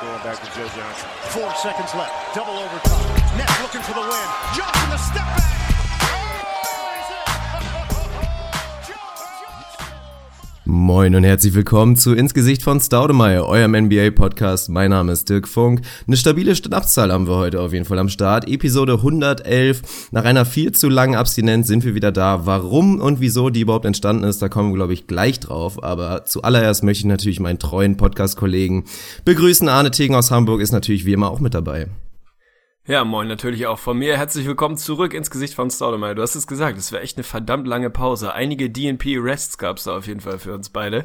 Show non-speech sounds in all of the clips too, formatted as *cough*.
going back to Joe Johnson. Four seconds left. Double overtime. Nets looking for the win. Johnson the step back. Moin und herzlich willkommen zu Ins Gesicht von Staudemeyer, eurem NBA-Podcast. Mein Name ist Dirk Funk. Eine stabile Schnapszahl haben wir heute auf jeden Fall am Start. Episode 111. Nach einer viel zu langen Abstinenz sind wir wieder da. Warum und wieso die überhaupt entstanden ist, da kommen wir, glaube ich, gleich drauf. Aber zuallererst möchte ich natürlich meinen treuen Podcast-Kollegen begrüßen. Arne Tegen aus Hamburg ist natürlich wie immer auch mit dabei. Ja, moin, natürlich auch von mir. Herzlich willkommen zurück ins Gesicht von Staudemeyer. Du hast es gesagt, es war echt eine verdammt lange Pause. Einige DNP-Rests gab's da auf jeden Fall für uns beide.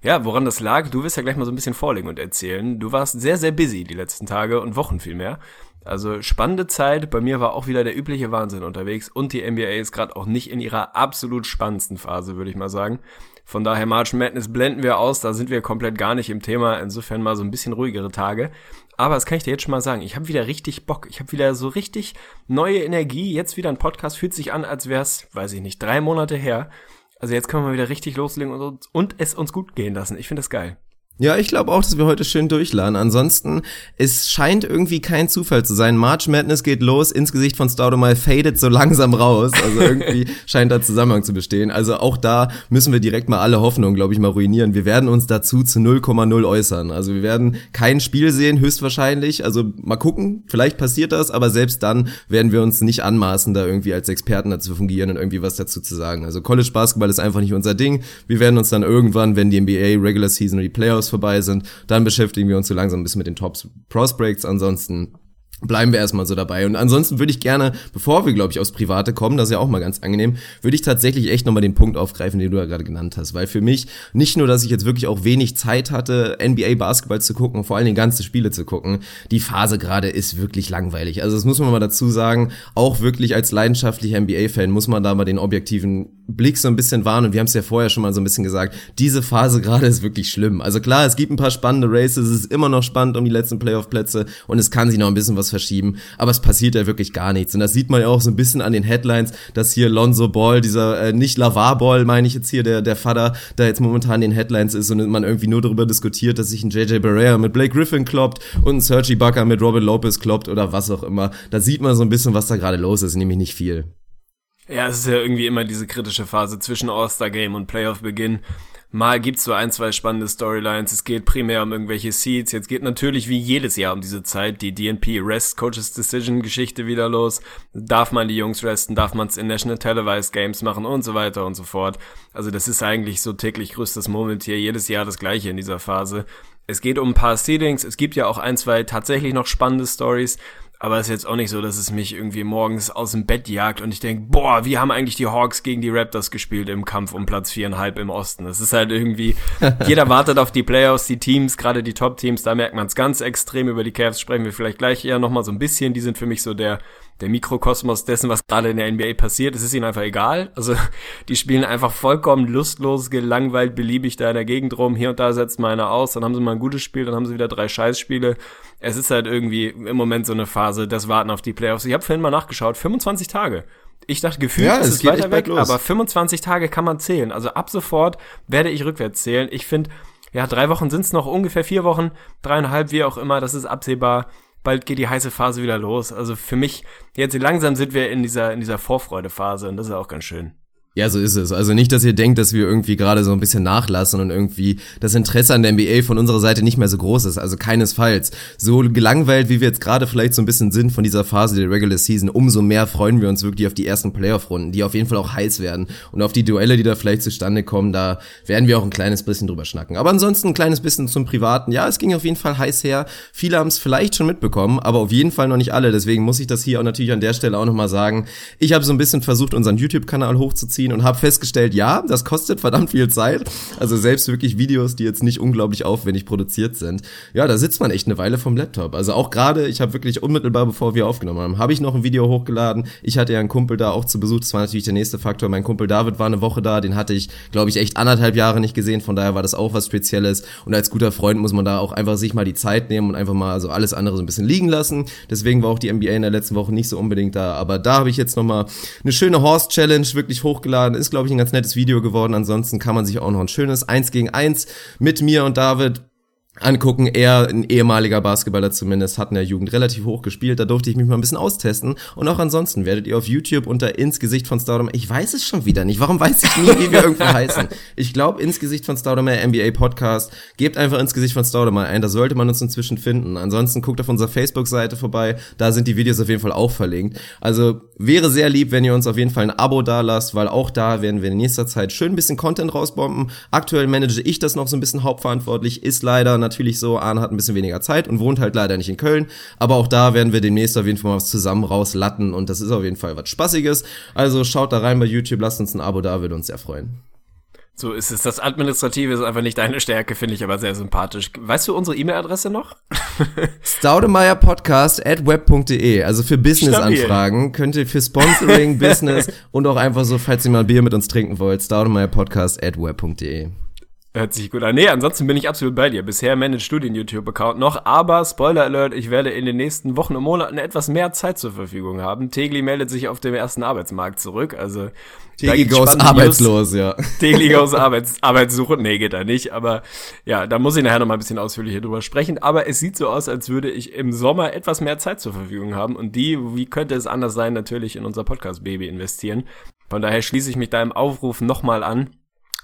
Ja, woran das lag, du wirst ja gleich mal so ein bisschen vorlegen und erzählen. Du warst sehr, sehr busy die letzten Tage und Wochen vielmehr. Also spannende Zeit. Bei mir war auch wieder der übliche Wahnsinn unterwegs und die NBA ist gerade auch nicht in ihrer absolut spannendsten Phase, würde ich mal sagen. Von daher March Madness blenden wir aus, da sind wir komplett gar nicht im Thema. Insofern mal so ein bisschen ruhigere Tage. Aber das kann ich dir jetzt schon mal sagen. Ich habe wieder richtig Bock. Ich habe wieder so richtig neue Energie. Jetzt wieder ein Podcast. Fühlt sich an, als wäre es, weiß ich nicht, drei Monate her. Also jetzt können wir wieder richtig loslegen und, und es uns gut gehen lassen. Ich finde das geil. Ja, ich glaube auch, dass wir heute schön durchladen. Ansonsten, es scheint irgendwie kein Zufall zu sein. March Madness geht los, ins Gesicht von Staudemal fadet so *laughs* langsam raus. Also irgendwie *laughs* scheint da Zusammenhang zu bestehen. Also auch da müssen wir direkt mal alle Hoffnungen, glaube ich, mal ruinieren. Wir werden uns dazu zu 0,0 äußern. Also wir werden kein Spiel sehen, höchstwahrscheinlich. Also mal gucken, vielleicht passiert das, aber selbst dann werden wir uns nicht anmaßen, da irgendwie als Experten dazu fungieren und irgendwie was dazu zu sagen. Also College Basketball ist einfach nicht unser Ding. Wir werden uns dann irgendwann, wenn die NBA Regular Season oder die Playoffs Playoffs vorbei sind, dann beschäftigen wir uns so langsam ein bisschen mit den Top Prospects. Ansonsten bleiben wir erstmal so dabei. Und ansonsten würde ich gerne, bevor wir, glaube ich, aufs Private kommen, das ist ja auch mal ganz angenehm, würde ich tatsächlich echt nochmal den Punkt aufgreifen, den du ja gerade genannt hast. Weil für mich nicht nur, dass ich jetzt wirklich auch wenig Zeit hatte, NBA Basketball zu gucken, vor allen Dingen ganze Spiele zu gucken, die Phase gerade ist wirklich langweilig. Also das muss man mal dazu sagen, auch wirklich als leidenschaftlicher NBA-Fan muss man da mal den objektiven Blick so ein bisschen wahren. Und wir haben es ja vorher schon mal so ein bisschen gesagt, diese Phase gerade ist wirklich schlimm. Also klar, es gibt ein paar spannende Races, es ist immer noch spannend um die letzten Playoff-Plätze und es kann sich noch ein bisschen was was verschieben, aber es passiert ja wirklich gar nichts. Und das sieht man ja auch so ein bisschen an den Headlines, dass hier Lonzo Ball, dieser, äh, nicht Lavar Ball, meine ich jetzt hier, der, der Vater, da jetzt momentan in den Headlines ist und man irgendwie nur darüber diskutiert, dass sich ein JJ Barrea mit Blake Griffin kloppt und ein Sergi Bucker mit Robin Lopez kloppt oder was auch immer. Da sieht man so ein bisschen, was da gerade los ist, nämlich nicht viel. Ja, es ist ja irgendwie immer diese kritische Phase zwischen All-Star-Game und Playoff-Beginn. Mal gibt's so ein, zwei spannende Storylines. Es geht primär um irgendwelche Seeds. Jetzt geht natürlich wie jedes Jahr um diese Zeit die DNP Rest Coaches Decision Geschichte wieder los. Darf man die Jungs resten? Darf man es in National Televised Games machen und so weiter und so fort. Also das ist eigentlich so täglich größtes Moment hier. Jedes Jahr das gleiche in dieser Phase. Es geht um ein paar Seedings. Es gibt ja auch ein, zwei tatsächlich noch spannende Stories. Aber es ist jetzt auch nicht so, dass es mich irgendwie morgens aus dem Bett jagt und ich denke, boah, wie haben eigentlich die Hawks gegen die Raptors gespielt im Kampf um Platz viereinhalb im Osten? Es ist halt irgendwie, *laughs* jeder wartet auf die Playoffs, die Teams, gerade die Top-Teams, da merkt man es ganz extrem. Über die Cavs sprechen wir vielleicht gleich eher nochmal so ein bisschen. Die sind für mich so der, der Mikrokosmos dessen, was gerade in der NBA passiert. Es ist ihnen einfach egal. Also *laughs* die spielen einfach vollkommen lustlos, gelangweilt, beliebig da in der Gegend rum. Hier und da setzt mal einer aus, dann haben sie mal ein gutes Spiel, dann haben sie wieder drei Scheißspiele. Es ist halt irgendwie im Moment so eine Phase, das Warten auf die Playoffs. Ich habe vorhin mal nachgeschaut, 25 Tage. Ich dachte, gefühlt ja, ist es weiter weg, aber 25 Tage kann man zählen. Also ab sofort werde ich rückwärts zählen. Ich finde, ja, drei Wochen sind es noch, ungefähr vier Wochen, dreieinhalb, wie auch immer, das ist absehbar bald geht die heiße Phase wieder los. Also für mich, jetzt langsam sind wir in dieser, in dieser Vorfreudephase und das ist auch ganz schön. Ja, so ist es. Also nicht, dass ihr denkt, dass wir irgendwie gerade so ein bisschen nachlassen und irgendwie das Interesse an der NBA von unserer Seite nicht mehr so groß ist. Also keinesfalls. So gelangweilt, wie wir jetzt gerade vielleicht so ein bisschen sind von dieser Phase der Regular Season, umso mehr freuen wir uns wirklich auf die ersten Playoff-Runden, die auf jeden Fall auch heiß werden. Und auf die Duelle, die da vielleicht zustande kommen, da werden wir auch ein kleines bisschen drüber schnacken. Aber ansonsten ein kleines bisschen zum Privaten. Ja, es ging auf jeden Fall heiß her. Viele haben es vielleicht schon mitbekommen, aber auf jeden Fall noch nicht alle. Deswegen muss ich das hier auch natürlich an der Stelle auch nochmal sagen. Ich habe so ein bisschen versucht, unseren YouTube-Kanal hochzuziehen ziehen und habe festgestellt, ja, das kostet verdammt viel Zeit. Also selbst wirklich Videos, die jetzt nicht unglaublich aufwendig produziert sind. Ja, da sitzt man echt eine Weile vom Laptop. Also auch gerade, ich habe wirklich unmittelbar, bevor wir aufgenommen haben, habe ich noch ein Video hochgeladen. Ich hatte ja einen Kumpel da auch zu Besuch. Das war natürlich der nächste Faktor. Mein Kumpel David war eine Woche da. Den hatte ich, glaube ich, echt anderthalb Jahre nicht gesehen. Von daher war das auch was Spezielles. Und als guter Freund muss man da auch einfach sich mal die Zeit nehmen und einfach mal so alles andere so ein bisschen liegen lassen. Deswegen war auch die NBA in der letzten Woche nicht so unbedingt da. Aber da habe ich jetzt noch mal eine schöne Horse Challenge wirklich hochgeladen. Ist, glaube ich, ein ganz nettes Video geworden. Ansonsten kann man sich auch noch ein schönes 1 gegen 1 mit mir und David angucken. Er, ein ehemaliger Basketballer zumindest, hat in der Jugend relativ hoch gespielt. Da durfte ich mich mal ein bisschen austesten. Und auch ansonsten werdet ihr auf YouTube unter Ins Gesicht von Stardom, ich weiß es schon wieder nicht. Warum weiß ich nie, wie wir irgendwo heißen? Ich glaube, Ins Gesicht von Stardom, NBA Podcast. Gebt einfach Ins Gesicht von Stardom ein. Da sollte man uns inzwischen finden. Ansonsten guckt auf unserer Facebook-Seite vorbei. Da sind die Videos auf jeden Fall auch verlinkt. Also wäre sehr lieb, wenn ihr uns auf jeden Fall ein Abo da lasst, weil auch da werden wir in nächster Zeit schön ein bisschen Content rausbomben. Aktuell manage ich das noch so ein bisschen hauptverantwortlich. Ist leider natürlich so, Arne hat ein bisschen weniger Zeit und wohnt halt leider nicht in Köln. Aber auch da werden wir demnächst auf jeden Fall mal was zusammen rauslatten und das ist auf jeden Fall was Spaßiges. Also schaut da rein bei YouTube, lasst uns ein Abo da, würde uns sehr freuen. So ist es. Das Administrative ist einfach nicht deine Stärke, finde ich aber sehr sympathisch. Weißt du unsere E-Mail-Adresse noch? *laughs* Staudemeierpodcast at web.de. Also für Business-Anfragen könnt ihr für Sponsoring, *laughs* Business und auch einfach so, falls ihr mal Bier mit uns trinken wollt, staudemeierpodcast at web.de. Hört sich gut an. Nee, ansonsten bin ich absolut bei dir. Bisher managst du den YouTube-Account noch, aber Spoiler Alert, ich werde in den nächsten Wochen und Monaten etwas mehr Zeit zur Verfügung haben. Tegli meldet sich auf dem ersten Arbeitsmarkt zurück, also Tegli goes arbeitslos, ja. *laughs* Tegli goes Arbeits Arbeitssuche, nee, geht da nicht, aber ja, da muss ich nachher noch mal ein bisschen ausführlicher drüber sprechen, aber es sieht so aus, als würde ich im Sommer etwas mehr Zeit zur Verfügung haben und die, wie könnte es anders sein, natürlich in unser Podcast-Baby investieren. Von daher schließe ich mich da im Aufruf nochmal an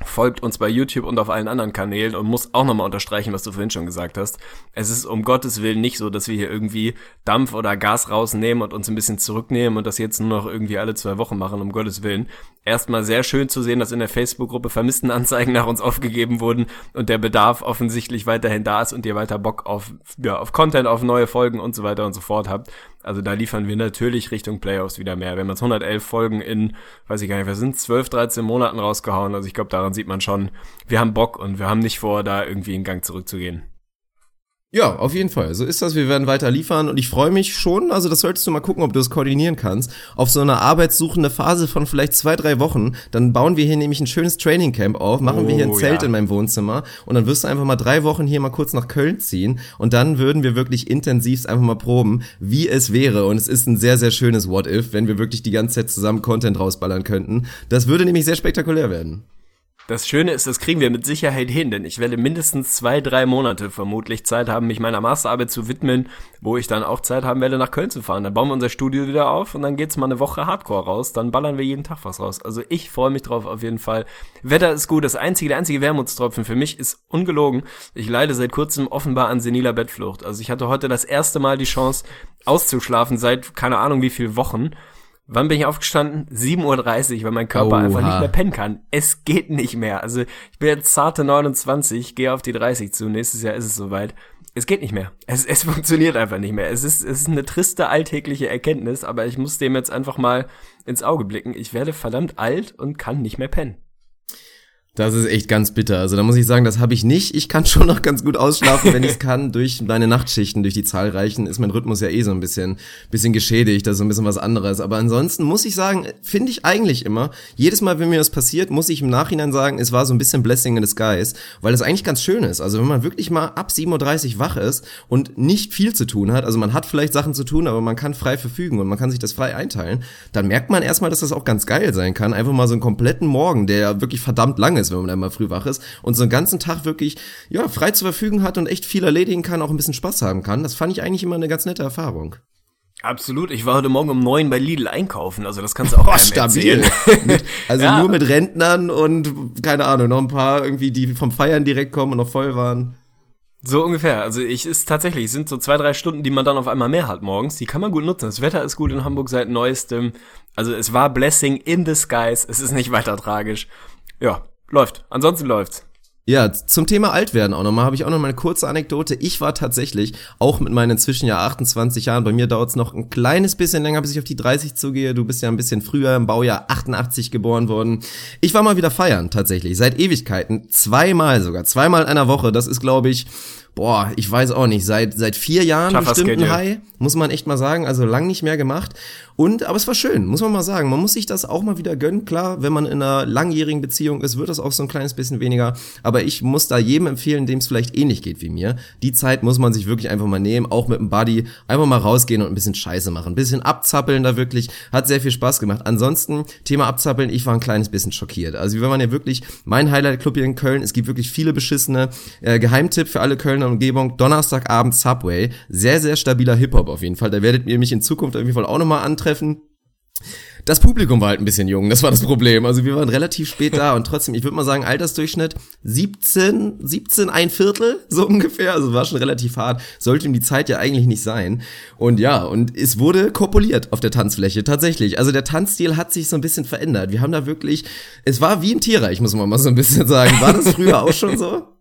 folgt uns bei YouTube und auf allen anderen Kanälen und muss auch nochmal unterstreichen, was du vorhin schon gesagt hast. Es ist um Gottes Willen nicht so, dass wir hier irgendwie Dampf oder Gas rausnehmen und uns ein bisschen zurücknehmen und das jetzt nur noch irgendwie alle zwei Wochen machen, um Gottes Willen. Erstmal sehr schön zu sehen, dass in der Facebook-Gruppe Vermisstenanzeigen nach uns aufgegeben wurden und der Bedarf offensichtlich weiterhin da ist und ihr weiter Bock auf, ja, auf Content, auf neue Folgen und so weiter und so fort habt. Also da liefern wir natürlich Richtung Playoffs wieder mehr. Wir haben jetzt 111 Folgen in, weiß ich gar nicht, wir sind 12, 13 Monaten rausgehauen. Also ich glaube, daran sieht man schon, wir haben Bock und wir haben nicht vor, da irgendwie in Gang zurückzugehen. Ja, auf jeden Fall. So ist das. Wir werden weiter liefern und ich freue mich schon, also das solltest du mal gucken, ob du das koordinieren kannst, auf so eine arbeitssuchende Phase von vielleicht zwei, drei Wochen. Dann bauen wir hier nämlich ein schönes Trainingcamp auf, machen oh, wir hier ein oh, Zelt ja. in meinem Wohnzimmer und dann wirst du einfach mal drei Wochen hier mal kurz nach Köln ziehen und dann würden wir wirklich intensivst einfach mal proben, wie es wäre. Und es ist ein sehr, sehr schönes What-If, wenn wir wirklich die ganze Zeit zusammen Content rausballern könnten. Das würde nämlich sehr spektakulär werden. Das Schöne ist, das kriegen wir mit Sicherheit hin, denn ich werde mindestens zwei, drei Monate vermutlich Zeit haben, mich meiner Masterarbeit zu widmen, wo ich dann auch Zeit haben werde, nach Köln zu fahren. Dann bauen wir unser Studio wieder auf und dann geht's mal eine Woche Hardcore raus. Dann ballern wir jeden Tag was raus. Also ich freue mich drauf auf jeden Fall. Wetter ist gut. Das einzige, der einzige Wermutstropfen für mich ist ungelogen. Ich leide seit kurzem offenbar an seniler Bettflucht. Also ich hatte heute das erste Mal die Chance auszuschlafen seit keine Ahnung wie viel Wochen. Wann bin ich aufgestanden? 7.30 Uhr, weil mein Körper Oha. einfach nicht mehr pennen kann. Es geht nicht mehr. Also ich bin jetzt zarte 29, gehe auf die 30 zu. Nächstes Jahr ist es soweit. Es geht nicht mehr. Es, es *laughs* funktioniert einfach nicht mehr. Es ist, es ist eine triste alltägliche Erkenntnis, aber ich muss dem jetzt einfach mal ins Auge blicken. Ich werde verdammt alt und kann nicht mehr pennen. Das ist echt ganz bitter. Also da muss ich sagen, das habe ich nicht. Ich kann *laughs* schon noch ganz gut ausschlafen, wenn ich es kann. Durch meine Nachtschichten, durch die zahlreichen, ist mein Rhythmus ja eh so ein bisschen, bisschen geschädigt. Das ist so ein bisschen was anderes. Aber ansonsten muss ich sagen, finde ich eigentlich immer, jedes Mal, wenn mir das passiert, muss ich im Nachhinein sagen, es war so ein bisschen Blessing in disguise, weil das eigentlich ganz schön ist. Also wenn man wirklich mal ab 7.30 Uhr wach ist und nicht viel zu tun hat, also man hat vielleicht Sachen zu tun, aber man kann frei verfügen und man kann sich das frei einteilen, dann merkt man erstmal, dass das auch ganz geil sein kann. Einfach mal so einen kompletten Morgen, der wirklich verdammt lang ist, wenn man einmal früh wach ist und so einen ganzen Tag wirklich, ja, frei zur Verfügung hat und echt viel erledigen kann, auch ein bisschen Spaß haben kann. Das fand ich eigentlich immer eine ganz nette Erfahrung. Absolut. Ich war heute Morgen um neun bei Lidl einkaufen, also das kannst du auch Boah, stabil. *laughs* mit, also *laughs* ja. nur mit Rentnern und keine Ahnung, noch ein paar irgendwie, die vom Feiern direkt kommen und noch voll waren. So ungefähr. Also ich ist tatsächlich, sind so zwei, drei Stunden, die man dann auf einmal mehr hat morgens. Die kann man gut nutzen. Das Wetter ist gut in Hamburg seit neuestem. Also es war Blessing in the skies. Es ist nicht weiter tragisch. Ja, läuft. Ansonsten läuft's. Ja, zum Thema Altwerden auch nochmal, habe ich auch noch mal eine kurze Anekdote. Ich war tatsächlich, auch mit meinen inzwischen ja 28 Jahren, bei mir dauert's noch ein kleines bisschen länger, bis ich auf die 30 zugehe. Du bist ja ein bisschen früher, im Baujahr 88 geboren worden. Ich war mal wieder feiern, tatsächlich, seit Ewigkeiten. Zweimal sogar, zweimal in einer Woche. Das ist, glaube ich, boah, ich weiß auch nicht, seit, seit vier Jahren Tougher bestimmt ein High, muss man echt mal sagen, also lang nicht mehr gemacht. Und, aber es war schön, muss man mal sagen. Man muss sich das auch mal wieder gönnen. Klar, wenn man in einer langjährigen Beziehung ist, wird das auch so ein kleines bisschen weniger. Aber ich muss da jedem empfehlen, dem es vielleicht ähnlich geht wie mir. Die Zeit muss man sich wirklich einfach mal nehmen, auch mit dem Buddy. Einfach mal rausgehen und ein bisschen Scheiße machen. Ein bisschen abzappeln da wirklich. Hat sehr viel Spaß gemacht. Ansonsten, Thema abzappeln, ich war ein kleines bisschen schockiert. Also wir waren ja wirklich, mein Highlight-Club hier in Köln, es gibt wirklich viele beschissene. Äh, Geheimtipp für alle Kölner Kölner Umgebung, Donnerstagabend Subway. Sehr, sehr stabiler Hip-Hop auf jeden Fall. Da werdet ihr mich in Zukunft auf jeden Fall auch nochmal antreffen. Das Publikum war halt ein bisschen jung, das war das Problem. Also wir waren relativ spät da und trotzdem, ich würde mal sagen, Altersdurchschnitt 17, 17, ein Viertel, so ungefähr. Also war schon relativ hart. Sollte ihm die Zeit ja eigentlich nicht sein. Und ja, und es wurde kopuliert auf der Tanzfläche, tatsächlich. Also der Tanzstil hat sich so ein bisschen verändert. Wir haben da wirklich, es war wie im Tierreich, muss man mal so ein bisschen sagen. War das früher auch schon so?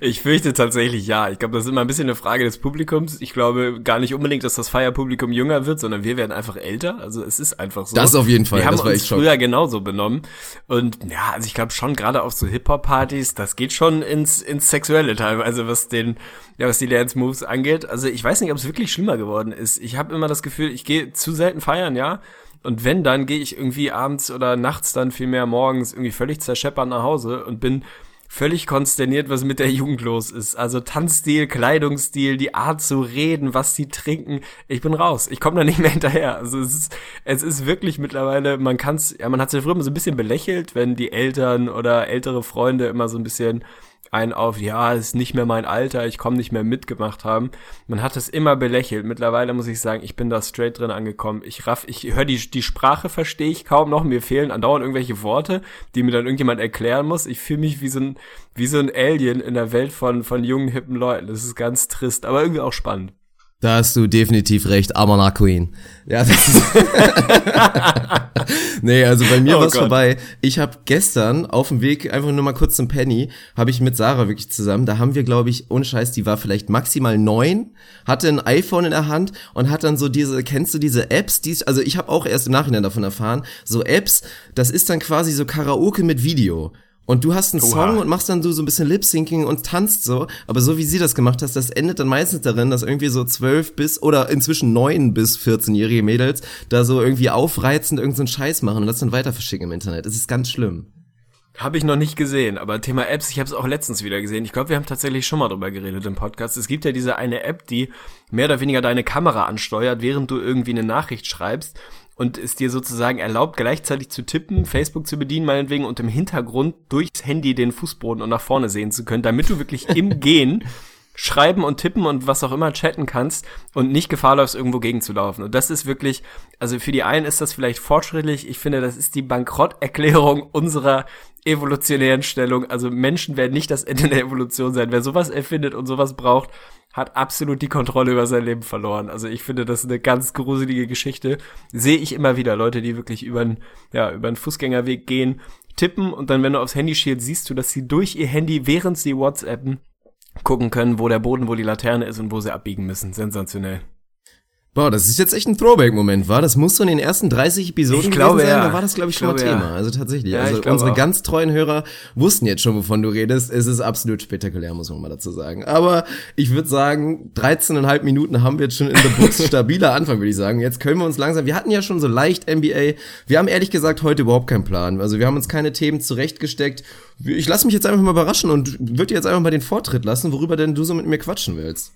Ich fürchte tatsächlich ja. Ich glaube, das ist immer ein bisschen eine Frage des Publikums. Ich glaube gar nicht unbedingt, dass das Feierpublikum jünger wird, sondern wir werden einfach älter. Also es ist einfach so. Das auf jeden Fall. Wir haben uns früher schock. genauso benommen. Und ja, also ich glaube schon gerade auf so Hip-Hop-Partys, das geht schon ins, ins Sexuelle teilweise, was den, ja, was die Dance Moves angeht. Also ich weiß nicht, ob es wirklich schlimmer geworden ist. Ich habe immer das Gefühl, ich gehe zu selten feiern, ja. Und wenn, dann gehe ich irgendwie abends oder nachts dann vielmehr morgens irgendwie völlig zerscheppert nach Hause und bin völlig konsterniert, was mit der Jugend los ist. Also Tanzstil, Kleidungsstil, die Art zu reden, was sie trinken. Ich bin raus. Ich komme da nicht mehr *laughs* hinterher. Also es ist, es ist wirklich mittlerweile, man kann's, ja, man hat sich früher immer so ein bisschen belächelt, wenn die Eltern oder ältere Freunde immer so ein bisschen einen auf, ja, ist nicht mehr mein Alter, ich komme nicht mehr mitgemacht haben. Man hat es immer belächelt. Mittlerweile muss ich sagen, ich bin da straight drin angekommen. Ich raff, ich höre die, die Sprache verstehe ich kaum noch. Mir fehlen andauernd irgendwelche Worte, die mir dann irgendjemand erklären muss. Ich fühle mich wie so ein, wie so ein Alien in der Welt von, von jungen, hippen Leuten. Das ist ganz trist, aber irgendwie auch spannend. Da hast du definitiv recht, Amana Queen. Ja, das ist *laughs* nee, also bei mir oh war es vorbei. Ich habe gestern auf dem Weg, einfach nur mal kurz zum Penny, habe ich mit Sarah wirklich zusammen, da haben wir, glaube ich, ohne Scheiß, die war vielleicht maximal neun, hatte ein iPhone in der Hand und hat dann so diese, kennst du diese Apps, die, also ich habe auch erst im Nachhinein davon erfahren, so Apps, das ist dann quasi so Karaoke mit Video. Und du hast einen Oha. Song und machst dann so, so ein bisschen Lip-Syncing und tanzt so. Aber so wie sie das gemacht hat, das endet dann meistens darin, dass irgendwie so zwölf bis oder inzwischen neun bis 14-jährige Mädels da so irgendwie aufreizend irgendeinen so Scheiß machen und das dann weiter verschicken im Internet. Das ist ganz schlimm. Habe ich noch nicht gesehen, aber Thema Apps, ich habe es auch letztens wieder gesehen. Ich glaube, wir haben tatsächlich schon mal drüber geredet im Podcast. Es gibt ja diese eine App, die mehr oder weniger deine Kamera ansteuert, während du irgendwie eine Nachricht schreibst und es dir sozusagen erlaubt, gleichzeitig zu tippen, Facebook zu bedienen meinetwegen und im Hintergrund durchs Handy den Fußboden und nach vorne sehen zu können, damit du wirklich im *laughs* Gehen schreiben und tippen und was auch immer chatten kannst und nicht Gefahr läufst, irgendwo gegenzulaufen. Und das ist wirklich, also für die einen ist das vielleicht fortschrittlich. Ich finde, das ist die Bankrotterklärung *laughs* unserer evolutionären Stellung. Also Menschen werden nicht das Ende der Evolution sein. Wer sowas erfindet und sowas braucht, hat absolut die Kontrolle über sein Leben verloren. Also ich finde, das ist eine ganz gruselige Geschichte. Sehe ich immer wieder Leute, die wirklich über einen, ja, über einen Fußgängerweg gehen, tippen und dann, wenn du aufs Handy schielst, siehst du, dass sie durch ihr Handy, während sie WhatsAppen, gucken können, wo der Boden, wo die Laterne ist und wo sie abbiegen müssen. Sensationell. Boah, das ist jetzt echt ein Throwback-Moment, war? Das muss so in den ersten 30 Episoden ich glaube, sein. Ja. Da war das, glaube ich, schon mal Thema. Ja. Also tatsächlich. Ja, also unsere auch. ganz treuen Hörer wussten jetzt schon, wovon du redest. Es ist absolut spektakulär, muss man mal dazu sagen. Aber ich würde sagen, 13,5 Minuten haben wir jetzt schon in the books. *laughs* Stabiler Anfang, würde ich sagen. Jetzt können wir uns langsam, wir hatten ja schon so leicht NBA. Wir haben ehrlich gesagt heute überhaupt keinen Plan. Also wir haben uns keine Themen zurechtgesteckt. Ich lasse mich jetzt einfach mal überraschen und würde dir jetzt einfach mal den Vortritt lassen, worüber denn du so mit mir quatschen willst.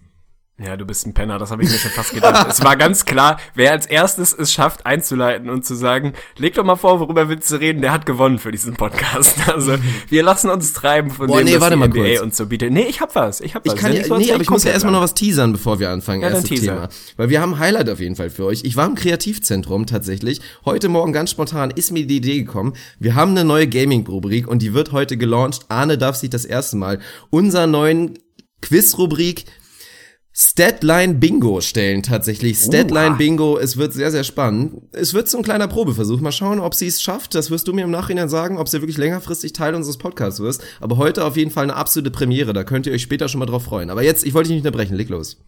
Ja, du bist ein Penner, das habe ich mir schon fast gedacht. es war ganz klar, wer als erstes es schafft, einzuleiten und zu sagen, leg doch mal vor, worüber willst du reden, der hat gewonnen für diesen Podcast. *laughs* Also, wir lassen uns treiben von Boah, dem, nee, was warte die mal NBA kurz. uns so bietet. Nee, ich hab was, ich hab was. Ich kann, ja, nee, aber ich muss ja erstmal noch was teasern, bevor wir anfangen, ja, erstes Thema. Weil wir haben ein Highlight auf jeden Fall für euch. Ich war im Kreativzentrum tatsächlich. Heute Morgen ganz spontan ist mir die Idee gekommen. Wir haben eine neue Gaming-Rubrik und die wird heute gelauncht. Arne darf sich das erste Mal unser neuen Quiz-Rubrik Statline Bingo stellen tatsächlich. Statline Bingo, es wird sehr, sehr spannend. Es wird so ein kleiner Probeversuch. Mal schauen, ob sie es schafft. Das wirst du mir im Nachhinein sagen, ob sie wirklich längerfristig Teil unseres Podcasts wirst. Aber heute auf jeden Fall eine absolute Premiere. Da könnt ihr euch später schon mal drauf freuen. Aber jetzt, ich wollte dich nicht unterbrechen. Leg los.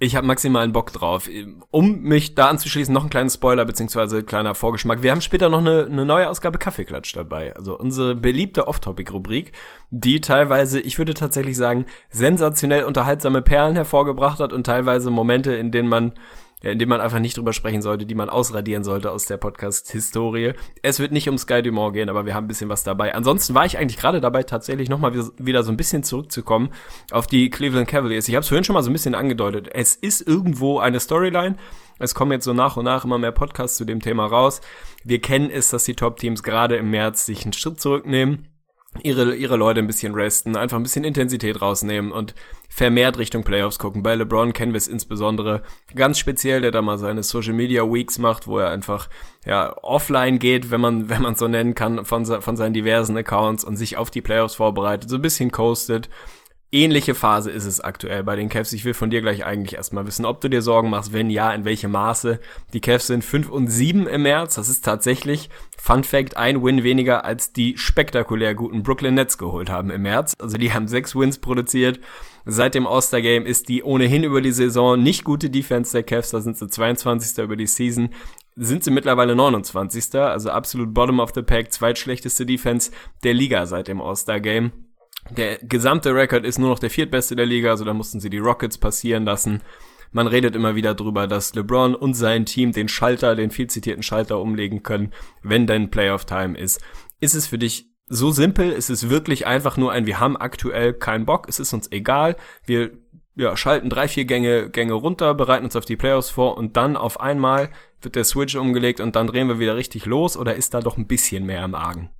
Ich habe maximalen Bock drauf. Um mich da anzuschließen, noch ein kleines Spoiler beziehungsweise kleiner Vorgeschmack. Wir haben später noch eine, eine neue Ausgabe Kaffeeklatsch dabei. Also unsere beliebte Off-Topic-Rubrik, die teilweise, ich würde tatsächlich sagen, sensationell unterhaltsame Perlen hervorgebracht hat und teilweise Momente, in denen man ja, in dem man einfach nicht drüber sprechen sollte, die man ausradieren sollte aus der Podcast-Historie. Es wird nicht um Sky Dumont gehen, aber wir haben ein bisschen was dabei. Ansonsten war ich eigentlich gerade dabei, tatsächlich nochmal wieder so ein bisschen zurückzukommen auf die Cleveland Cavaliers. Ich habe es vorhin schon mal so ein bisschen angedeutet. Es ist irgendwo eine Storyline. Es kommen jetzt so nach und nach immer mehr Podcasts zu dem Thema raus. Wir kennen es, dass die Top-Teams gerade im März sich einen Schritt zurücknehmen ihre, ihre Leute ein bisschen resten, einfach ein bisschen Intensität rausnehmen und vermehrt Richtung Playoffs gucken. Bei LeBron kennen wir es insbesondere ganz speziell, der da mal seine Social Media Weeks macht, wo er einfach ja offline geht, wenn man wenn man so nennen kann, von, von seinen diversen Accounts und sich auf die Playoffs vorbereitet, so ein bisschen coastet ähnliche Phase ist es aktuell bei den Cavs. Ich will von dir gleich eigentlich erstmal wissen, ob du dir Sorgen machst, wenn ja, in welchem Maße. Die Cavs sind 5 und 7 im März. Das ist tatsächlich, Fun Fact, ein Win weniger als die spektakulär guten Brooklyn Nets geholt haben im März. Also die haben sechs Wins produziert. Seit dem All-Star Game ist die ohnehin über die Saison nicht gute Defense der Cavs. Da sind sie 22. über die Season. Sind sie mittlerweile 29. Also absolut bottom of the pack. Zweitschlechteste Defense der Liga seit dem All-Star Game. Der gesamte Rekord ist nur noch der viertbeste der Liga, also da mussten sie die Rockets passieren lassen. Man redet immer wieder drüber, dass LeBron und sein Team den Schalter, den viel zitierten Schalter umlegen können, wenn denn Playoff-Time ist. Ist es für dich so simpel? Ist es wirklich einfach nur ein, wir haben aktuell keinen Bock, es ist uns egal, wir ja, schalten drei, vier Gänge, Gänge runter, bereiten uns auf die Playoffs vor und dann auf einmal wird der Switch umgelegt und dann drehen wir wieder richtig los oder ist da doch ein bisschen mehr im Argen?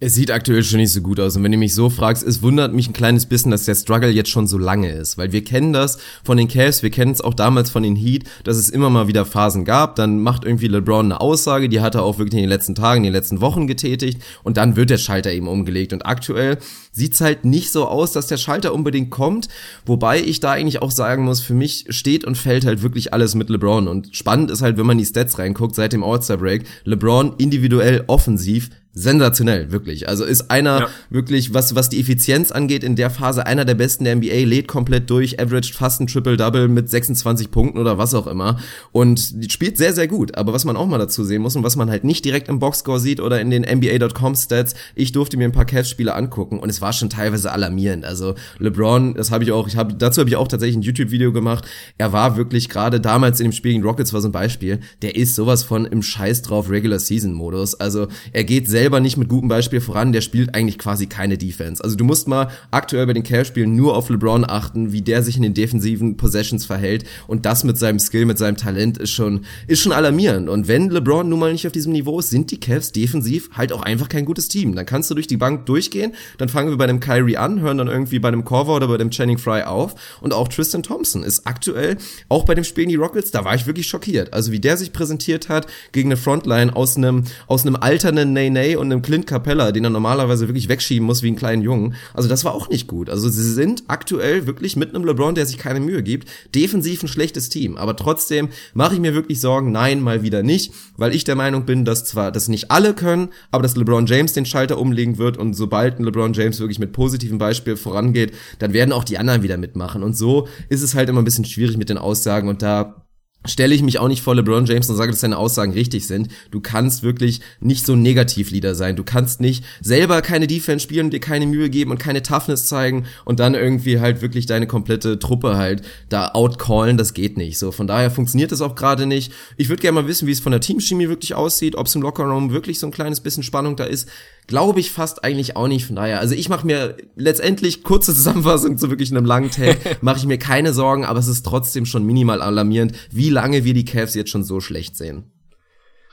Es sieht aktuell schon nicht so gut aus. Und wenn du mich so fragst, es wundert mich ein kleines bisschen, dass der Struggle jetzt schon so lange ist. Weil wir kennen das von den Cavs, wir kennen es auch damals von den Heat, dass es immer mal wieder Phasen gab. Dann macht irgendwie LeBron eine Aussage, die hat er auch wirklich in den letzten Tagen, in den letzten Wochen getätigt. Und dann wird der Schalter eben umgelegt. Und aktuell sieht's halt nicht so aus, dass der Schalter unbedingt kommt. Wobei ich da eigentlich auch sagen muss, für mich steht und fällt halt wirklich alles mit LeBron. Und spannend ist halt, wenn man die Stats reinguckt seit dem All-Star-Break, LeBron individuell offensiv sensationell, wirklich. Also ist einer ja. wirklich, was, was die Effizienz angeht, in der Phase einer der besten der NBA, lädt komplett durch, averaged fast ein Triple-Double mit 26 Punkten oder was auch immer und spielt sehr, sehr gut. Aber was man auch mal dazu sehen muss und was man halt nicht direkt im Boxscore sieht oder in den NBA.com Stats, ich durfte mir ein paar Cavs-Spiele angucken und es war schon teilweise alarmierend. Also LeBron, das habe ich auch, ich habe, dazu habe ich auch tatsächlich ein YouTube-Video gemacht. Er war wirklich gerade damals in dem Spiel gegen Rockets war so ein Beispiel, der ist sowas von im Scheiß drauf Regular Season Modus. Also er geht selber selber nicht mit gutem Beispiel voran, der spielt eigentlich quasi keine Defense. Also du musst mal aktuell bei den Cavs-Spielen nur auf LeBron achten, wie der sich in den defensiven Possessions verhält und das mit seinem Skill, mit seinem Talent ist schon, ist schon alarmierend. Und wenn LeBron nun mal nicht auf diesem Niveau ist, sind die Cavs defensiv halt auch einfach kein gutes Team. Dann kannst du durch die Bank durchgehen, dann fangen wir bei dem Kyrie an, hören dann irgendwie bei dem Corver oder bei dem Channing Fry auf und auch Tristan Thompson ist aktuell, auch bei dem Spiel in die Rockets, da war ich wirklich schockiert. Also wie der sich präsentiert hat gegen eine Frontline aus einem, aus einem alternden Nene und einem Clint Capella, den er normalerweise wirklich wegschieben muss wie einen kleinen Jungen. Also das war auch nicht gut. Also sie sind aktuell wirklich mit einem LeBron, der sich keine Mühe gibt, defensiv ein schlechtes Team. Aber trotzdem mache ich mir wirklich Sorgen, nein, mal wieder nicht, weil ich der Meinung bin, dass zwar das nicht alle können, aber dass LeBron James den Schalter umlegen wird und sobald ein LeBron James wirklich mit positivem Beispiel vorangeht, dann werden auch die anderen wieder mitmachen. Und so ist es halt immer ein bisschen schwierig mit den Aussagen und da stelle ich mich auch nicht vor LeBron James und sage, dass seine Aussagen richtig sind. Du kannst wirklich nicht so ein Negativleader sein. Du kannst nicht selber keine Defense spielen und dir keine Mühe geben und keine Toughness zeigen und dann irgendwie halt wirklich deine komplette Truppe halt da outcallen. Das geht nicht. So, von daher funktioniert das auch gerade nicht. Ich würde gerne mal wissen, wie es von der Teamchemie wirklich aussieht, ob es im Lockerroom wirklich so ein kleines bisschen Spannung da ist. Glaube ich fast eigentlich auch nicht. Von daher, also ich mache mir letztendlich kurze Zusammenfassung zu wirklich einem langen Tag, *laughs* mache ich mir keine Sorgen, aber es ist trotzdem schon minimal alarmierend, wie lange wir die Cavs jetzt schon so schlecht sehen.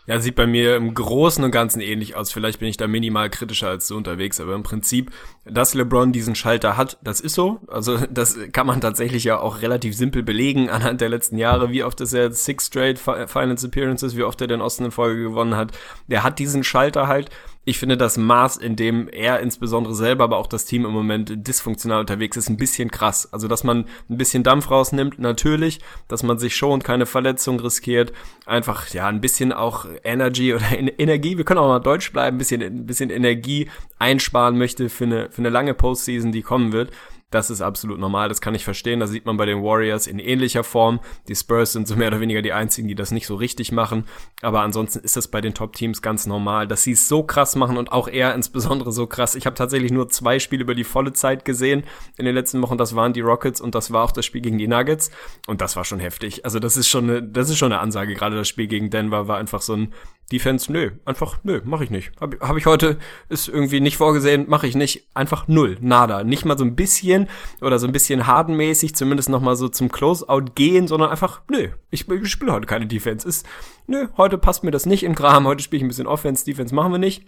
Ja, sieht bei mir im Großen und Ganzen ähnlich aus. Vielleicht bin ich da minimal kritischer als du unterwegs, aber im Prinzip, dass LeBron diesen Schalter hat, das ist so. Also *laughs* das kann man tatsächlich ja auch relativ simpel belegen anhand der letzten Jahre, wie oft ist er Six Straight Finals Appearances, wie oft er den Osten in Folge gewonnen hat. Der hat diesen Schalter halt ich finde das Maß, in dem er insbesondere selber, aber auch das Team im Moment dysfunktional unterwegs ist, ein bisschen krass. Also, dass man ein bisschen Dampf rausnimmt, natürlich, dass man sich schont, keine Verletzung riskiert, einfach, ja, ein bisschen auch Energy oder *laughs* Energie, wir können auch mal Deutsch bleiben, ein bisschen, ein bisschen Energie einsparen möchte für eine, für eine lange Postseason, die kommen wird. Das ist absolut normal, das kann ich verstehen. Das sieht man bei den Warriors in ähnlicher Form. Die Spurs sind so mehr oder weniger die einzigen, die das nicht so richtig machen. Aber ansonsten ist das bei den Top-Teams ganz normal, dass sie es so krass machen und auch er insbesondere so krass. Ich habe tatsächlich nur zwei Spiele über die volle Zeit gesehen in den letzten Wochen. Das waren die Rockets und das war auch das Spiel gegen die Nuggets. Und das war schon heftig. Also das ist schon eine, das ist schon eine Ansage. Gerade das Spiel gegen Denver war einfach so ein Defense, nö, einfach nö, mache ich nicht. Habe hab ich heute, ist irgendwie nicht vorgesehen, mache ich nicht. Einfach null, nada. Nicht mal so ein bisschen oder so ein bisschen hardenmäßig, zumindest noch mal so zum Closeout gehen, sondern einfach nö, ich, ich spiele heute keine Defense. Ist nö, heute passt mir das nicht in Kram, heute spiele ich ein bisschen Offense, Defense machen wir nicht.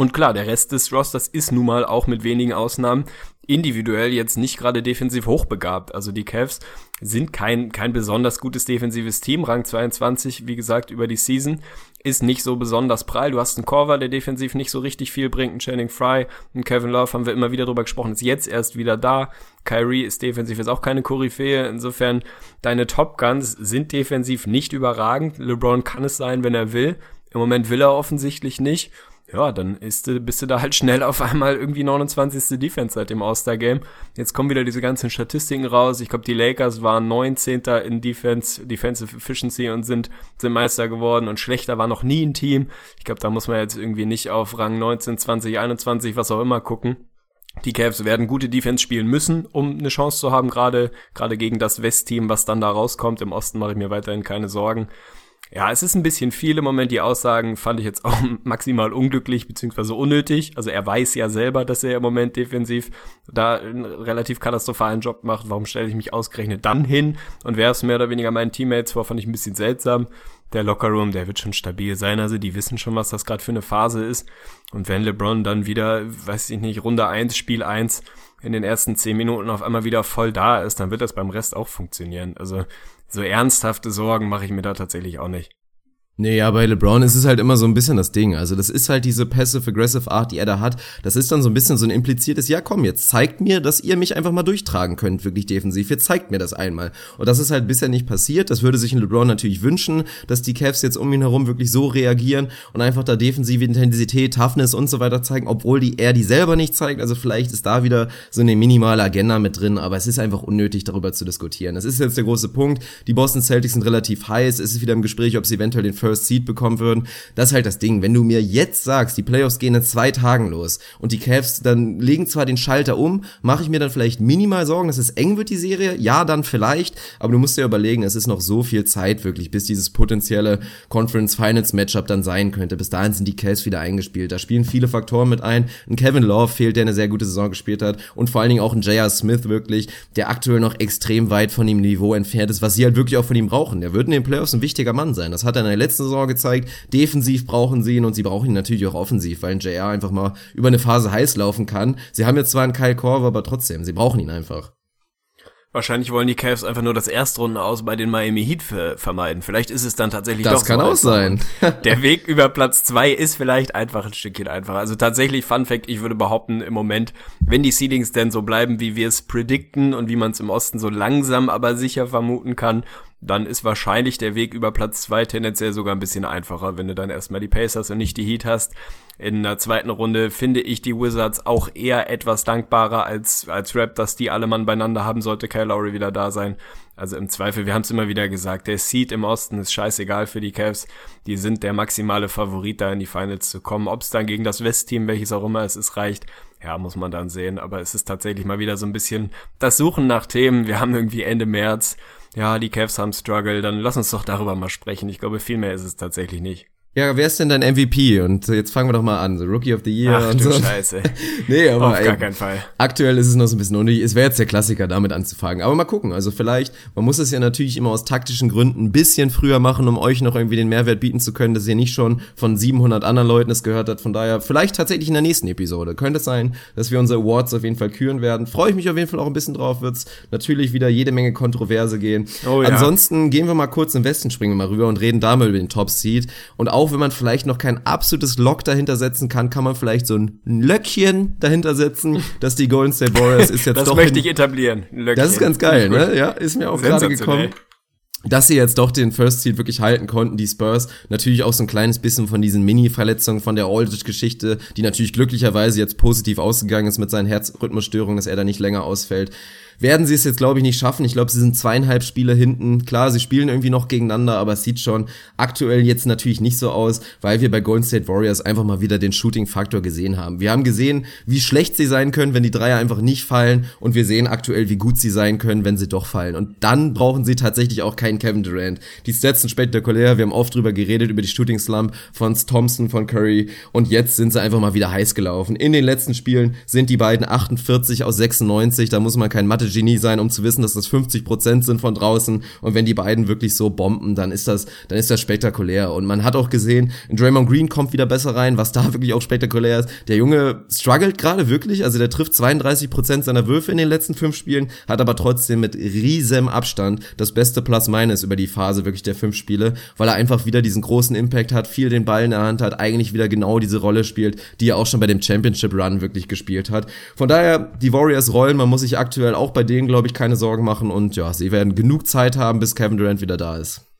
Und klar, der Rest des Rosters ist nun mal auch mit wenigen Ausnahmen individuell jetzt nicht gerade defensiv hochbegabt. Also die Cavs sind kein, kein besonders gutes defensives Team. Rang 22, wie gesagt, über die Season ist nicht so besonders prall. Du hast einen Corver, der defensiv nicht so richtig viel bringt. Einen Channing Fry, einen Kevin Love haben wir immer wieder drüber gesprochen, ist jetzt erst wieder da. Kyrie ist defensiv jetzt auch keine Koryphäe. Insofern, deine Top Guns sind defensiv nicht überragend. LeBron kann es sein, wenn er will. Im Moment will er offensichtlich nicht ja, dann ist, bist du da halt schnell auf einmal irgendwie 29. Defense seit dem All-Star-Game. Jetzt kommen wieder diese ganzen Statistiken raus. Ich glaube, die Lakers waren 19. in Defense, Defensive Efficiency und sind, sind Meister geworden und schlechter war noch nie ein Team. Ich glaube, da muss man jetzt irgendwie nicht auf Rang 19, 20, 21, was auch immer gucken. Die Cavs werden gute Defense spielen müssen, um eine Chance zu haben, gerade gerade gegen das West-Team, was dann da rauskommt. Im Osten mache ich mir weiterhin keine Sorgen. Ja, es ist ein bisschen viel im Moment. Die Aussagen fand ich jetzt auch *laughs* maximal unglücklich beziehungsweise unnötig. Also er weiß ja selber, dass er im Moment defensiv da einen relativ katastrophalen Job macht. Warum stelle ich mich ausgerechnet dann hin und wer es mehr oder weniger meinen Teammates vor, fand ich ein bisschen seltsam. Der Lockerroom, der wird schon stabil sein. Also die wissen schon, was das gerade für eine Phase ist. Und wenn LeBron dann wieder, weiß ich nicht, Runde eins, Spiel eins in den ersten zehn Minuten auf einmal wieder voll da ist, dann wird das beim Rest auch funktionieren. Also so ernsthafte Sorgen mache ich mir da tatsächlich auch nicht. Nee, ja, bei LeBron ist es halt immer so ein bisschen das Ding. Also das ist halt diese passive-aggressive Art, die er da hat. Das ist dann so ein bisschen so ein impliziertes, ja komm, jetzt zeigt mir, dass ihr mich einfach mal durchtragen könnt, wirklich defensiv. Jetzt zeigt mir das einmal. Und das ist halt bisher nicht passiert. Das würde sich ein LeBron natürlich wünschen, dass die Cavs jetzt um ihn herum wirklich so reagieren und einfach da defensive Intensität, Toughness und so weiter zeigen, obwohl die er die selber nicht zeigt. Also vielleicht ist da wieder so eine minimale Agenda mit drin, aber es ist einfach unnötig, darüber zu diskutieren. Das ist jetzt der große Punkt. Die Boston Celtics sind relativ heiß. Es ist wieder im Gespräch, ob sie eventuell den First Seed bekommen würden. Das ist halt das Ding. Wenn du mir jetzt sagst, die Playoffs gehen in zwei Tagen los und die Cavs dann legen zwar den Schalter um, mache ich mir dann vielleicht minimal Sorgen, dass es eng wird, die Serie. Ja, dann vielleicht. Aber du musst dir überlegen, es ist noch so viel Zeit wirklich, bis dieses potenzielle Conference Finals Matchup dann sein könnte. Bis dahin sind die Cavs wieder eingespielt. Da spielen viele Faktoren mit ein. Ein Kevin Love fehlt, der eine sehr gute Saison gespielt hat. Und vor allen Dingen auch ein J.R. Smith wirklich, der aktuell noch extrem weit von dem Niveau entfernt ist, was sie halt wirklich auch von ihm brauchen. Der wird in den Playoffs ein wichtiger Mann sein. Das hat er in der letzten Saison gezeigt. Defensiv brauchen sie ihn und sie brauchen ihn natürlich auch offensiv, weil ein JR einfach mal über eine Phase heiß laufen kann. Sie haben jetzt zwar einen Kyle Korver, aber trotzdem, sie brauchen ihn einfach. Wahrscheinlich wollen die Cavs einfach nur das Erstrunden aus bei den Miami Heat vermeiden. Vielleicht ist es dann tatsächlich das doch kann so auch sein. *laughs* Der Weg über Platz zwei ist vielleicht einfach ein Stückchen einfacher. Also tatsächlich Fun Fact, ich würde behaupten, im Moment, wenn die Seedings denn so bleiben, wie wir es predikten und wie man es im Osten so langsam aber sicher vermuten kann, dann ist wahrscheinlich der Weg über Platz zwei tendenziell sogar ein bisschen einfacher, wenn du dann erstmal die Pacers und nicht die Heat hast. In der zweiten Runde finde ich die Wizards auch eher etwas dankbarer als, als Raptors, die alle Mann beieinander haben, sollte Kyle Lowry wieder da sein. Also im Zweifel, wir haben es immer wieder gesagt, der Seed im Osten ist scheißegal für die Cavs. Die sind der maximale Favorit, da in die Finals zu kommen. Ob es dann gegen das West-Team, welches auch immer es ist, reicht, ja, muss man dann sehen. Aber es ist tatsächlich mal wieder so ein bisschen das Suchen nach Themen. Wir haben irgendwie Ende März ja, die Cavs haben Struggle, dann lass uns doch darüber mal sprechen. Ich glaube, viel mehr ist es tatsächlich nicht. Ja, wer ist denn dein MVP? Und jetzt fangen wir doch mal an. So Rookie of the Year Ach, und du so. Scheiße. *laughs* nee, aber Auf ey, gar keinen Fall. aktuell ist es noch so ein bisschen unnötig. Es wäre jetzt der Klassiker, damit anzufangen. Aber mal gucken. Also vielleicht, man muss es ja natürlich immer aus taktischen Gründen ein bisschen früher machen, um euch noch irgendwie den Mehrwert bieten zu können, dass ihr nicht schon von 700 anderen Leuten es gehört habt. Von daher, vielleicht tatsächlich in der nächsten Episode. Könnte es sein, dass wir unsere Awards auf jeden Fall küren werden. Freue ich mich auf jeden Fall auch ein bisschen drauf. Wird's natürlich wieder jede Menge Kontroverse gehen. Oh ja. Ansonsten gehen wir mal kurz im Westen, springen wir mal rüber und reden da mal über den Top Seed. Und auch wenn man vielleicht noch kein absolutes Lock dahinter setzen kann, kann man vielleicht so ein Löckchen dahinter setzen, *laughs* dass die Golden State Warriors ist jetzt Das doch möchte in- ich etablieren. Löckchen. das ist ganz geil, ne? Ja, ist mir auch gerade gekommen. Dass sie jetzt doch den First Seed wirklich halten konnten, die Spurs. Natürlich auch so ein kleines bisschen von diesen Mini-Verletzungen von der Aldridge-Geschichte, die natürlich glücklicherweise jetzt positiv ausgegangen ist mit seinen Herzrhythmusstörungen, dass er da nicht länger ausfällt. Werden sie es jetzt, glaube ich, nicht schaffen. Ich glaube, sie sind zweieinhalb Spiele hinten. Klar, sie spielen irgendwie noch gegeneinander, aber es sieht schon aktuell jetzt natürlich nicht so aus, weil wir bei Golden State Warriors einfach mal wieder den Shooting-Faktor gesehen haben. Wir haben gesehen, wie schlecht sie sein können, wenn die Dreier einfach nicht fallen und wir sehen aktuell, wie gut sie sein können, wenn sie doch fallen. Und dann brauchen sie tatsächlich auch keinen Kevin Durant. Die Stats sind spektakulär. Wir haben oft drüber geredet, über die Shooting-Slump von Thompson, von Curry und jetzt sind sie einfach mal wieder heiß gelaufen. In den letzten Spielen sind die beiden 48 aus 96. Da muss man kein mathe Mathe-Genie sein, um zu wissen, dass das 50 Prozent sind von draußen. Und wenn die beiden wirklich so bomben, dann ist das, dann ist das spektakulär. Und man hat auch gesehen, Draymond Green kommt wieder besser rein, was da *laughs* wirklich auch spektakulär ist. Der Junge struggelt gerade wirklich, also der trifft 32 Prozent seiner Würfe in den letzten fünf Spielen, hat aber trotzdem mit riesem Abstand das beste Plus-Minus über die Phase wirklich der fünf Spiele, weil er einfach wieder diesen großen Impact hat, viel den Ball in der Hand hat, eigentlich wieder genau diese Rolle spielt, die er auch schon bei dem Championship Run wirklich gespielt hat. Von daher, die Warriors rollen, man muss sich aktuell auch bei denen, glaube ich, keine Sorgen machen und ja, sie werden genug Zeit haben, bis Kevin Durant wieder da ist.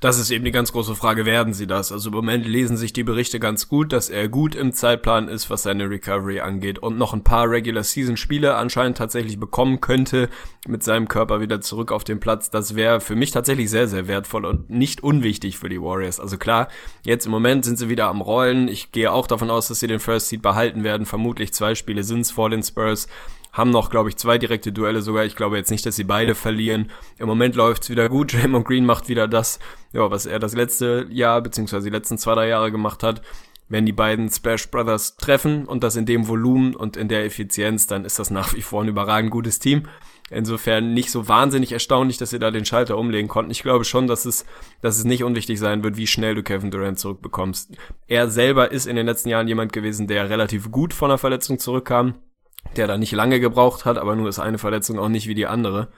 Das ist eben die ganz große Frage, werden sie das? Also im Moment lesen sich die Berichte ganz gut, dass er gut im Zeitplan ist, was seine Recovery angeht und noch ein paar Regular Season Spiele anscheinend tatsächlich bekommen könnte mit seinem Körper wieder zurück auf den Platz. Das wäre für mich tatsächlich sehr, sehr wertvoll und nicht unwichtig für die Warriors. Also klar, jetzt im Moment sind sie wieder am Rollen. Ich gehe auch davon aus, dass sie den First Seed behalten werden. Vermutlich zwei Spiele sind's vor den Spurs haben noch, glaube ich, zwei direkte Duelle sogar. Ich glaube jetzt nicht, dass sie beide verlieren. Im Moment läuft's wieder gut. *laughs* Draymond Green macht wieder das, ja, was er das letzte Jahr beziehungsweise die letzten zwei, drei Jahre gemacht hat. Wenn die beiden Splash Brothers treffen und das in dem Volumen und in der Effizienz, dann ist das nach wie vor ein überragend gutes Team. Insofern nicht so wahnsinnig erstaunlich, dass sie da den Schalter umlegen konnten. Ich glaube schon, dass es, dass es nicht unwichtig sein wird, wie schnell du Kevin Durant zurückbekommst. Er selber ist in den letzten Jahren jemand gewesen, der relativ gut von der Verletzung zurückkam der da nicht lange gebraucht hat, aber nur ist eine Verletzung auch nicht wie die andere.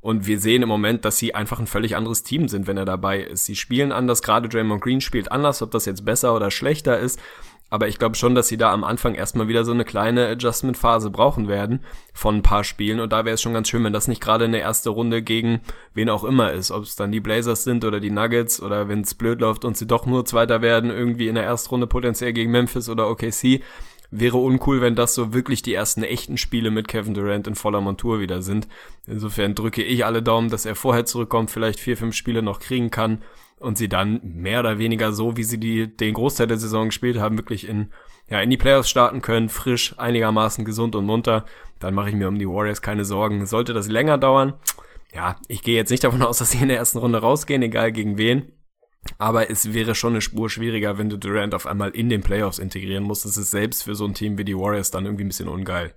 Und wir sehen im Moment, dass sie einfach ein völlig anderes Team sind, wenn er dabei ist. Sie spielen anders, gerade Draymond Green spielt anders, ob das jetzt besser oder schlechter ist. Aber ich glaube schon, dass sie da am Anfang erstmal wieder so eine kleine Adjustment-Phase brauchen werden von ein paar Spielen. Und da wäre es schon ganz schön, wenn das nicht gerade eine erste Runde gegen wen auch immer ist. Ob es dann die Blazers sind oder die Nuggets oder wenn es blöd läuft und sie doch nur Zweiter werden, irgendwie in der ersten Runde potenziell gegen Memphis oder OKC wäre uncool, wenn das so wirklich die ersten echten Spiele mit Kevin Durant in voller Montur wieder sind. Insofern drücke ich alle Daumen, dass er vorher zurückkommt, vielleicht vier, fünf Spiele noch kriegen kann und sie dann mehr oder weniger so, wie sie die, den Großteil der Saison gespielt haben, wirklich in, ja, in die Playoffs starten können, frisch, einigermaßen gesund und munter. Dann mache ich mir um die Warriors keine Sorgen. Sollte das länger dauern, ja, ich gehe jetzt nicht davon aus, dass sie in der ersten Runde rausgehen, egal gegen wen. Aber es wäre schon eine Spur schwieriger, wenn du Durant auf einmal in den Playoffs integrieren musst. Das ist selbst für so ein Team wie die Warriors dann irgendwie ein bisschen ungeil.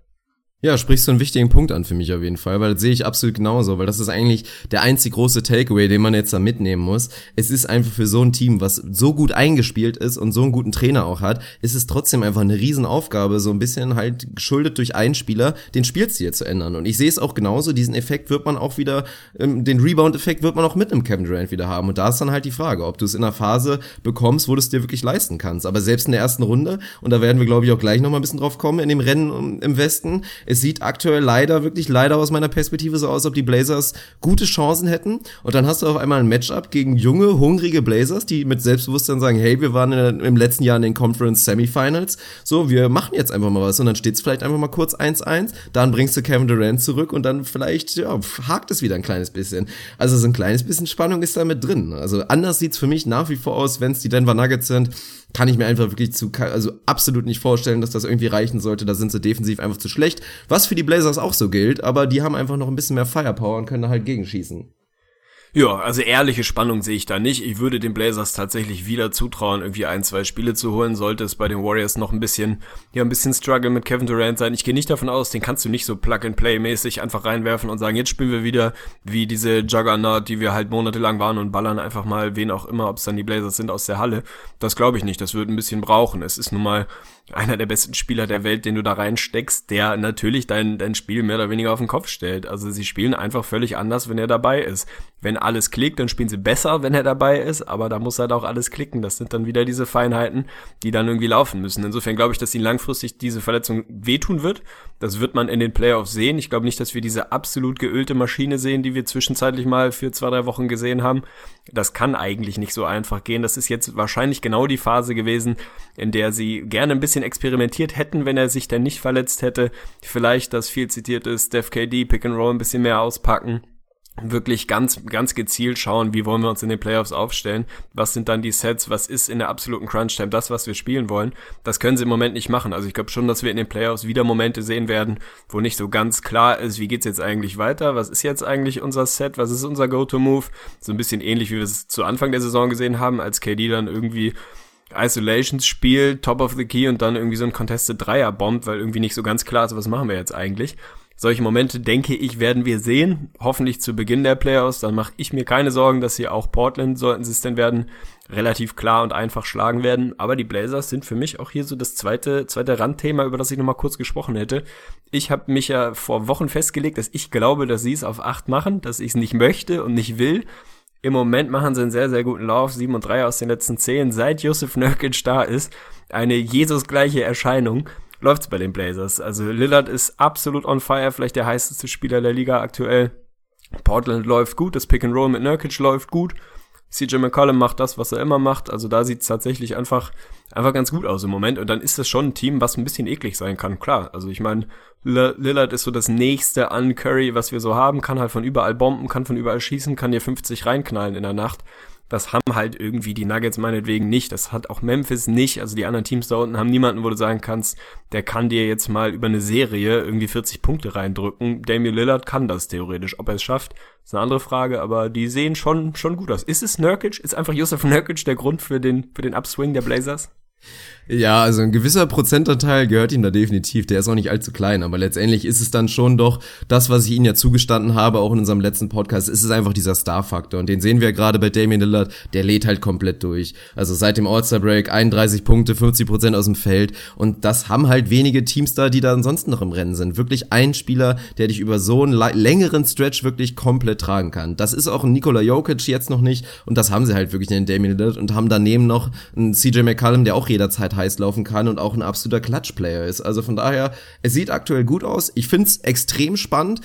Ja, sprichst du einen wichtigen Punkt an für mich auf jeden Fall, weil das sehe ich absolut genauso, weil das ist eigentlich der einzig große Takeaway, den man jetzt da mitnehmen muss. Es ist einfach für so ein Team, was so gut eingespielt ist und so einen guten Trainer auch hat, ist es trotzdem einfach eine Riesenaufgabe, so ein bisschen halt geschuldet durch einen Spieler, den Spielstil zu ändern. Und ich sehe es auch genauso, diesen Effekt wird man auch wieder, ähm, den Rebound-Effekt wird man auch mit einem Kevin Durant wieder haben. Und da ist dann halt die Frage, ob du es in einer Phase bekommst, wo du es dir wirklich leisten kannst. Aber selbst in der ersten Runde, und da werden wir glaube ich auch gleich nochmal ein bisschen drauf kommen, in dem Rennen im Westen, es sieht aktuell leider, wirklich leider aus meiner Perspektive so aus, ob die Blazers gute Chancen hätten. Und dann hast du auf einmal ein Matchup gegen junge, hungrige Blazers, die mit Selbstbewusstsein sagen, hey, wir waren in, im letzten Jahr in den Conference Semifinals. So, wir machen jetzt einfach mal was. Und dann steht es vielleicht einfach mal kurz 1-1. Dann bringst du Kevin Durant zurück und dann vielleicht, ja, hakt es wieder ein kleines bisschen. Also so ein kleines bisschen Spannung ist da mit drin. Also anders sieht's für mich nach wie vor aus, wenn es die Denver Nuggets sind kann ich mir einfach wirklich zu, also absolut nicht vorstellen, dass das irgendwie reichen sollte. Da sind sie defensiv einfach zu schlecht. Was für die Blazers auch so gilt, aber die haben einfach noch ein bisschen mehr Firepower und können da halt gegenschießen. Ja, also ehrliche Spannung sehe ich da nicht. Ich würde den Blazers tatsächlich wieder zutrauen, irgendwie ein, zwei Spiele zu holen. Sollte es bei den Warriors noch ein bisschen, ja, ein bisschen Struggle mit Kevin Durant sein. Ich gehe nicht davon aus, den kannst du nicht so Plug-and-Play-mäßig einfach reinwerfen und sagen, jetzt spielen wir wieder wie diese Juggernaut, die wir halt monatelang waren und ballern einfach mal wen auch immer, ob es dann die Blazers sind, aus der Halle. Das glaube ich nicht. Das wird ein bisschen brauchen. Es ist nun mal einer der besten Spieler der Welt, den du da reinsteckst, der natürlich dein, dein Spiel mehr oder weniger auf den Kopf stellt. Also sie spielen einfach völlig anders, wenn er dabei ist. Wenn alles klickt, dann spielen sie besser, wenn er dabei ist, aber da muss halt auch alles klicken. Das sind dann wieder diese Feinheiten, die dann irgendwie laufen müssen. Insofern glaube ich, dass ihnen langfristig diese Verletzung wehtun wird. Das wird man in den Playoffs sehen. Ich glaube nicht, dass wir diese absolut geölte Maschine sehen, die wir zwischenzeitlich mal für zwei, drei Wochen gesehen haben. Das kann eigentlich nicht so einfach gehen. Das ist jetzt wahrscheinlich genau die Phase gewesen, in der sie gerne ein bisschen experimentiert hätten, wenn er sich denn nicht verletzt hätte. Vielleicht das viel zitierte Steph KD Pick and Roll ein bisschen mehr auspacken wirklich ganz, ganz gezielt schauen, wie wollen wir uns in den Playoffs aufstellen, was sind dann die Sets, was ist in der absoluten Crunch-Time das, was wir spielen wollen. Das können sie im Moment nicht machen. Also ich glaube schon, dass wir in den Playoffs wieder Momente sehen werden, wo nicht so ganz klar ist, wie geht's jetzt eigentlich weiter, was ist jetzt eigentlich unser Set, was ist unser Go-To-Move. So ein bisschen ähnlich, wie wir es zu Anfang der Saison gesehen haben, als KD dann irgendwie Isolations spielt, Top of the Key und dann irgendwie so ein Contested Dreier bombt, weil irgendwie nicht so ganz klar ist, was machen wir jetzt eigentlich. Solche Momente, denke ich, werden wir sehen. Hoffentlich zu Beginn der Playoffs. Dann mache ich mir keine Sorgen, dass sie auch Portland, sollten sie es denn werden, relativ klar und einfach schlagen werden. Aber die Blazers sind für mich auch hier so das zweite, zweite Randthema, über das ich nochmal kurz gesprochen hätte. Ich habe mich ja vor Wochen festgelegt, dass ich glaube, dass sie es auf acht machen, dass ich es nicht möchte und nicht will. Im Moment machen sie einen sehr, sehr guten Lauf. 7 und 3 aus den letzten 10. Seit Josef Nurkic da ist, eine Jesus-gleiche Erscheinung, läuft's bei den Blazers. Also Lillard ist absolut on fire, vielleicht der heißeste Spieler der Liga aktuell. Portland läuft gut, das Pick and Roll mit Nurkic läuft gut. CJ McCollum macht das, was er immer macht. Also da sieht's tatsächlich einfach, einfach ganz gut aus im Moment. Und dann ist das schon ein Team, was ein bisschen eklig sein kann. Klar, also ich meine, Lillard ist so das nächste an Curry, was wir so haben. Kann halt von überall bomben, kann von überall schießen, kann dir 50 reinknallen in der Nacht. Das haben halt irgendwie die Nuggets meinetwegen nicht. Das hat auch Memphis nicht. Also die anderen Teams da unten haben niemanden, wo du sagen kannst, der kann dir jetzt mal über eine Serie irgendwie 40 Punkte reindrücken. Damian Lillard kann das theoretisch. Ob er es schafft, ist eine andere Frage, aber die sehen schon, schon gut aus. Ist es Nurkic? Ist einfach Josef Nurkic der Grund für den, für den Upswing der Blazers? Ja, also ein gewisser Prozentanteil gehört ihm da definitiv. Der ist auch nicht allzu klein, aber letztendlich ist es dann schon doch das, was ich ihnen ja zugestanden habe, auch in unserem letzten Podcast, ist es einfach dieser Star-Faktor. Und den sehen wir gerade bei Damian Lillard, der lädt halt komplett durch. Also seit dem All-Star-Break 31 Punkte, 50 Prozent aus dem Feld. Und das haben halt wenige Teams da, die da ansonsten noch im Rennen sind. Wirklich ein Spieler, der dich über so einen längeren Stretch wirklich komplett tragen kann. Das ist auch ein Nikola Jokic jetzt noch nicht. Und das haben sie halt wirklich in den Damian Lillard und haben daneben noch einen CJ McCallum, der auch jederzeit heiß laufen kann und auch ein absoluter Klatschplayer ist. Also von daher, es sieht aktuell gut aus. Ich find's extrem spannend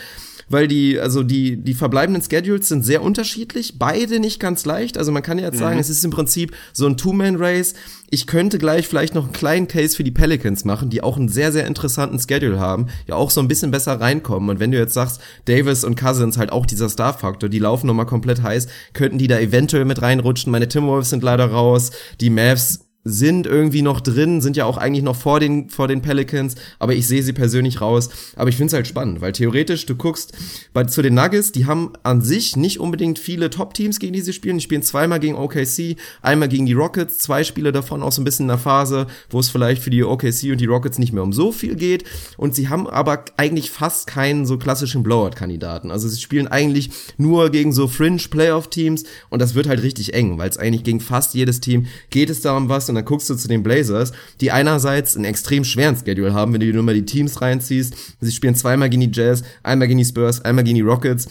weil die, also die, die verbleibenden Schedules sind sehr unterschiedlich, beide nicht ganz leicht. Also man kann ja jetzt sagen, mhm. es ist im Prinzip so ein Two-Man-Race. Ich könnte gleich vielleicht noch einen kleinen Case für die Pelicans machen, die auch einen sehr, sehr interessanten Schedule haben, ja auch so ein bisschen besser reinkommen. Und wenn du jetzt sagst, Davis und Cousins halt auch dieser Star-Faktor, die laufen nochmal komplett heiß, könnten die da eventuell mit reinrutschen. Meine Timberwolves sind leider raus, die Mavs sind irgendwie noch drin, sind ja auch eigentlich noch vor den, vor den Pelicans, aber ich sehe sie persönlich raus. Aber ich finde es halt spannend, weil theoretisch, du guckst bei, zu den Nuggets, die haben an sich nicht unbedingt viele Top-Teams, gegen die sie spielen. Die spielen zweimal gegen OKC, einmal gegen die Rockets, zwei Spiele davon auch so ein bisschen in der Phase, wo es vielleicht für die OKC und die Rockets nicht mehr um so viel geht. Und sie haben aber eigentlich fast keinen so klassischen Blowout-Kandidaten. Also sie spielen eigentlich nur gegen so Fringe-Playoff-Teams und das wird halt richtig eng, weil es eigentlich gegen fast jedes Team geht es darum was und dann guckst du zu den Blazers, die einerseits einen extrem schweren Schedule haben, wenn du dir nur mal die Teams reinziehst. Sie spielen zweimal gegen die Jazz, einmal gegen die Spurs, einmal gegen die Rockets.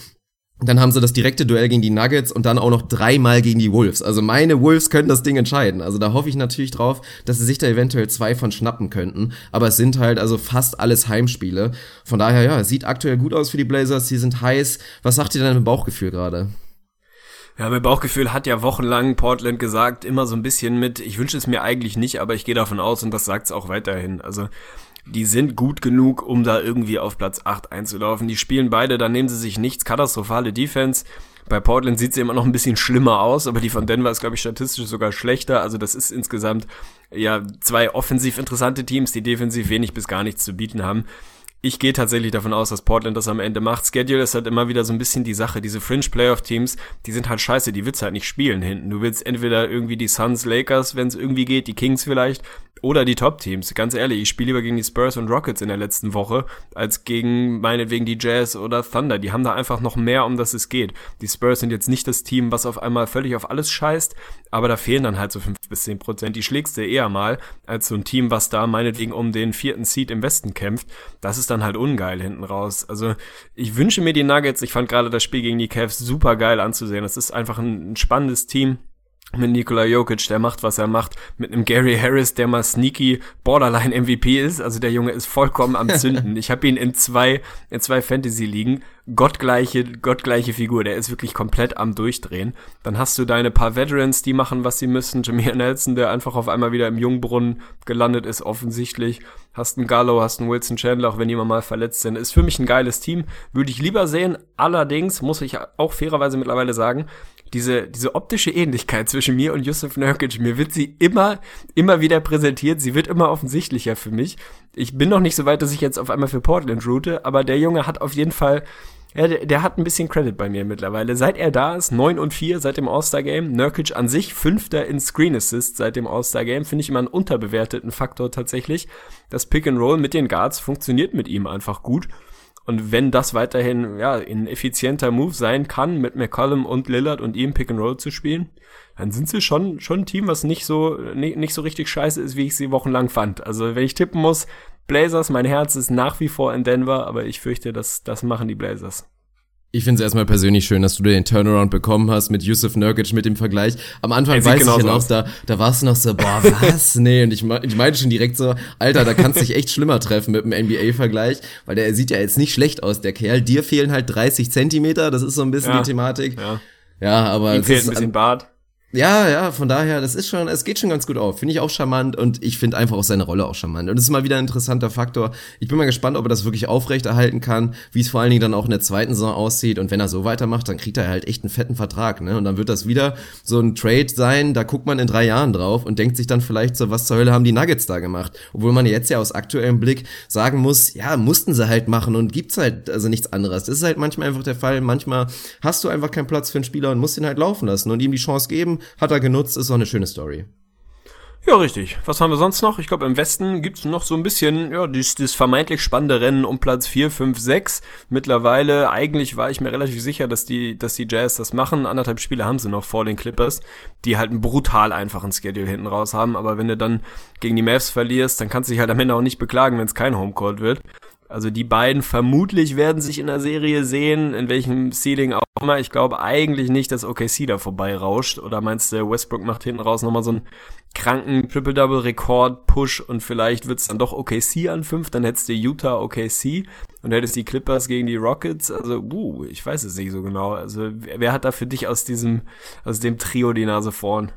Dann haben sie das direkte Duell gegen die Nuggets und dann auch noch dreimal gegen die Wolves. Also meine Wolves können das Ding entscheiden. Also da hoffe ich natürlich drauf, dass sie sich da eventuell zwei von schnappen könnten. Aber es sind halt also fast alles Heimspiele. Von daher, ja, sieht aktuell gut aus für die Blazers. Sie sind heiß. Was sagt ihr denn im Bauchgefühl gerade? Ja, mein Bauchgefühl hat ja wochenlang Portland gesagt, immer so ein bisschen mit, ich wünsche es mir eigentlich nicht, aber ich gehe davon aus und das sagt es auch weiterhin. Also die sind gut genug, um da irgendwie auf Platz 8 einzulaufen. Die spielen beide, da nehmen sie sich nichts, katastrophale Defense. Bei Portland sieht sie immer noch ein bisschen schlimmer aus, aber die von Denver ist, glaube ich, statistisch sogar schlechter. Also das ist insgesamt ja zwei offensiv interessante Teams, die defensiv wenig bis gar nichts zu bieten haben ich gehe tatsächlich davon aus, dass Portland das am Ende macht. Schedule ist halt immer wieder so ein bisschen die Sache. Diese Fringe Playoff Teams, die sind halt scheiße, die willst halt nicht spielen hinten. Du willst entweder irgendwie die Suns, Lakers, wenn es irgendwie geht, die Kings vielleicht, oder die Top-Teams. Ganz ehrlich, ich spiele lieber gegen die Spurs und Rockets in der letzten Woche, als gegen meinetwegen die Jazz oder Thunder. Die haben da einfach noch mehr, um das es geht. Die Spurs sind jetzt nicht das Team, was auf einmal völlig auf alles scheißt, aber da fehlen dann halt so fünf bis zehn Prozent. Die schlägst du eher mal, als so ein Team, was da meinetwegen um den vierten Seed im Westen kämpft. Das ist dann halt ungeil hinten raus. Also ich wünsche mir die Nuggets. Ich fand gerade das Spiel gegen die Cavs super geil anzusehen. Das ist einfach ein, ein spannendes Team mit Nikola Jokic, der macht, was er macht, mit einem Gary Harris, der mal sneaky Borderline MVP ist, also der Junge ist vollkommen am Zünden. *laughs* Ich habe ihn in zwei in zwei Fantasy Ligen, gottgleiche gottgleiche Figur, der ist wirklich komplett am durchdrehen. Dann hast du deine paar Veterans, die machen, was sie müssen, Jameer Nelson, der einfach auf einmal wieder im Jungbrunnen gelandet ist offensichtlich. Hast einen Gallo, hast einen Wilson Chandler, auch wenn die mal verletzt sind. Ist für mich ein geiles Team, würde ich lieber sehen. Allerdings muss ich auch fairerweise mittlerweile sagen, diese, diese optische Ähnlichkeit zwischen mir und Yusuf Nurkic, mir wird sie immer, immer wieder präsentiert. Sie wird immer offensichtlicher für mich. Ich bin noch nicht so weit, dass ich jetzt auf einmal für Portland route, aber der Junge hat auf jeden Fall, ja, der, der hat ein bisschen Credit bei mir mittlerweile. Seit er da ist, 9 und 4 seit dem All-Star-Game. Nurkic an sich Fünfter in Screen Assist seit dem All-Star-Game. Finde ich immer einen unterbewerteten Faktor tatsächlich. Das Pick and Roll mit den Guards funktioniert mit ihm einfach gut. Und wenn das weiterhin ja ein effizienter Move sein kann, mit McCollum und Lillard und ihm Pick and Roll zu spielen, dann sind sie schon schon ein Team, was nicht so nicht, nicht so richtig scheiße ist, wie ich sie wochenlang fand. Also wenn ich tippen muss, Blazers, mein Herz ist nach wie vor in Denver, aber ich fürchte, dass das machen die Blazers. Ich finde es erstmal persönlich schön, dass du den Turnaround bekommen hast mit Yusuf Nurkic mit dem Vergleich. Am Anfang weiß ich ja noch, da, da warst du noch so, boah, *laughs* was? nee, und ich, ich meinte schon direkt so, Alter, da kannst du dich echt schlimmer treffen mit dem NBA-Vergleich, weil der sieht ja jetzt nicht schlecht aus, der Kerl. Dir fehlen halt 30 Zentimeter, das ist so ein bisschen ja, die Thematik. Ja, ja aber. Ihm fehlt ein bisschen Bart. Ja, ja, von daher, das ist schon, es geht schon ganz gut auf. Finde ich auch charmant und ich finde einfach auch seine Rolle auch charmant. Und es ist mal wieder ein interessanter Faktor. Ich bin mal gespannt, ob er das wirklich aufrechterhalten kann, wie es vor allen Dingen dann auch in der zweiten Saison aussieht. Und wenn er so weitermacht, dann kriegt er halt echt einen fetten Vertrag, ne? Und dann wird das wieder so ein Trade sein, da guckt man in drei Jahren drauf und denkt sich dann vielleicht so, was zur Hölle haben die Nuggets da gemacht? Obwohl man jetzt ja aus aktuellem Blick sagen muss, ja, mussten sie halt machen und gibt's halt also nichts anderes. Das ist halt manchmal einfach der Fall. Manchmal hast du einfach keinen Platz für einen Spieler und musst ihn halt laufen lassen und ihm die Chance geben hat er genutzt, ist auch eine schöne Story. Ja, richtig. Was haben wir sonst noch? Ich glaube, im Westen gibt's noch so ein bisschen, ja, dieses vermeintlich spannende Rennen um Platz 4, 5, 6. Mittlerweile, eigentlich war ich mir relativ sicher, dass die, dass die Jazz das machen. Anderthalb Spiele haben sie noch vor den Clippers, die halt einen brutal einfachen Schedule hinten raus haben. Aber wenn du dann gegen die Mavs verlierst, dann kannst du dich halt am Ende auch nicht beklagen, wenn es kein Homecourt wird. Also die beiden vermutlich werden sich in der Serie sehen, in welchem Seeding auch immer. Ich glaube eigentlich nicht, dass OKC da vorbei rauscht. Oder meinst du, Westbrook macht hinten raus nochmal so einen kranken Triple-Double-Rekord-Push und vielleicht wird's dann doch OKC an fünf, dann hättest du Utah OKC und hättest die Clippers gegen die Rockets. Also, uh, ich weiß es nicht so genau. Also wer hat da für dich aus diesem, aus dem Trio die Nase vorn?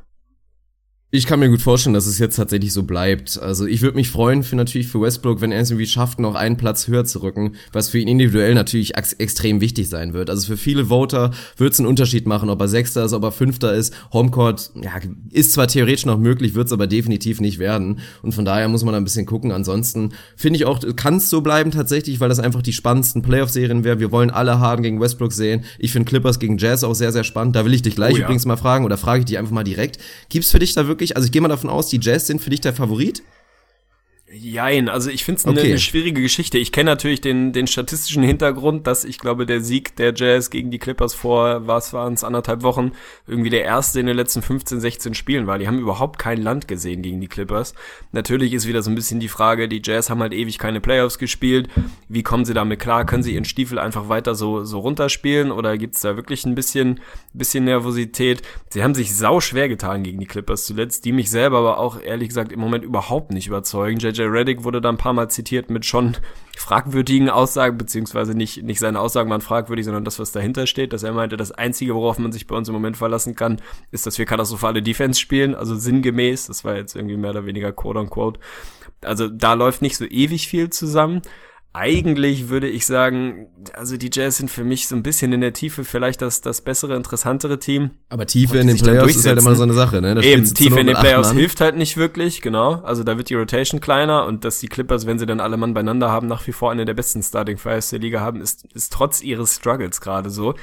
Ich kann mir gut vorstellen, dass es jetzt tatsächlich so bleibt. Also ich würde mich freuen für natürlich für Westbrook, wenn er es irgendwie schafft, noch einen Platz höher zu rücken, was für ihn individuell natürlich ex extrem wichtig sein wird. Also für viele Voter wird es einen Unterschied machen, ob er Sechster ist, ob er Fünfter ist. Homecourt ja, ist zwar theoretisch noch möglich, wird es aber definitiv nicht werden. Und von daher muss man ein bisschen gucken. Ansonsten finde ich auch, kann es so bleiben tatsächlich, weil das einfach die spannendsten Playoff-Serien wäre. Wir wollen alle Harden gegen Westbrook sehen. Ich finde Clippers gegen Jazz auch sehr, sehr spannend. Da will ich dich gleich oh ja. übrigens mal fragen oder frage ich dich einfach mal direkt. Gibt's für dich da wirklich wirklich, also ich gehe mal davon aus, die Jazz sind für dich der Favorit? Jein, also ich finde es eine, okay. eine schwierige Geschichte. Ich kenne natürlich den, den statistischen Hintergrund, dass ich glaube, der Sieg der Jazz gegen die Clippers vor, was waren es, anderthalb Wochen, irgendwie der erste in den letzten 15, 16 Spielen war. Die haben überhaupt kein Land gesehen gegen die Clippers. Natürlich ist wieder so ein bisschen die Frage, die Jazz haben halt ewig keine Playoffs gespielt. Wie kommen sie damit klar? Können sie ihren Stiefel einfach weiter so, so runterspielen oder gibt's da wirklich ein bisschen, bisschen Nervosität? Sie haben sich sau schwer getan gegen die Clippers zuletzt, die mich selber aber auch ehrlich gesagt im Moment überhaupt nicht überzeugen. JJ Reddick wurde da ein paar Mal zitiert mit schon fragwürdigen Aussagen, beziehungsweise nicht, nicht seine Aussagen waren fragwürdig, sondern das, was dahinter steht, dass er meinte, das Einzige, worauf man sich bei uns im Moment verlassen kann, ist, dass wir katastrophale Defense spielen, also sinngemäß, das war jetzt irgendwie mehr oder weniger quote unquote. Also da läuft nicht so ewig viel zusammen eigentlich würde ich sagen, also die Jazz sind für mich so ein bisschen in der Tiefe vielleicht das, das bessere, interessantere Team. Aber Tiefe in den Playoffs ist halt immer so eine Sache, ne? Da Eben, Tiefe in den Playoffs hilft halt nicht wirklich, genau. Also da wird die Rotation kleiner und dass die Clippers, wenn sie dann alle Mann beieinander haben, nach wie vor eine der besten Starting Fives der Liga haben, ist, ist trotz ihres Struggles gerade so.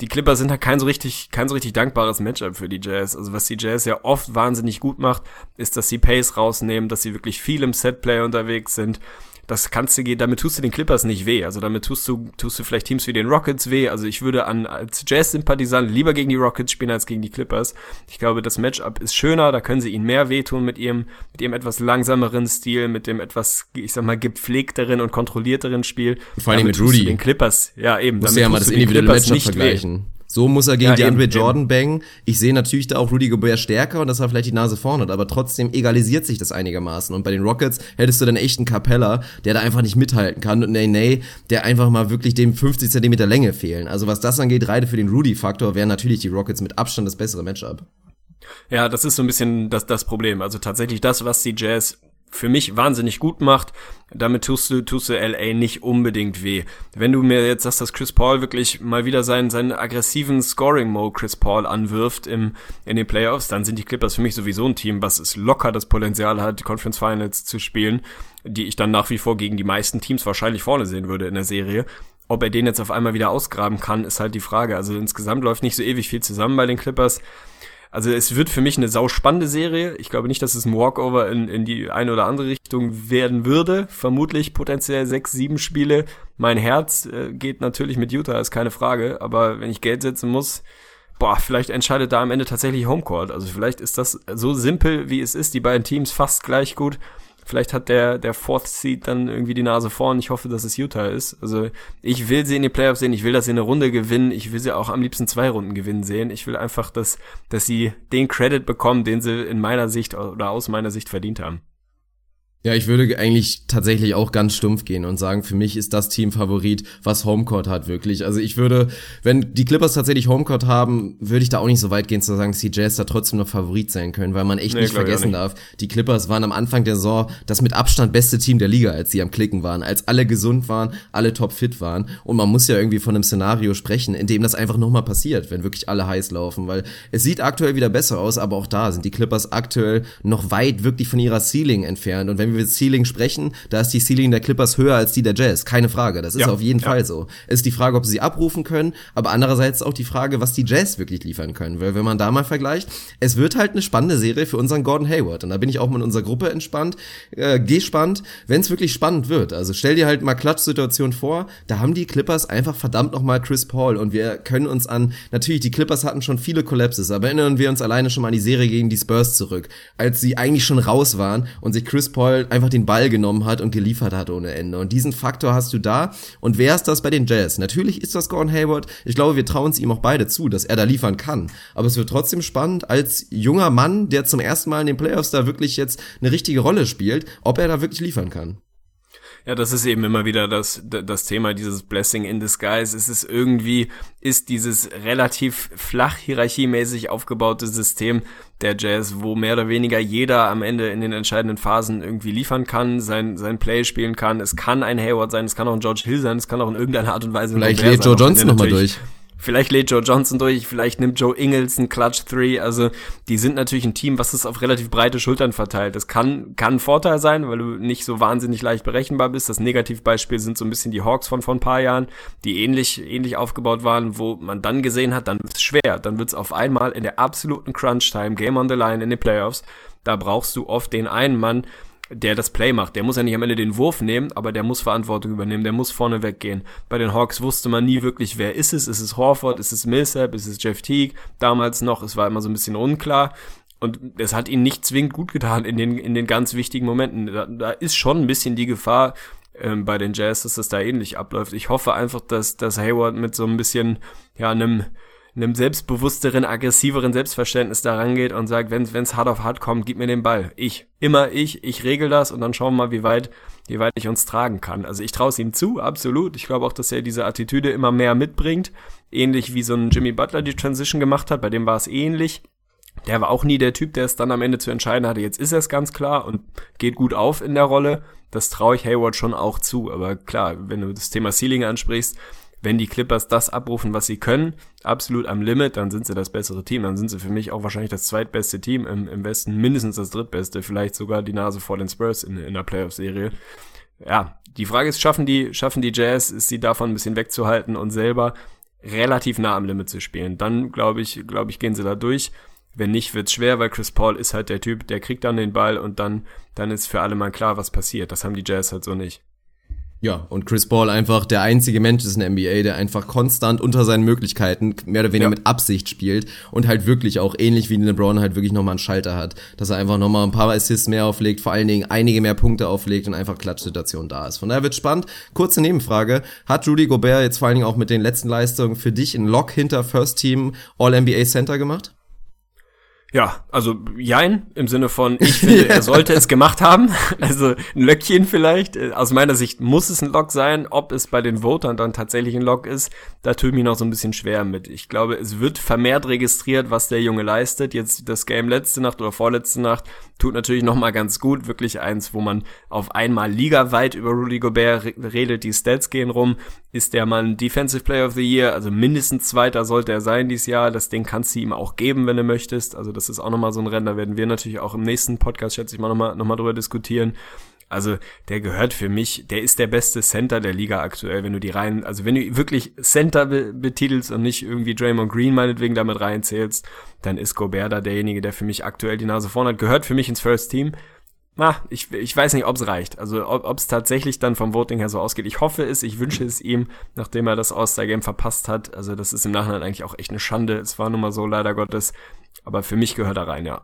Die Clippers sind halt kein so richtig, kein so richtig dankbares Matchup für die Jazz. Also was die Jazz ja oft wahnsinnig gut macht, ist, dass sie Pace rausnehmen, dass sie wirklich viel im Setplay unterwegs sind das kannst du, damit tust du den Clippers nicht weh. Also damit tust du, tust du vielleicht Teams wie den Rockets weh. Also ich würde an, als Jazz-Sympathisant lieber gegen die Rockets spielen als gegen die Clippers. Ich glaube, das Matchup ist schöner, da können sie ihnen mehr wehtun mit ihrem, mit ihrem etwas langsameren Stil, mit dem etwas, ich sag mal, gepflegteren und kontrollierteren Spiel. Vor allem mit Rudy. Den Clippers, ja eben. Muss ja mal das individuelle Matchup vergleichen. Weh. So muss er gegen ja, die Andre Jordan bangen. Ich sehe natürlich da auch Rudy Gobert stärker und dass er vielleicht die Nase vorne hat, aber trotzdem egalisiert sich das einigermaßen. Und bei den Rockets hättest du dann echt einen Capella, der da einfach nicht mithalten kann und nee, nee, der einfach mal wirklich dem 50 Zentimeter Länge fehlen. Also was das angeht, reide für den Rudy-Faktor, wären natürlich die Rockets mit Abstand das bessere Matchup. Ja, das ist so ein bisschen das, das Problem. Also tatsächlich das, was die Jazz für mich wahnsinnig gut macht. Damit tust du, tust du LA nicht unbedingt weh. Wenn du mir jetzt sagst, dass Chris Paul wirklich mal wieder seinen, seinen aggressiven Scoring-Mode Chris Paul anwirft im, in den Playoffs, dann sind die Clippers für mich sowieso ein Team, was es locker das Potenzial hat, die Conference Finals zu spielen, die ich dann nach wie vor gegen die meisten Teams wahrscheinlich vorne sehen würde in der Serie. Ob er den jetzt auf einmal wieder ausgraben kann, ist halt die Frage. Also insgesamt läuft nicht so ewig viel zusammen bei den Clippers. Also es wird für mich eine sauspannende Serie. Ich glaube nicht, dass es ein Walkover in, in die eine oder andere Richtung werden würde. Vermutlich potenziell sechs, sieben Spiele. Mein Herz äh, geht natürlich mit Utah, ist keine Frage. Aber wenn ich Geld setzen muss, boah, vielleicht entscheidet da am Ende tatsächlich Homecourt. Also vielleicht ist das so simpel, wie es ist. Die beiden Teams fast gleich gut. Vielleicht hat der, der Fourth Seed dann irgendwie die Nase vorn. Ich hoffe, dass es Utah ist. Also ich will sie in die Playoffs sehen. Ich will, dass sie eine Runde gewinnen. Ich will sie auch am liebsten zwei Runden gewinnen sehen. Ich will einfach, dass, dass sie den Credit bekommen, den sie in meiner Sicht oder aus meiner Sicht verdient haben. Ja, ich würde eigentlich tatsächlich auch ganz stumpf gehen und sagen, für mich ist das Team Favorit, was Homecourt hat, wirklich. Also ich würde, wenn die Clippers tatsächlich Homecourt haben, würde ich da auch nicht so weit gehen zu sagen, dass die Jazz da trotzdem noch Favorit sein können, weil man echt nee, nicht vergessen nicht. darf, die Clippers waren am Anfang der Saison das mit Abstand beste Team der Liga, als sie am Klicken waren, als alle gesund waren, alle topfit waren. Und man muss ja irgendwie von einem Szenario sprechen, in dem das einfach nochmal passiert, wenn wirklich alle heiß laufen, weil es sieht aktuell wieder besser aus, aber auch da sind die Clippers aktuell noch weit wirklich von ihrer Ceiling entfernt. Und wenn wir Ceiling sprechen, da ist die Ceiling der Clippers höher als die der Jazz. Keine Frage. Das ist ja, auf jeden ja. Fall so. Es ist die Frage, ob sie abrufen können, aber andererseits auch die Frage, was die Jazz wirklich liefern können. Weil wenn man da mal vergleicht, es wird halt eine spannende Serie für unseren Gordon Hayward. Und da bin ich auch in unserer Gruppe entspannt, äh, gespannt, wenn es wirklich spannend wird. Also stell dir halt mal Klatschsituation vor, da haben die Clippers einfach verdammt nochmal Chris Paul und wir können uns an, natürlich, die Clippers hatten schon viele Collapses, aber erinnern wir uns alleine schon mal an die Serie gegen die Spurs zurück, als sie eigentlich schon raus waren und sich Chris Paul einfach den Ball genommen hat und geliefert hat ohne Ende. Und diesen Faktor hast du da. Und wer ist das bei den Jazz? Natürlich ist das Gordon Hayward. Ich glaube, wir trauen es ihm auch beide zu, dass er da liefern kann. Aber es wird trotzdem spannend, als junger Mann, der zum ersten Mal in den Playoffs da wirklich jetzt eine richtige Rolle spielt, ob er da wirklich liefern kann. Ja, das ist eben immer wieder das, das Thema, dieses Blessing in Disguise. Es ist irgendwie, ist dieses relativ flach hierarchiemäßig aufgebaute System der Jazz, wo mehr oder weniger jeder am Ende in den entscheidenden Phasen irgendwie liefern kann, sein, sein Play spielen kann. Es kann ein Hayward sein, es kann auch ein George Hill sein, es kann auch in irgendeiner Art und Weise Vielleicht lädt Joe Johnson nochmal durch. Vielleicht lädt Joe Johnson durch, vielleicht nimmt Joe Ingles einen Clutch 3. Also die sind natürlich ein Team, was es auf relativ breite Schultern verteilt. Das kann, kann ein Vorteil sein, weil du nicht so wahnsinnig leicht berechenbar bist. Das Negativbeispiel sind so ein bisschen die Hawks von vor ein paar Jahren, die ähnlich, ähnlich aufgebaut waren, wo man dann gesehen hat, dann wird's schwer. Dann wird's auf einmal in der absoluten Crunch-Time, Game on the Line in den Playoffs. Da brauchst du oft den einen Mann, der das Play macht. Der muss ja nicht am Ende den Wurf nehmen, aber der muss Verantwortung übernehmen, der muss vorne weggehen. Bei den Hawks wusste man nie wirklich, wer ist es? Ist es Horford? Ist es Millsap? Ist es Jeff Teague? Damals noch, es war immer so ein bisschen unklar. Und es hat ihn nicht zwingend gut getan in den, in den ganz wichtigen Momenten. Da, da ist schon ein bisschen die Gefahr ähm, bei den Jazz, dass das da ähnlich abläuft. Ich hoffe einfach, dass, dass Hayward mit so ein bisschen, ja, einem, einem selbstbewussteren, aggressiveren Selbstverständnis da rangeht und sagt, wenn es hart auf hart kommt, gib mir den Ball. Ich. Immer ich, ich regel das und dann schauen wir mal, wie weit, wie weit ich uns tragen kann. Also ich traue es ihm zu, absolut. Ich glaube auch, dass er diese Attitüde immer mehr mitbringt. Ähnlich wie so ein Jimmy Butler die Transition gemacht hat, bei dem war es ähnlich. Der war auch nie der Typ, der es dann am Ende zu entscheiden hatte. Jetzt ist er es ganz klar und geht gut auf in der Rolle. Das traue ich Hayward schon auch zu. Aber klar, wenn du das Thema Ceiling ansprichst, wenn die Clippers das abrufen, was sie können, absolut am Limit, dann sind sie das bessere Team. Dann sind sie für mich auch wahrscheinlich das zweitbeste Team im, im Westen, mindestens das drittbeste, vielleicht sogar die Nase vor den Spurs in, in der Playoff-Serie. Ja, die Frage ist, schaffen die, schaffen die Jazz, ist sie davon ein bisschen wegzuhalten und selber relativ nah am Limit zu spielen. Dann, glaube ich, glaube ich, gehen sie da durch. Wenn nicht, wird's schwer, weil Chris Paul ist halt der Typ, der kriegt dann den Ball und dann, dann ist für alle mal klar, was passiert. Das haben die Jazz halt so nicht. Ja, und Chris Paul einfach der einzige Mensch ist in der NBA, der einfach konstant unter seinen Möglichkeiten mehr oder weniger ja. mit Absicht spielt und halt wirklich auch ähnlich wie LeBron halt wirklich nochmal einen Schalter hat, dass er einfach nochmal ein paar Assists mehr auflegt, vor allen Dingen einige mehr Punkte auflegt und einfach Klatschsituation da ist. Von daher wird spannend. Kurze Nebenfrage. Hat Rudy Gobert jetzt vor allen Dingen auch mit den letzten Leistungen für dich ein Lock hinter First Team All-NBA Center gemacht? Ja, also jein, im Sinne von, ich finde, er *laughs* sollte es gemacht haben. Also ein Löckchen vielleicht. Aus meiner Sicht muss es ein Lock sein. Ob es bei den Votern dann tatsächlich ein Lock ist, da tue ich mich noch so ein bisschen schwer mit. Ich glaube, es wird vermehrt registriert, was der Junge leistet. Jetzt das Game letzte Nacht oder vorletzte Nacht tut natürlich noch mal ganz gut. Wirklich eins, wo man auf einmal ligaweit über Rudy Gobert redet. Die Stats gehen rum. Ist der Mann Defensive Player of the Year? Also mindestens Zweiter sollte er sein dieses Jahr. Das Ding kannst du ihm auch geben, wenn du möchtest. Also das ist auch nochmal so ein Rennen, da werden wir natürlich auch im nächsten Podcast, schätze ich mal, nochmal noch mal drüber diskutieren. Also der gehört für mich, der ist der beste Center der Liga aktuell, wenn du die rein, also wenn du wirklich Center be betitelst und nicht irgendwie Draymond Green meinetwegen damit reinzählst, dann ist Gobert da derjenige, der für mich aktuell die Nase vorne hat, gehört für mich ins First Team. Na, ich, ich weiß nicht, ob es reicht. Also ob es tatsächlich dann vom Voting her so ausgeht. Ich hoffe es, ich wünsche es ihm, nachdem er das All-Star-Game verpasst hat. Also das ist im Nachhinein eigentlich auch echt eine Schande. Es war nun mal so, leider Gottes. Aber für mich gehört er rein, ja.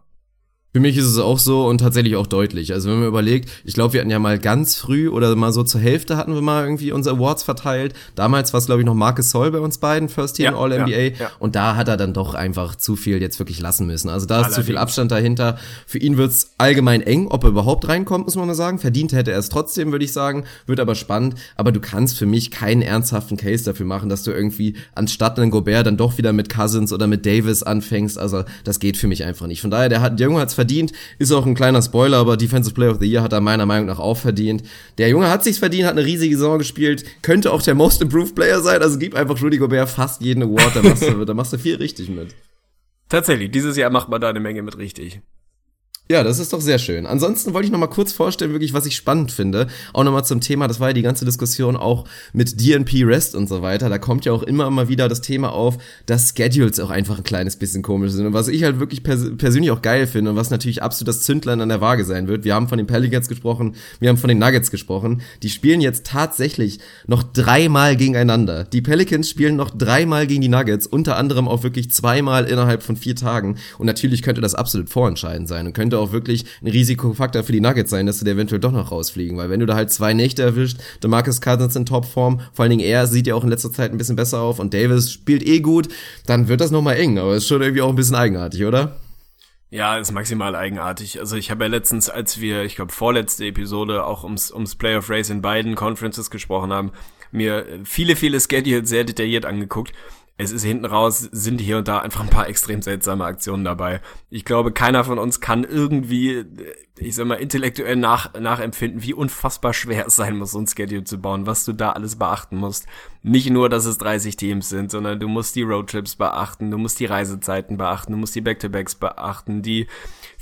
Für mich ist es auch so und tatsächlich auch deutlich. Also wenn man überlegt, ich glaube, wir hatten ja mal ganz früh oder mal so zur Hälfte hatten wir mal irgendwie unsere Awards verteilt. Damals war es, glaube ich, noch Marcus Soll bei uns beiden, First Team ja, All-NBA. Ja, ja. Und da hat er dann doch einfach zu viel jetzt wirklich lassen müssen. Also da ist Allerdings. zu viel Abstand dahinter. Für ihn wird's allgemein eng, ob er überhaupt reinkommt, muss man mal sagen. Verdient hätte er es trotzdem, würde ich sagen. Wird aber spannend. Aber du kannst für mich keinen ernsthaften Case dafür machen, dass du irgendwie anstatt einen Gobert dann doch wieder mit Cousins oder mit Davis anfängst. Also das geht für mich einfach nicht. Von daher, der, hat, der Junge hat's verdient. Ist auch ein kleiner Spoiler, aber Defensive Player of the Year hat er meiner Meinung nach auch verdient. Der Junge hat sich's verdient, hat eine riesige Saison gespielt, könnte auch der Most Improved Player sein, also gib einfach Rudy Gobert fast jeden Award, da machst du, *laughs* da machst du viel richtig mit. Tatsächlich, dieses Jahr macht man da eine Menge mit richtig. Ja, das ist doch sehr schön. Ansonsten wollte ich noch mal kurz vorstellen, wirklich, was ich spannend finde. Auch noch mal zum Thema, das war ja die ganze Diskussion auch mit DNP Rest und so weiter. Da kommt ja auch immer mal wieder das Thema auf, dass Schedules auch einfach ein kleines bisschen komisch sind. Und was ich halt wirklich pers persönlich auch geil finde und was natürlich absolut das Zündlein an der Waage sein wird. Wir haben von den Pelicans gesprochen, wir haben von den Nuggets gesprochen. Die spielen jetzt tatsächlich noch dreimal gegeneinander. Die Pelicans spielen noch dreimal gegen die Nuggets, unter anderem auch wirklich zweimal innerhalb von vier Tagen. Und natürlich könnte das absolut vorentscheidend sein und könnte auch wirklich ein Risikofaktor für die Nuggets sein, dass sie da eventuell doch noch rausfliegen. Weil wenn du da halt zwei Nächte erwischt, der Marcus Cousins in Topform, vor allen Dingen er sieht ja auch in letzter Zeit ein bisschen besser auf und Davis spielt eh gut, dann wird das nochmal eng. Aber ist schon irgendwie auch ein bisschen eigenartig, oder? Ja, ist maximal eigenartig. Also ich habe ja letztens, als wir, ich glaube, vorletzte Episode auch ums, ums Playoff Race in beiden Conferences gesprochen haben, mir viele, viele Schedules sehr detailliert angeguckt es ist hinten raus, sind hier und da einfach ein paar extrem seltsame Aktionen dabei. Ich glaube, keiner von uns kann irgendwie, ich sag mal, intellektuell nach, nachempfinden, wie unfassbar schwer es sein muss, so ein Schedule zu bauen, was du da alles beachten musst. Nicht nur, dass es 30 Teams sind, sondern du musst die Roadtrips beachten, du musst die Reisezeiten beachten, du musst die Back-to-Backs beachten, die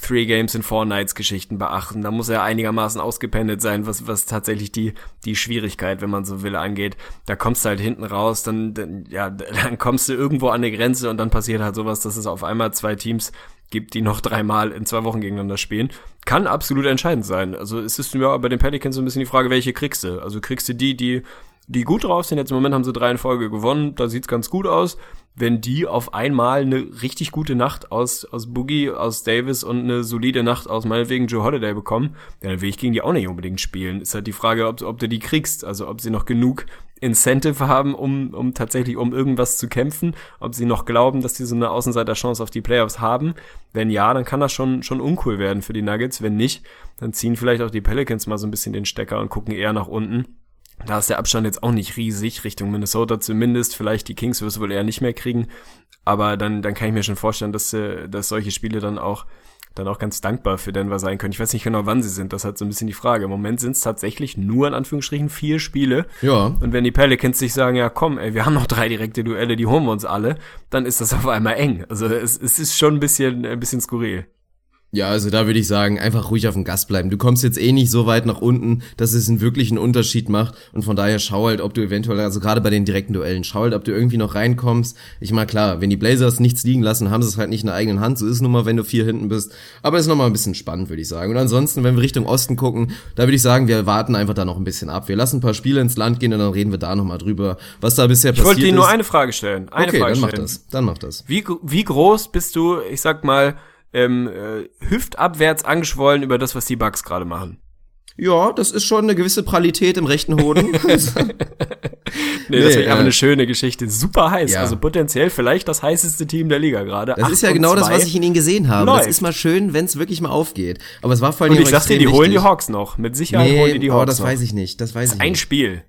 Three Games in Four Nights Geschichten beachten. Da muss er einigermaßen ausgependelt sein, was, was tatsächlich die, die Schwierigkeit, wenn man so will, angeht. Da kommst du halt hinten raus, dann, dann, ja, *laughs* dann kommst du irgendwo an eine Grenze und dann passiert halt sowas, dass es auf einmal zwei Teams gibt, die noch dreimal in zwei Wochen gegeneinander spielen. Kann absolut entscheidend sein. Also es ist ja bei den Pelicans so ein bisschen die Frage, welche kriegst du? Also kriegst du die, die die gut drauf sind. Jetzt im Moment haben sie drei in Folge gewonnen, da sieht's ganz gut aus. Wenn die auf einmal eine richtig gute Nacht aus, aus Boogie, aus Davis und eine solide Nacht aus meinetwegen Joe Holiday bekommen, dann will ich gegen die auch nicht unbedingt spielen. Ist halt die Frage, ob, ob du die kriegst, also ob sie noch genug Incentive haben, um, um tatsächlich um irgendwas zu kämpfen, ob sie noch glauben, dass sie so eine Außenseiter-Chance auf die Playoffs haben. Wenn ja, dann kann das schon, schon uncool werden für die Nuggets. Wenn nicht, dann ziehen vielleicht auch die Pelicans mal so ein bisschen den Stecker und gucken eher nach unten. Da ist der Abstand jetzt auch nicht riesig, Richtung Minnesota zumindest. Vielleicht die Kings wirst du wohl eher nicht mehr kriegen. Aber dann, dann kann ich mir schon vorstellen, dass, äh, dass solche Spiele dann auch, dann auch ganz dankbar für Denver sein können. Ich weiß nicht genau, wann sie sind. Das hat so ein bisschen die Frage. Im Moment sind es tatsächlich nur in Anführungsstrichen vier Spiele. Ja. Und wenn die Pelicans sich sagen, ja komm, ey, wir haben noch drei direkte Duelle, die holen wir uns alle, dann ist das auf einmal eng. Also es, es ist schon ein bisschen, ein bisschen skurril. Ja, also da würde ich sagen, einfach ruhig auf dem Gas bleiben. Du kommst jetzt eh nicht so weit nach unten, dass es einen wirklichen Unterschied macht. Und von daher schau halt, ob du eventuell, also gerade bei den direkten Duellen, schau halt, ob du irgendwie noch reinkommst. Ich meine, klar, wenn die Blazers nichts liegen lassen, haben sie es halt nicht in der eigenen Hand. So ist es nun mal, wenn du vier hinten bist. Aber ist noch mal ein bisschen spannend, würde ich sagen. Und ansonsten, wenn wir Richtung Osten gucken, da würde ich sagen, wir warten einfach da noch ein bisschen ab. Wir lassen ein paar Spiele ins Land gehen und dann reden wir da noch mal drüber, was da bisher passiert ist. Ich wollte dir nur eine Frage stellen. Eine okay, Frage dann mach stellen. das. Dann mach das. Wie, wie groß bist du, ich sag mal, ähm, äh, hüftabwärts angeschwollen über das, was die Bugs gerade machen. Ja, das ist schon eine gewisse Pralität im rechten Hoden. *laughs* nee, das *laughs* nee, ist äh, eine schöne Geschichte. Super heiß. Ja. Also potenziell vielleicht das heißeste Team der Liga gerade. Das ist ja genau das, was ich in ihnen gesehen habe. Läuft. Das ist mal schön, wenn es wirklich mal aufgeht. Aber es war vor allem Und ich sag dir, die holen die Hawks noch. Mit Sicherheit nee, holen die die Hawks oh, das noch. weiß ich nicht. Das weiß ich Ein nicht. Spiel.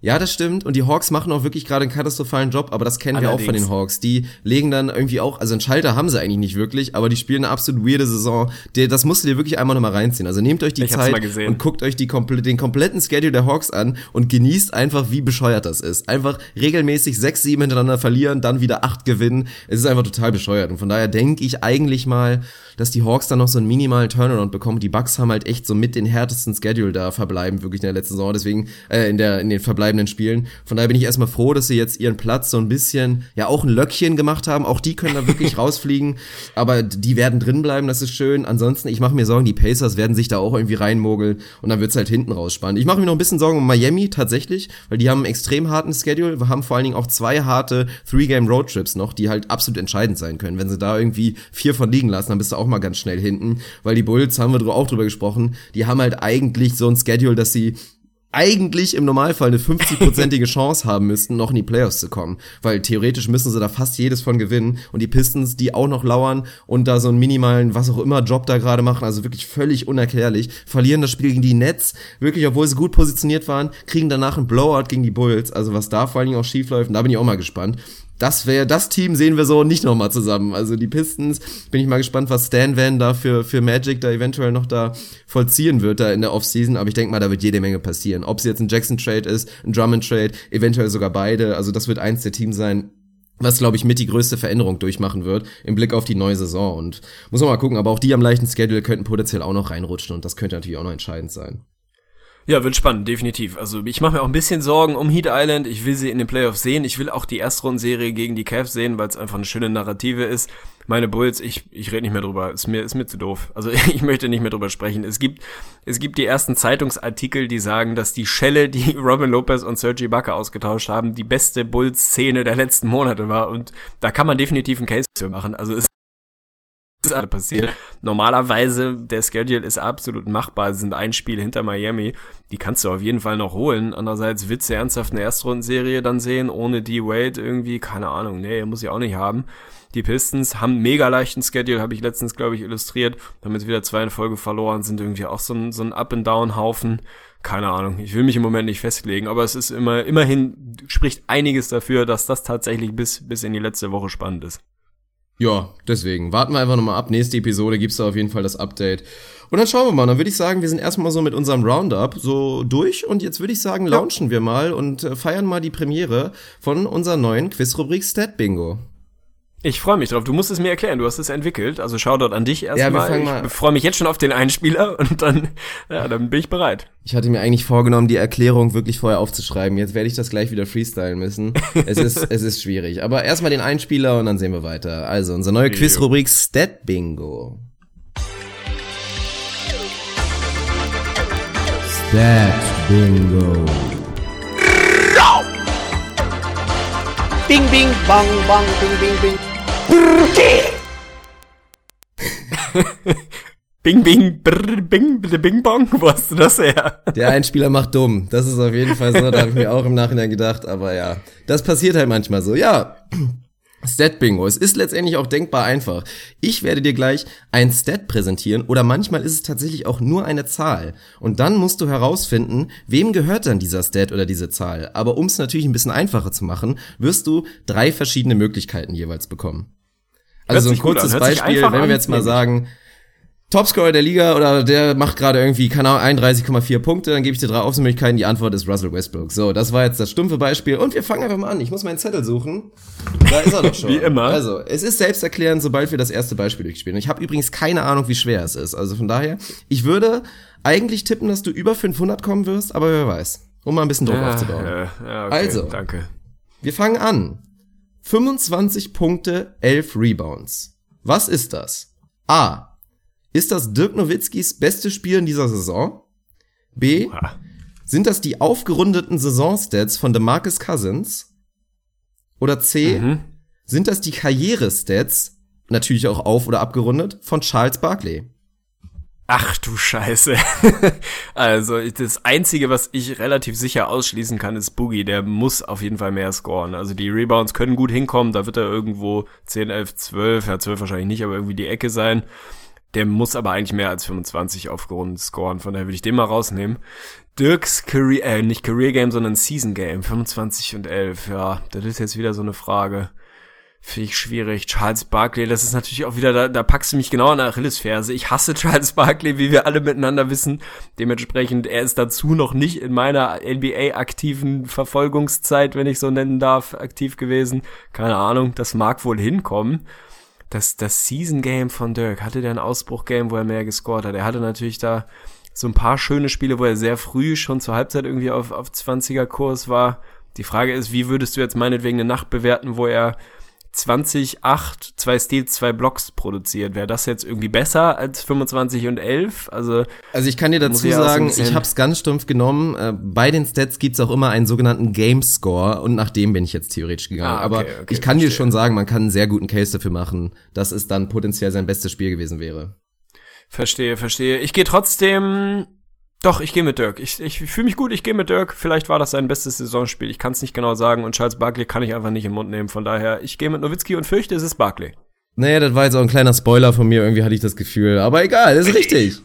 Ja, das stimmt. Und die Hawks machen auch wirklich gerade einen katastrophalen Job, aber das kennen Allerdings. wir auch von den Hawks. Die legen dann irgendwie auch, also einen Schalter haben sie eigentlich nicht wirklich, aber die spielen eine absolut weirde Saison. das musst du dir wirklich einmal nochmal reinziehen. Also nehmt euch die ich Zeit und guckt euch die den kompletten Schedule der Hawks an und genießt einfach, wie bescheuert das ist. Einfach regelmäßig sechs, sieben hintereinander verlieren, dann wieder acht gewinnen. Es ist einfach total bescheuert. Und von daher denke ich eigentlich mal, dass die Hawks dann noch so einen minimalen Turnaround bekommen. Die Bucks haben halt echt so mit den härtesten Schedule da verbleiben, wirklich in der letzten Saison. Deswegen, äh, in der, in den Verbleiben verbleibenden Spielen. Von daher bin ich erstmal froh, dass sie jetzt ihren Platz so ein bisschen, ja, auch ein Löckchen gemacht haben. Auch die können da wirklich *laughs* rausfliegen. Aber die werden drin bleiben, das ist schön. Ansonsten, ich mache mir Sorgen, die Pacers werden sich da auch irgendwie reinmogeln und dann wird's halt hinten raus spannend. Ich mache mir noch ein bisschen Sorgen um Miami tatsächlich, weil die haben einen extrem harten Schedule. Wir haben vor allen Dingen auch zwei harte Three-Game-Roadtrips noch, die halt absolut entscheidend sein können. Wenn sie da irgendwie vier von liegen lassen, dann bist du auch mal ganz schnell hinten. Weil die Bulls, haben wir auch drüber gesprochen, die haben halt eigentlich so ein Schedule, dass sie eigentlich im Normalfall eine 50-prozentige *laughs* Chance haben müssten, noch in die Playoffs zu kommen. Weil theoretisch müssen sie da fast jedes von gewinnen. Und die Pistons, die auch noch lauern und da so einen minimalen, was auch immer, Job da gerade machen, also wirklich völlig unerklärlich, verlieren das Spiel gegen die Nets, wirklich, obwohl sie gut positioniert waren, kriegen danach einen Blowout gegen die Bulls. Also was da vor allen Dingen auch schief läuft, da bin ich auch mal gespannt das wäre, das Team sehen wir so nicht nochmal zusammen. Also die Pistons, bin ich mal gespannt, was Stan Van da für, für Magic da eventuell noch da vollziehen wird da in der Offseason. Aber ich denke mal, da wird jede Menge passieren. Ob es jetzt ein Jackson-Trade ist, ein Drummond-Trade, eventuell sogar beide. Also das wird eins der Teams sein, was, glaube ich, mit die größte Veränderung durchmachen wird im Blick auf die neue Saison. Und muss man mal gucken, aber auch die am leichten Schedule könnten potenziell auch noch reinrutschen und das könnte natürlich auch noch entscheidend sein. Ja, wird spannend, definitiv. Also ich mache mir auch ein bisschen Sorgen um Heat Island. Ich will sie in den Playoffs sehen. Ich will auch die Erstrundenserie gegen die Cavs sehen, weil es einfach eine schöne Narrative ist. Meine Bulls, ich, ich rede nicht mehr drüber. Ist mir, ist mir zu doof. Also *laughs* ich möchte nicht mehr drüber sprechen. Es gibt, es gibt die ersten Zeitungsartikel, die sagen, dass die Schelle, die *laughs* Robin Lopez und Sergi Ibaka ausgetauscht haben, die beste Bulls-Szene der letzten Monate war. Und da kann man definitiv einen Case für machen. Also es ist alles passiert. Normalerweise, der Schedule ist absolut machbar. Sie sind ein Spiel hinter Miami. Die kannst du auf jeden Fall noch holen. Andererseits willst du ernsthaft eine Erstrundenserie dann sehen, ohne die Wade irgendwie, keine Ahnung, nee, muss ich auch nicht haben. Die Pistons haben mega leichten Schedule, habe ich letztens, glaube ich, illustriert. Damit wieder zwei in Folge verloren, sind irgendwie auch so ein, so ein Up-and-Down-Haufen. Keine Ahnung, ich will mich im Moment nicht festlegen, aber es ist immer, immerhin spricht einiges dafür, dass das tatsächlich bis, bis in die letzte Woche spannend ist. Ja, deswegen. Warten wir einfach nochmal ab. Nächste Episode gibt's da auf jeden Fall das Update. Und dann schauen wir mal. Dann würde ich sagen, wir sind erstmal so mit unserem Roundup so durch. Und jetzt würde ich sagen, launchen wir mal und äh, feiern mal die Premiere von unserer neuen Quizrubrik Stat Bingo. Ich freue mich drauf. Du musst es mir erklären. Du hast es entwickelt. Also schau dort an dich erstmal. Ja, ich freue mich jetzt schon auf den Einspieler *laughs* und dann, ja, dann bin ich bereit. Ich hatte mir eigentlich vorgenommen, die Erklärung wirklich vorher aufzuschreiben. Jetzt werde ich das gleich wieder freestylen müssen. *laughs* es ist, es ist schwierig. Aber erstmal den Einspieler und dann sehen wir weiter. Also, unsere neue Quizrubrik Stat Bingo. Stat Bingo. Bing, bing, bang, bang, bing, bing, bing. Bing, bing, brr, bing, bing, bong. Wo hast du das her? Der Einspieler macht dumm. Das ist auf jeden Fall so. Da habe ich mir auch im Nachhinein gedacht. Aber ja, das passiert halt manchmal so. Ja, Stat Bingo. Es ist letztendlich auch denkbar einfach. Ich werde dir gleich ein Stat präsentieren oder manchmal ist es tatsächlich auch nur eine Zahl. Und dann musst du herausfinden, wem gehört dann dieser Stat oder diese Zahl. Aber um es natürlich ein bisschen einfacher zu machen, wirst du drei verschiedene Möglichkeiten jeweils bekommen. Also so ein kurzes Beispiel, wenn wir jetzt mal sagen, Topscorer der Liga oder der macht gerade irgendwie, keine Ahnung, 31,4 Punkte, dann gebe ich dir drei Auswahlmöglichkeiten. Die Antwort ist Russell Westbrook. So, das war jetzt das stumpfe Beispiel. Und wir fangen einfach mal an. Ich muss meinen Zettel suchen. Da ist er doch *laughs* schon. wie immer. Also, es ist selbsterklärend, sobald wir das erste Beispiel durchspielen. Ich habe übrigens keine Ahnung, wie schwer es ist. Also von daher, ich würde eigentlich tippen, dass du über 500 kommen wirst, aber wer weiß. Um mal ein bisschen Druck ja, aufzubauen. Ja, ja, okay, also, danke. Wir fangen an. 25 Punkte, 11 Rebounds. Was ist das? A. Ist das Dirk Nowitzkis beste Spiel in dieser Saison? B. Sind das die aufgerundeten Saisonstats von DeMarcus Cousins? Oder C. Mhm. Sind das die Karrierestats, natürlich auch auf- oder abgerundet, von Charles Barkley? Ach du Scheiße. *laughs* also das Einzige, was ich relativ sicher ausschließen kann, ist Boogie. Der muss auf jeden Fall mehr scoren. Also die Rebounds können gut hinkommen. Da wird er irgendwo 10, 11, 12, ja 12 wahrscheinlich nicht, aber irgendwie die Ecke sein. Der muss aber eigentlich mehr als 25 aufgerundet scoren, von daher würde ich den mal rausnehmen. Dirks Career, äh, nicht Career Game, sondern Season Game, 25 und 11, ja, das ist jetzt wieder so eine Frage. Finde ich schwierig. Charles Barkley, das ist natürlich auch wieder, da, da packst du mich genau an der Achillesferse. Ich hasse Charles Barkley, wie wir alle miteinander wissen. Dementsprechend, er ist dazu noch nicht in meiner NBA-aktiven Verfolgungszeit, wenn ich so nennen darf, aktiv gewesen. Keine Ahnung, das mag wohl hinkommen. Das, das Season Game von Dirk, hatte der ein Ausbruch-Game, wo er mehr gescored hat? Er hatte natürlich da so ein paar schöne Spiele, wo er sehr früh schon zur Halbzeit irgendwie auf, auf 20er-Kurs war. Die Frage ist, wie würdest du jetzt meinetwegen eine Nacht bewerten, wo er 20, 8, zwei Steals, zwei Blocks produziert. Wäre das jetzt irgendwie besser als 25 und 11? Also, also ich kann dir dazu sagen, ich habe es ganz stumpf genommen. Äh, bei den Stats gibt's auch immer einen sogenannten Game Score und nach dem bin ich jetzt theoretisch gegangen. Ah, okay, Aber okay, ich kann verstehe. dir schon sagen, man kann einen sehr guten Case dafür machen, dass es dann potenziell sein bestes Spiel gewesen wäre. Verstehe, verstehe. Ich gehe trotzdem doch, ich gehe mit Dirk. Ich, ich fühle mich gut, ich gehe mit Dirk. Vielleicht war das sein bestes Saisonspiel. Ich kann es nicht genau sagen. Und Charles Barkley kann ich einfach nicht im Mund nehmen. Von daher, ich gehe mit Nowitzki und fürchte, es ist Barkley. Naja, das war jetzt auch ein kleiner Spoiler von mir. Irgendwie hatte ich das Gefühl. Aber egal, ist *laughs* richtig.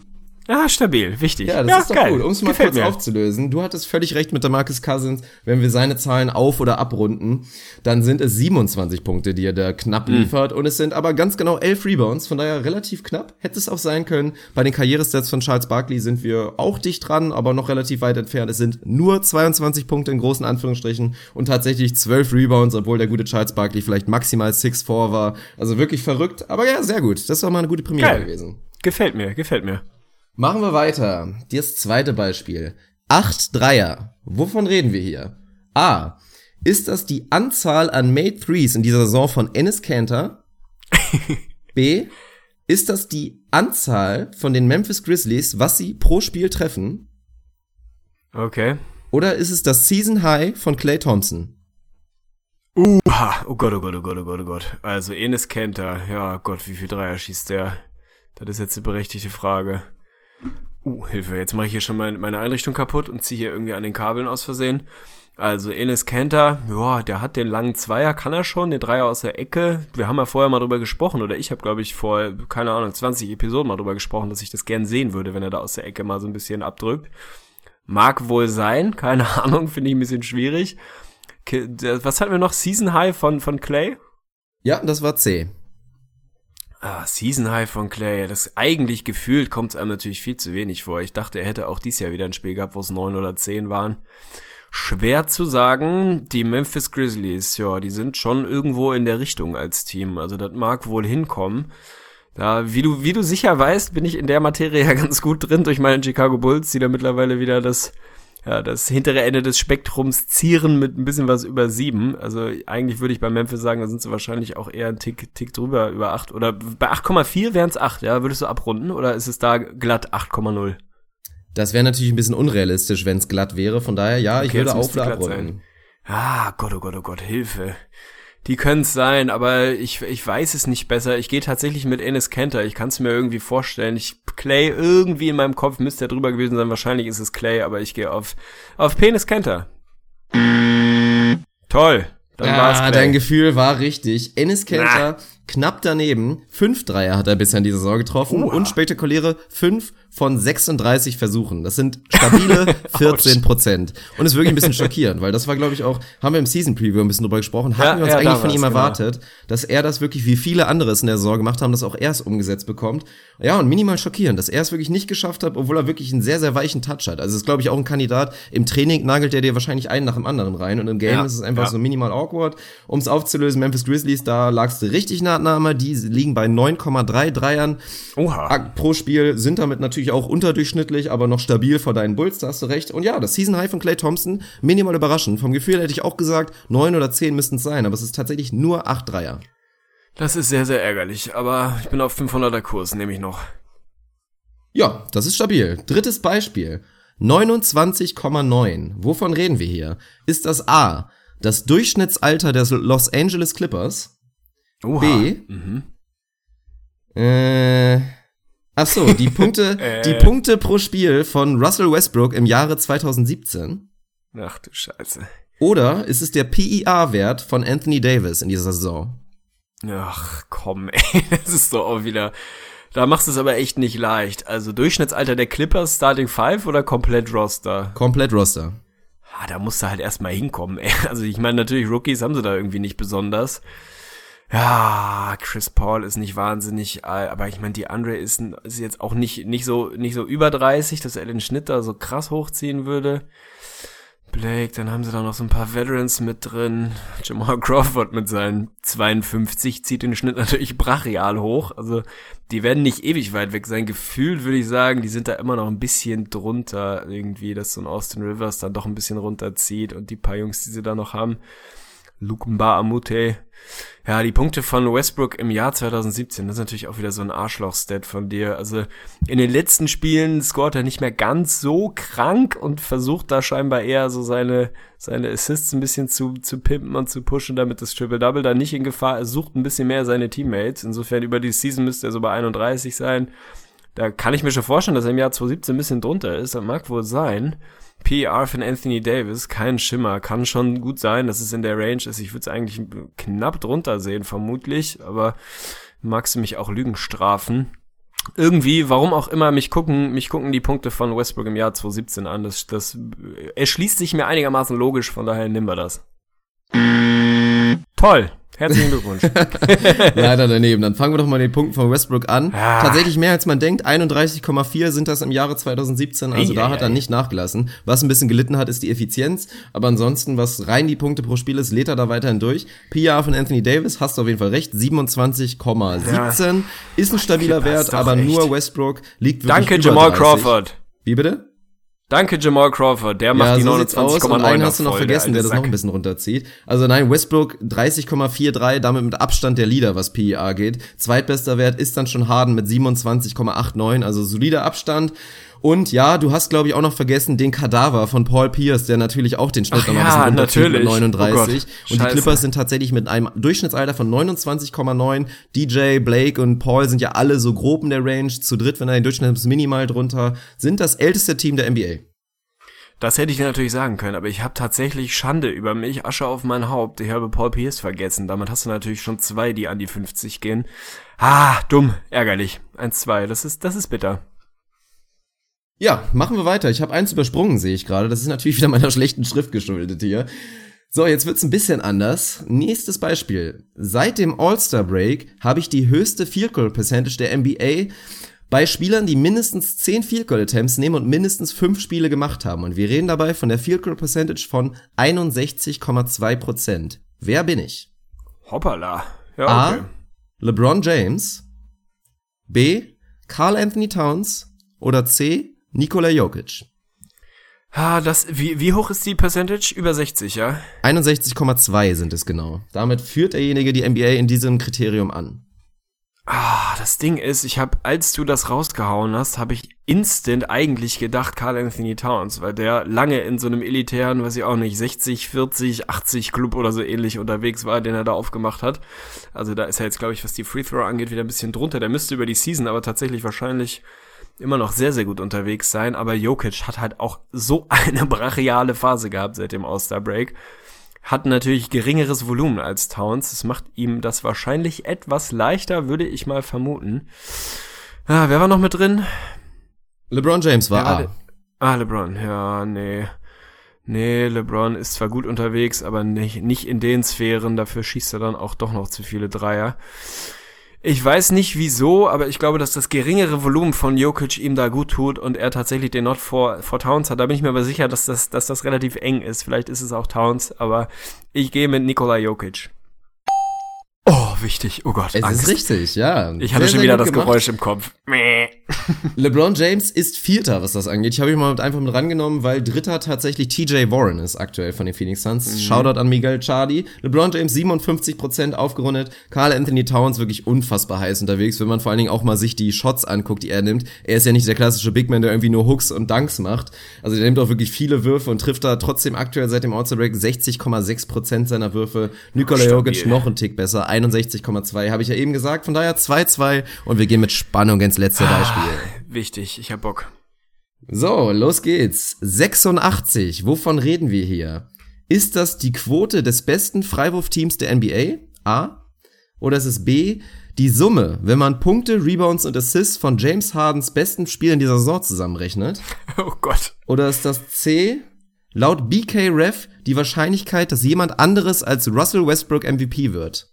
Ja, stabil, wichtig. Ja, das ja, ist doch geil. gut. Um es mal Gefällt kurz mir. aufzulösen. Du hattest völlig recht mit der Marcus Cousins. Wenn wir seine Zahlen auf- oder abrunden, dann sind es 27 Punkte, die er da knapp mhm. liefert. Und es sind aber ganz genau 11 Rebounds. Von daher relativ knapp. Hätte es auch sein können. Bei den Karrierestats von Charles Barkley sind wir auch dicht dran, aber noch relativ weit entfernt. Es sind nur 22 Punkte in großen Anführungsstrichen und tatsächlich 12 Rebounds, obwohl der gute Charles Barkley vielleicht maximal 6-4 war. Also wirklich verrückt. Aber ja, sehr gut. Das war mal eine gute Premiere Geil. gewesen. Gefällt mir, gefällt mir. Machen wir weiter. Das zweite Beispiel. Acht Dreier. Wovon reden wir hier? A. Ist das die Anzahl an Made Threes in dieser Saison von Ennis Cantor? B. Ist das die Anzahl von den Memphis Grizzlies, was sie pro Spiel treffen? Okay. Oder ist es das Season High von Clay Thompson? Uh, oh Gott, oh Gott, oh Gott, oh Gott, oh Gott. Also Enes Kanter, ja Gott, wie viel Dreier schießt der? Das ist jetzt eine berechtigte Frage. Uh, Hilfe, jetzt mache ich hier schon mein, meine Einrichtung kaputt und ziehe hier irgendwie an den Kabeln aus Versehen. Also Enes Kanter, ja, der hat den langen Zweier, kann er schon, den Dreier aus der Ecke. Wir haben ja vorher mal drüber gesprochen, oder ich habe, glaube ich, vor, keine Ahnung, 20 Episoden mal drüber gesprochen, dass ich das gern sehen würde, wenn er da aus der Ecke mal so ein bisschen abdrückt. Mag wohl sein, *laughs* keine Ahnung, finde ich ein bisschen schwierig. Was hatten wir noch? Season High von, von Clay? Ja, das war C. Ah, Season High von Clay. Das eigentlich gefühlt kommt es einem natürlich viel zu wenig vor. Ich dachte, er hätte auch dieses Jahr wieder ein Spiel gehabt, wo es neun oder zehn waren. Schwer zu sagen. Die Memphis Grizzlies, ja, die sind schon irgendwo in der Richtung als Team. Also das mag wohl hinkommen. Da, wie du, wie du sicher weißt, bin ich in der Materie *laughs* ja ganz gut drin durch meinen Chicago Bulls, die da mittlerweile wieder das ja, das hintere Ende des Spektrums zieren mit ein bisschen was über sieben. Also eigentlich würde ich bei Memphis sagen, da sind sie wahrscheinlich auch eher ein Tick, Tick drüber, über acht. Oder bei 8,4 wären es acht, ja? Würdest du abrunden oder ist es da glatt 8,0? Das wäre natürlich ein bisschen unrealistisch, wenn es glatt wäre. Von daher, ja, okay, ich würde auch abrunden. Ah, Gott, oh Gott, oh Gott, Hilfe. Die können es sein, aber ich, ich weiß es nicht besser. Ich gehe tatsächlich mit Ennis Kenter. Ich kann es mir irgendwie vorstellen. Ich Clay irgendwie in meinem Kopf müsste er drüber gewesen sein. Wahrscheinlich ist es Clay, aber ich gehe auf auf Penis Kenter. Toll. Dann ja, war's Clay. dein Gefühl war richtig. Ennis Kenter knapp daneben. Fünf Dreier hat er bisher in dieser Saison getroffen Uha. und spektakuläre fünf von 36 Versuchen. Das sind stabile *laughs* 14 Prozent. Und ist wirklich ein bisschen schockierend, weil das war, glaube ich, auch, haben wir im Season Preview ein bisschen drüber gesprochen, hatten ja, wir uns ja, eigentlich von ihm genau. erwartet, dass er das wirklich, wie viele andere es in der Saison gemacht haben, das auch erst umgesetzt bekommt. Ja, und minimal schockierend, dass er es wirklich nicht geschafft hat, obwohl er wirklich einen sehr, sehr weichen Touch hat. Also ist, glaube ich, auch ein Kandidat. Im Training nagelt er dir wahrscheinlich einen nach dem anderen rein und im Game ja, ist es einfach so minimal awkward. Um es aufzulösen, Memphis Grizzlies, da lagst du richtig nah dran, die liegen bei 9,3 Dreiern Oha. pro Spiel, sind damit natürlich auch unterdurchschnittlich, aber noch stabil vor deinen Bulls, da hast du recht. Und ja, das Season High von Clay Thompson, minimal überraschend. Vom Gefühl hätte ich auch gesagt, neun oder zehn müssten es sein, aber es ist tatsächlich nur acht Dreier. Das ist sehr, sehr ärgerlich, aber ich bin auf 500er Kurs, nehme ich noch. Ja, das ist stabil. Drittes Beispiel. 29,9. Wovon reden wir hier? Ist das A, das Durchschnittsalter der Los Angeles Clippers? Oha. B, mhm. äh, Ach so, die Punkte, *laughs* äh. die Punkte pro Spiel von Russell Westbrook im Jahre 2017. Ach du Scheiße. Oder ist es der PIA-Wert von Anthony Davis in dieser Saison? Ach komm, ey, *laughs* das ist doch auch wieder Da machst du es aber echt nicht leicht. Also Durchschnittsalter der Clippers, Starting Five oder komplett Roster? Komplett Roster. Ah, da musst du halt erstmal hinkommen. Ey. *laughs* Also ich meine, natürlich, Rookies haben sie da irgendwie nicht besonders. Ja, Chris Paul ist nicht wahnsinnig, aber ich meine, die Andre ist, ist jetzt auch nicht, nicht so, nicht so über 30, dass er den Schnitt da so krass hochziehen würde. Blake, dann haben sie da noch so ein paar Veterans mit drin. Jamal Crawford mit seinen 52 zieht den Schnitt natürlich brachial hoch. Also die werden nicht ewig weit weg sein. Gefühlt würde ich sagen, die sind da immer noch ein bisschen drunter irgendwie, dass so ein Austin Rivers dann doch ein bisschen runterzieht und die paar Jungs, die sie da noch haben. Luke Amute. Ja, die Punkte von Westbrook im Jahr 2017, das ist natürlich auch wieder so ein Arschloch-Stat von dir. Also in den letzten Spielen scoret er nicht mehr ganz so krank und versucht da scheinbar eher so seine, seine Assists ein bisschen zu, zu pimpen und zu pushen, damit das Triple-Double da nicht in Gefahr ist. Sucht ein bisschen mehr seine Teammates. Insofern über die Season müsste er so bei 31 sein. Da kann ich mir schon vorstellen, dass er im Jahr 2017 ein bisschen drunter ist. Das mag wohl sein. PR von Anthony Davis, kein Schimmer, kann schon gut sein, dass es in der Range ist. Ich würde es eigentlich knapp drunter sehen, vermutlich, aber magst du mich auch Lügen strafen? Irgendwie, warum auch immer, mich gucken, mich gucken die Punkte von Westbrook im Jahr 2017 an. Das, das erschließt sich mir einigermaßen logisch, von daher nehmen wir das. Toll. Herzlichen Glückwunsch. *laughs* Leider daneben. Dann fangen wir doch mal den Punkten von Westbrook an. Ah. Tatsächlich mehr als man denkt. 31,4 sind das im Jahre 2017. Also ei, da ei, hat er ei. nicht nachgelassen. Was ein bisschen gelitten hat, ist die Effizienz. Aber ansonsten, was rein die Punkte pro Spiel ist, lädt er da weiterhin durch. PR von Anthony Davis, hast du auf jeden Fall recht. 27,17 ja. ist ein stabiler Wert, aber echt. nur Westbrook liegt wirklich Danke, Jamal 30. Crawford. Wie bitte? Danke, Jamal Crawford. Der macht ja, die so 29,9 Und einen hast du noch vergessen, der, der das noch ein bisschen runterzieht. Also nein, Westbrook 30,43, damit mit Abstand der Leader, was PER geht. Zweitbester Wert ist dann schon Harden mit 27,89, also solider Abstand. Und ja, du hast, glaube ich, auch noch vergessen den Kadaver von Paul Pierce, der natürlich auch den Schnitt noch ja, bisschen mit 39. Oh und die Clippers sind tatsächlich mit einem Durchschnittsalter von 29,9. DJ, Blake und Paul sind ja alle so grob in der Range. Zu dritt, wenn er den Durchschnitt ist, minimal drunter. Sind das älteste Team der NBA. Das hätte ich dir natürlich sagen können, aber ich habe tatsächlich Schande über mich, Asche auf mein Haupt. Ich habe Paul Pierce vergessen. Damit hast du natürlich schon zwei, die an die 50 gehen. Ah, dumm, ärgerlich. Eins, zwei, das ist, das ist bitter. Ja, machen wir weiter. Ich habe eins übersprungen, sehe ich gerade. Das ist natürlich wieder meiner schlechten Schrift geschuldet hier. So, jetzt wird's ein bisschen anders. Nächstes Beispiel. Seit dem All-Star Break habe ich die höchste Field Goal Percentage der NBA bei Spielern, die mindestens 10 Field Goal Attempts nehmen und mindestens 5 Spiele gemacht haben. Und wir reden dabei von der Field Goal Percentage von 61,2% Wer bin ich? Hoppala. Ja, okay. A. LeBron James. B. Carl Anthony Towns. Oder C. Nikola Jokic. Ah, das, wie, wie hoch ist die Percentage? Über 60, ja? 61,2 sind es genau. Damit führt derjenige die NBA in diesem Kriterium an. Ah, das Ding ist, ich habe, als du das rausgehauen hast, habe ich instant eigentlich gedacht Carl Anthony Towns, weil der lange in so einem elitären, weiß ich auch nicht, 60, 40, 80 Club oder so ähnlich unterwegs war, den er da aufgemacht hat. Also da ist er jetzt, glaube ich, was die Free Throw angeht, wieder ein bisschen drunter. Der müsste über die Season aber tatsächlich wahrscheinlich immer noch sehr, sehr gut unterwegs sein, aber Jokic hat halt auch so *laughs* eine brachiale Phase gehabt seit dem All-Star Break. Hat natürlich geringeres Volumen als Towns. Das macht ihm das wahrscheinlich etwas leichter, würde ich mal vermuten. Ah, wer war noch mit drin? LeBron James war ja, A. Ah, LeBron. Ja, nee. Nee, LeBron ist zwar gut unterwegs, aber nicht, nicht in den Sphären. Dafür schießt er dann auch doch noch zu viele Dreier. Ich weiß nicht wieso, aber ich glaube, dass das geringere Volumen von Jokic ihm da gut tut und er tatsächlich den Not for, for Towns hat. Da bin ich mir aber sicher, dass das, dass das relativ eng ist. Vielleicht ist es auch Towns, aber ich gehe mit Nikola Jokic. Oh, wichtig. Oh Gott. Es Angst. ist richtig, ja. Ich hatte sehr, schon wieder das gemacht. Geräusch im Kopf. *laughs* LeBron James ist Vierter, was das angeht. Ich habe ihn mal einfach mit rangenommen, weil Dritter tatsächlich TJ Warren ist aktuell von den Phoenix Suns. Mhm. Shoutout an Miguel Chardi. LeBron James 57% aufgerundet. Carl Anthony Towns wirklich unfassbar heiß unterwegs, wenn man vor allen Dingen auch mal sich die Shots anguckt, die er nimmt. Er ist ja nicht der klassische Big Man, der irgendwie nur Hooks und Dunks macht. Also der nimmt auch wirklich viele Würfe und trifft da trotzdem aktuell seit dem All-Star Break 60,6% seiner Würfe. Nikola Jokic noch ein Tick besser. 61,2 habe ich ja eben gesagt. Von daher 2-2 und wir gehen mit Spannung ins letzte ah, Beispiel. Wichtig, ich hab Bock. So, los geht's. 86, wovon reden wir hier? Ist das die Quote des besten Freiwurfteams der NBA? A. Oder ist es B, die Summe, wenn man Punkte, Rebounds und Assists von James Hardens besten Spielen dieser Saison zusammenrechnet? *laughs* Oh Gott. Oder ist das C, laut BK Ref die Wahrscheinlichkeit, dass jemand anderes als Russell Westbrook MVP wird?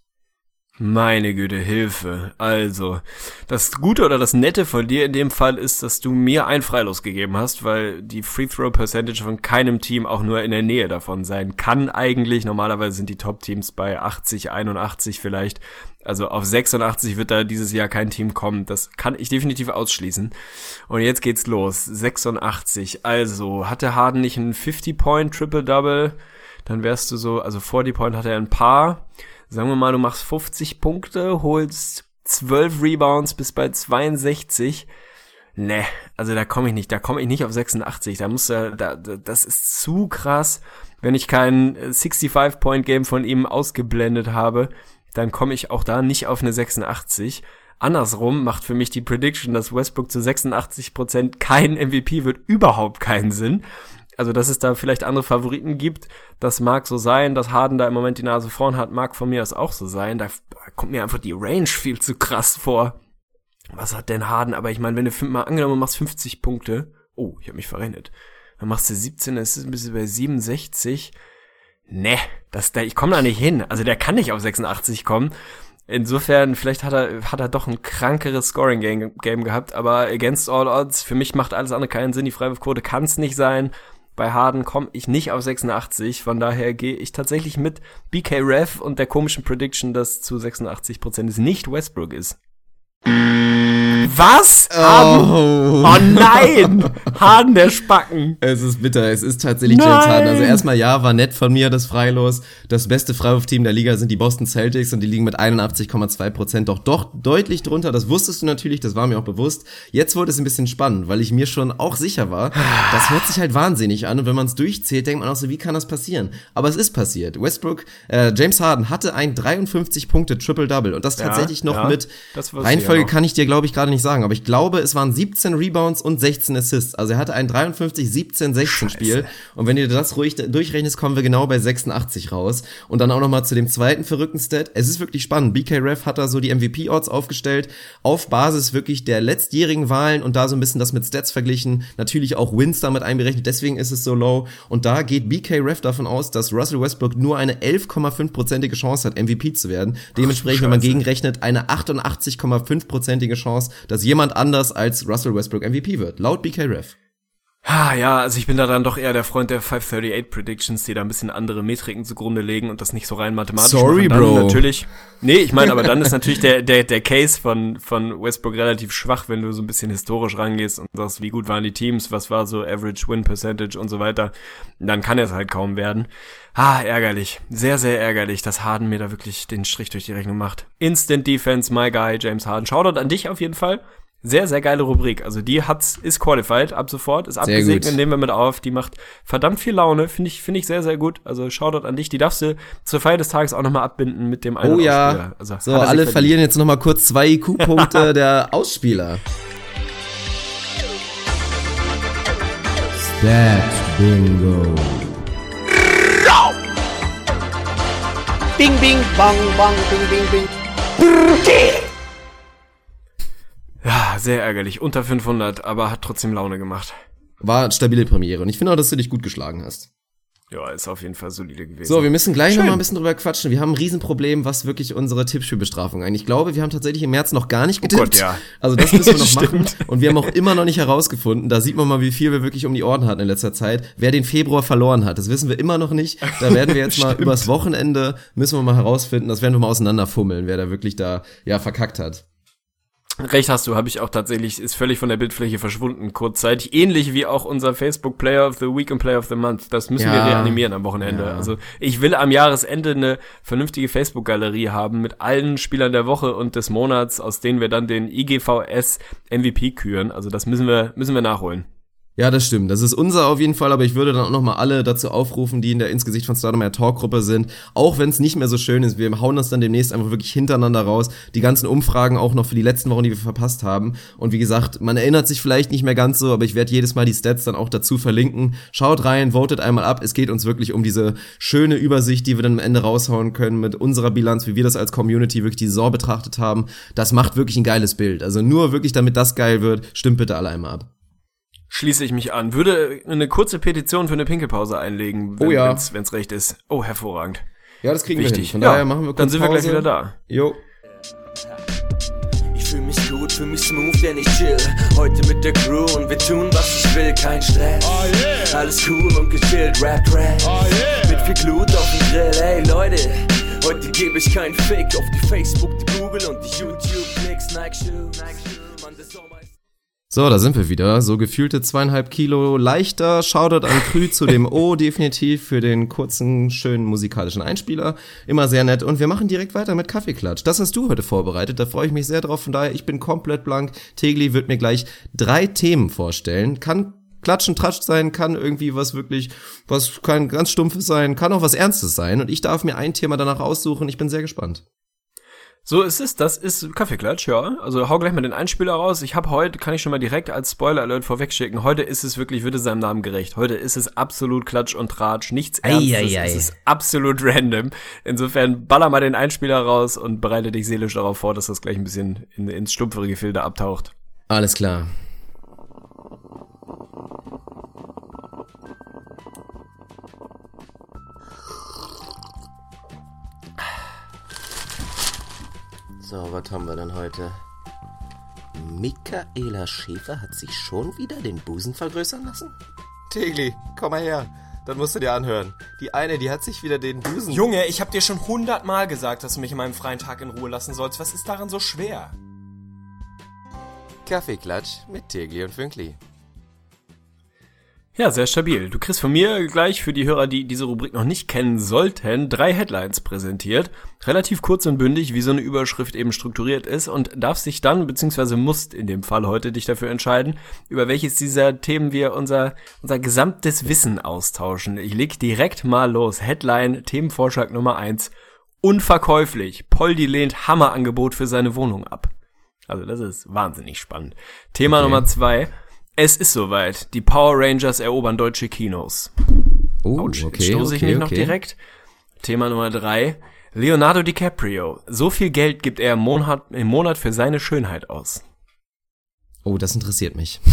Meine Güte, Hilfe. Also, das Gute oder das Nette von dir in dem Fall ist, dass du mir ein Freilos gegeben hast, weil die Free Throw Percentage von keinem Team auch nur in der Nähe davon sein kann eigentlich. Normalerweise sind die Top Teams bei 80, 81 vielleicht. Also auf 86 wird da dieses Jahr kein Team kommen. Das kann ich definitiv ausschließen. Und jetzt geht's los. 86. Also, hatte Harden nicht ein 50 Point Triple Double? Dann wärst du so, also 40 Point hat er ein paar sagen wir mal, du machst 50 Punkte, holst 12 Rebounds bis bei 62. Ne, also da komme ich nicht, da komme ich nicht auf 86. Da muss er, da, das ist zu krass. Wenn ich kein 65-Point-Game von ihm ausgeblendet habe, dann komme ich auch da nicht auf eine 86. Andersrum macht für mich die Prediction, dass Westbrook zu 86% kein MVP wird, überhaupt keinen Sinn also dass es da vielleicht andere Favoriten gibt, das mag so sein, dass Harden da im Moment die Nase vorn hat, mag von mir aus auch so sein. Da kommt mir einfach die Range viel zu krass vor. Was hat denn Harden? Aber ich meine, wenn du mal angenommen machst 50 Punkte, oh, ich habe mich verrechnet. Dann machst du 17, das ist ein bisschen bei 67. Ne, das, da, ich komme da nicht hin. Also der kann nicht auf 86 kommen. Insofern, vielleicht hat er, hat er doch ein krankeres Scoring-Game Game gehabt, aber against all odds, für mich macht alles andere keinen Sinn. Die Freiwurfquote kann es nicht sein. Bei Harden komme ich nicht auf 86, von daher gehe ich tatsächlich mit BK Rev und der komischen Prediction, dass zu 86% es nicht Westbrook ist. Was? Oh. oh nein! Harden der Spacken. Es ist bitter. Es ist tatsächlich nein. James Harden. Also erstmal ja, war nett von mir das Freilos. Das beste Freiwurfteam der Liga sind die Boston Celtics und die liegen mit 81,2 Prozent doch doch deutlich drunter. Das wusstest du natürlich, das war mir auch bewusst. Jetzt wurde es ein bisschen spannend, weil ich mir schon auch sicher war, das hört sich halt wahnsinnig an und wenn man es durchzählt, denkt man auch so, wie kann das passieren? Aber es ist passiert. Westbrook, äh, James Harden hatte ein 53 Punkte Triple Double und das tatsächlich ja, noch ja, mit Reihenfolge kann ich dir glaube ich gerade nicht sagen, aber ich glaube, es waren 17 Rebounds und 16 Assists. Also er hatte ein 53, 17, 16 Scheiße. Spiel. Und wenn du das ruhig durchrechnest, kommen wir genau bei 86 raus. Und dann auch noch mal zu dem zweiten verrückten Stat. Es ist wirklich spannend. BK Ref hat da so die MVP-Odds aufgestellt auf Basis wirklich der letztjährigen Wahlen und da so ein bisschen das mit Stats verglichen. Natürlich auch Wins damit einberechnet. Deswegen ist es so low. Und da geht BK Ref davon aus, dass Russell Westbrook nur eine 11,5-prozentige Chance hat, MVP zu werden. Dementsprechend, Ach, wenn man gegenrechnet, eine 88,5-prozentige Chance, dass jemand anders als Russell Westbrook MVP wird, laut BK Ref. Ah, ja, also ich bin da dann doch eher der Freund der 538 Predictions, die da ein bisschen andere Metriken zugrunde legen und das nicht so rein mathematisch Sorry, machen. Bro. Natürlich. Nee, ich meine, aber dann ist *laughs* natürlich der, der, der Case von, von Westbrook relativ schwach, wenn du so ein bisschen historisch rangehst und sagst, wie gut waren die Teams, was war so Average Win Percentage und so weiter. Dann kann es halt kaum werden. Ah, ärgerlich. Sehr, sehr ärgerlich, dass Harden mir da wirklich den Strich durch die Rechnung macht. Instant Defense, my guy, James Harden. Shoutout an dich auf jeden Fall. Sehr, sehr geile Rubrik. Also die hat's, ist qualified ab sofort, ist abgesegnet, nehmen wir mit auf. Die macht verdammt viel Laune, finde ich, finde ich sehr, sehr gut. Also Shoutout an dich. Die darfst du zur Feier des Tages auch nochmal abbinden mit dem einen Oh ja. Also, so, alle verlieren jetzt nochmal kurz zwei IQ-Punkte *laughs* der Ausspieler. Stat Bingo. Bing, bing, bang, bang, bing, bing, bing. Ja, sehr ärgerlich. Unter 500, aber hat trotzdem Laune gemacht. War eine stabile Premiere. Und ich finde auch, dass du dich gut geschlagen hast. Ja, ist auf jeden Fall solide gewesen. So, wir müssen gleich Schön. noch mal ein bisschen drüber quatschen. Wir haben ein Riesenproblem, was wirklich unsere Tippspielbestrafung eigentlich. Ich glaube, wir haben tatsächlich im März noch gar nicht getippt. Oh Gott, ja. Also das müssen wir *laughs* noch machen. Und wir haben auch immer noch nicht herausgefunden. Da sieht man mal, wie viel wir wirklich um die Ohren hatten in letzter Zeit. Wer den Februar verloren hat, das wissen wir immer noch nicht. Da werden wir *laughs* jetzt mal übers Wochenende, müssen wir mal herausfinden. Das werden wir mal auseinanderfummeln, wer da wirklich da, ja, verkackt hat. Recht hast du, habe ich auch tatsächlich, ist völlig von der Bildfläche verschwunden, kurzzeitig. Ähnlich wie auch unser Facebook Player of the Week und Player of the Month. Das müssen ja. wir reanimieren am Wochenende. Ja. Also ich will am Jahresende eine vernünftige Facebook-Galerie haben mit allen Spielern der Woche und des Monats, aus denen wir dann den IGVS MVP küren. Also das müssen wir, müssen wir nachholen. Ja, das stimmt. Das ist unser auf jeden Fall, aber ich würde dann auch nochmal alle dazu aufrufen, die in der Insgesicht von Stardomere Talkgruppe sind. Auch wenn es nicht mehr so schön ist, wir hauen das dann demnächst einfach wirklich hintereinander raus. Die ganzen Umfragen auch noch für die letzten Wochen, die wir verpasst haben. Und wie gesagt, man erinnert sich vielleicht nicht mehr ganz so, aber ich werde jedes Mal die Stats dann auch dazu verlinken. Schaut rein, votet einmal ab. Es geht uns wirklich um diese schöne Übersicht, die wir dann am Ende raushauen können mit unserer Bilanz, wie wir das als Community wirklich die Saison betrachtet haben. Das macht wirklich ein geiles Bild. Also nur wirklich, damit das geil wird, stimmt bitte alle einmal ab schließe ich mich an. Würde eine kurze Petition für eine Pinkelpause einlegen, wenn, oh ja. wenn's recht ist. Oh, hervorragend. Ja, das kriegen Wichtig. wir hin. Von ja, daher machen wir kurz Dann sind Pause. wir gleich wieder da. Jo. Ich fühl mich gut, fühl mich smooth, denn ich chill Heute mit der Crew und wir tun, was ich will, kein Stress Alles cool und gechillt, Rap, Rap Mit viel Glut auf dem Grill, ey Leute Heute gebe ich keinen Fick auf die Facebook, die Google und die YouTube-Klicks Nike Shoe, So, da sind wir wieder. So gefühlte zweieinhalb Kilo leichter. Shoutout an Krü zu dem O *laughs* definitiv für den kurzen, schönen musikalischen Einspieler. Immer sehr nett. Und wir machen direkt weiter mit Kaffeeklatsch. Das hast du heute vorbereitet. Da freue ich mich sehr drauf. Von daher, ich bin komplett blank. Tegli wird mir gleich drei Themen vorstellen. Kann Klatschen, Tratsch sein, kann irgendwie was wirklich, was kann ganz stumpfes sein, kann auch was Ernstes sein. Und ich darf mir ein Thema danach aussuchen. Ich bin sehr gespannt. So ist es, das ist Kaffeeklatsch, ja. Also hau gleich mal den Einspieler raus. Ich habe heute, kann ich schon mal direkt als Spoiler-Alert vorwegschicken, heute ist es wirklich, würde seinem Namen gerecht. Heute ist es absolut Klatsch und Tratsch, nichts Ernstes, es ist absolut random. Insofern baller mal den Einspieler raus und bereite dich seelisch darauf vor, dass das gleich ein bisschen in, ins stumpfere Gefilde abtaucht. Alles klar. So, was haben wir denn heute? Michaela Schäfer hat sich schon wieder den Busen vergrößern lassen? Tegli, komm mal her. Das musst du dir anhören. Die eine, die hat sich wieder den Busen... Junge, ich hab dir schon hundertmal gesagt, dass du mich in meinem freien Tag in Ruhe lassen sollst. Was ist daran so schwer? Kaffeeklatsch mit Tegli und Fünkli. Ja, sehr stabil. Du kriegst von mir gleich für die Hörer, die diese Rubrik noch nicht kennen sollten, drei Headlines präsentiert. Relativ kurz und bündig, wie so eine Überschrift eben strukturiert ist und darfst dich dann, beziehungsweise musst in dem Fall heute dich dafür entscheiden, über welches dieser Themen wir unser, unser gesamtes Wissen austauschen. Ich leg direkt mal los. Headline, Themenvorschlag Nummer eins. Unverkäuflich. Poldi lehnt Hammerangebot für seine Wohnung ab. Also das ist wahnsinnig spannend. Thema Okay. Nummer zwei. Es ist soweit. Die Power Rangers erobern deutsche Kinos. Oh, okay, stoße ich okay, mich noch okay. direkt. Thema Nummer drei. Leonardo DiCaprio. So viel Geld gibt er im Monat, im Monat für seine Schönheit aus. Oh, das interessiert mich. *laughs*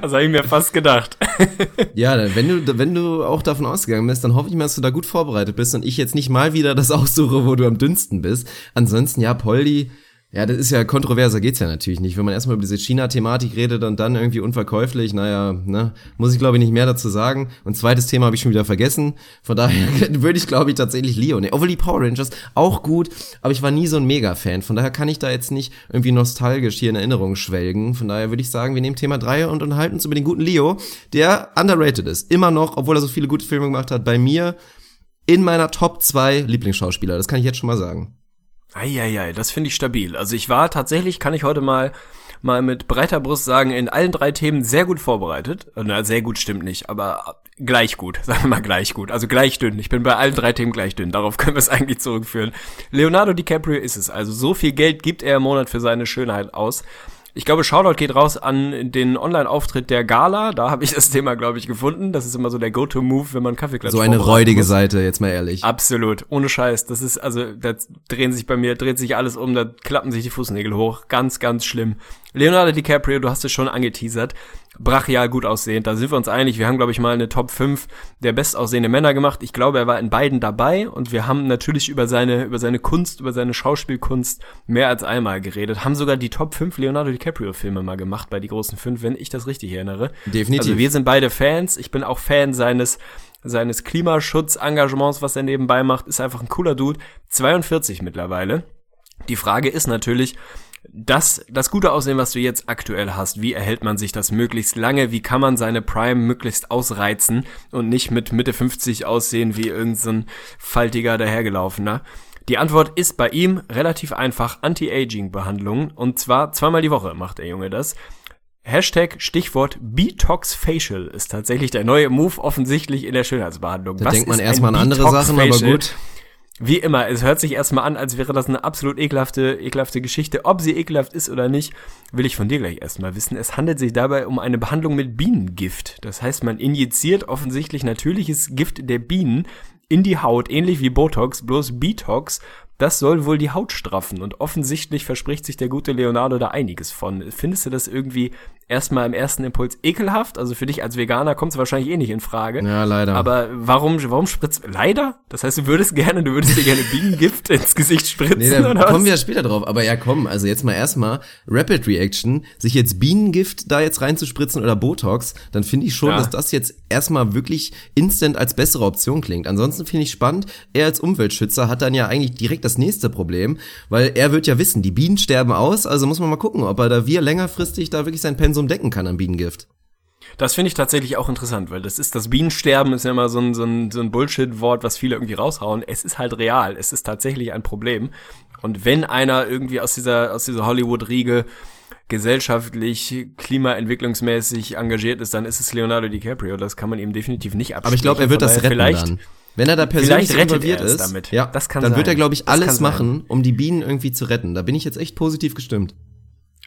Das habe ich mir fast gedacht. *laughs* Ja, wenn du, wenn du auch davon ausgegangen bist, dann hoffe ich mal, dass du da gut vorbereitet bist und ich jetzt nicht mal wieder das *laughs* aussuche, wo du am dünnsten bist. Ansonsten, ja, Poldi, ja, das ist ja kontroverser geht's ja natürlich nicht. Wenn man erstmal über diese China-Thematik redet und dann irgendwie unverkäuflich, naja, ne, muss ich glaube ich nicht mehr dazu sagen. Und zweites Thema habe ich schon wieder vergessen. Von daher *laughs* würde ich glaube ich tatsächlich Leo nehmen. Obwohl die Power Rangers auch gut, aber ich war nie so ein Mega-Fan. Von daher kann ich da jetzt nicht irgendwie nostalgisch hier in Erinnerung schwelgen. Von daher würde ich sagen, wir nehmen Thema 3 und unterhalten uns über den guten Leo, der underrated ist. Immer noch, obwohl er so viele gute Filme gemacht hat, bei mir in meiner Top 2 Lieblingsschauspieler. Das kann ich jetzt schon mal sagen. Eieiei, das finde ich stabil. Also ich war tatsächlich, kann ich heute mal mal mit breiter Brust sagen, in allen drei Themen sehr gut vorbereitet. Na, sehr gut stimmt nicht, aber gleich gut, *laughs* sagen wir mal gleich gut. Also gleich dünn. Ich bin bei allen drei Themen gleich dünn. Darauf können wir es *laughs* eigentlich zurückführen. Leonardo DiCaprio ist es. Also so viel Geld gibt er im Monat für seine Schönheit aus. Ich glaube, Shoutout geht raus an den Online-Auftritt der Gala. Da habe ich das Thema, glaube ich, gefunden. Das ist immer so der Go-To-Move, wenn man Kaffeeklatsch So eine räudige muss. Seite, jetzt mal ehrlich. Absolut, ohne Scheiß. Das ist, also, da drehen sich bei mir, dreht sich alles um, da klappen sich die Fußnägel hoch. Ganz, ganz schlimm. Leonardo DiCaprio, du hast es schon angeteasert. Brachial gut aussehend, da sind wir uns einig. Wir haben, glaube ich, mal eine Top 5 der bestaussehenden Männer gemacht. Ich glaube, er war in beiden dabei und wir haben natürlich über seine, über seine Kunst, über seine Schauspielkunst mehr als einmal geredet. Haben sogar die Top 5 Leonardo DiCaprio Filme mal gemacht bei die großen 5, wenn ich das richtig erinnere. Definitiv. Also wir sind beide Fans. Ich bin auch Fan seines seines Klimaschutzengagements, was er nebenbei macht, ist einfach ein cooler Dude. 42 mittlerweile. Die Frage ist natürlich, das, das gute Aussehen, was du jetzt aktuell hast, wie erhält man sich das möglichst lange? Wie kann man seine Prime möglichst ausreizen und nicht mit Mitte 50 aussehen wie irgendein so faltiger dahergelaufener? Die Antwort ist bei ihm relativ einfach Anti-Aging-Behandlung und zwar zweimal die Woche macht der Junge das. Hashtag Stichwort Betox Facial ist tatsächlich der neue Move offensichtlich in der Schönheitsbehandlung. Da Was denkt man erstmal an andere Sachen, aber gut. Wie immer, es hört sich erstmal an, als wäre das eine absolut ekelhafte, ekelhafte Geschichte. Ob sie ekelhaft ist oder nicht, will ich von dir gleich erstmal wissen. Es handelt sich dabei um eine Behandlung mit Bienengift. Das heißt, man injiziert offensichtlich natürliches Gift der Bienen in die Haut, ähnlich wie Botox, bloß Betox. Das soll wohl die Haut straffen und offensichtlich verspricht sich der gute Leonardo da einiges von. Findest du das irgendwie erstmal im ersten Impuls ekelhaft? Also für dich als Veganer kommt es wahrscheinlich eh nicht in Frage. Ja, leider. Aber warum, warum spritzt, leider? Das heißt, du würdest gerne, du würdest dir gerne Bienengift *laughs* ins Gesicht spritzen, Nee, da oder was? kommen wir ja später drauf. Aber ja, komm, also jetzt mal erstmal Rapid Reaction, sich jetzt Bienengift da jetzt reinzuspritzen oder Botox, dann finde ich schon, Ja. dass das jetzt erstmal wirklich instant als bessere Option klingt. Ansonsten finde ich spannend, er als Umweltschützer hat dann ja eigentlich direkt das nächste Problem, weil er wird ja wissen, die Bienen sterben aus, also muss man mal gucken, ob er da wir längerfristig da wirklich sein Pensum decken kann an Bienengift. Das finde ich tatsächlich auch interessant, weil das ist das Bienensterben ist ja immer so ein, so ein, so ein Bullshit-Wort, was viele irgendwie raushauen. Es ist halt real, es ist tatsächlich ein Problem. Und wenn einer irgendwie aus dieser, aus dieser Hollywood-Riege gesellschaftlich, klimaentwicklungsmäßig engagiert ist, dann ist es Leonardo DiCaprio. Das kann man ihm definitiv nicht absprechen. Aber ich glaube, er wird das retten vielleicht, dann. Wenn er da persönlich involviert er ist, damit. ja, dann wird sein. er, glaube ich, alles machen, um die Bienen irgendwie zu retten. Da bin ich jetzt echt positiv gestimmt.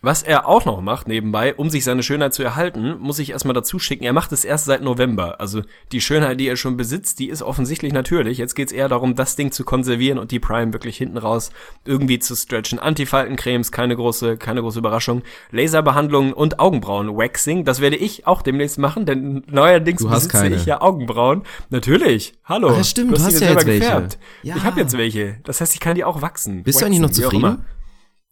Was er auch noch macht nebenbei, um sich seine Schönheit zu erhalten, muss ich erstmal dazu schicken, er macht es erst seit November. Also die Schönheit, die er schon besitzt, die ist offensichtlich natürlich. Jetzt geht's eher darum, das Ding zu konservieren und die Prime wirklich hinten raus irgendwie zu stretchen. Antifaltencremes, keine große, keine große Überraschung. Laserbehandlungen und Augenbrauen-Waxing, das werde ich auch demnächst machen, denn neuerdings besitze keine. ich ja Augenbrauen. Natürlich. Hallo. Ach ja, stimmt, du hast ja jetzt welche. gefärbt. Ja. Ich habe jetzt welche. Das heißt, ich kann die auch wachsen. Bist du eigentlich noch Waxen, zufrieden?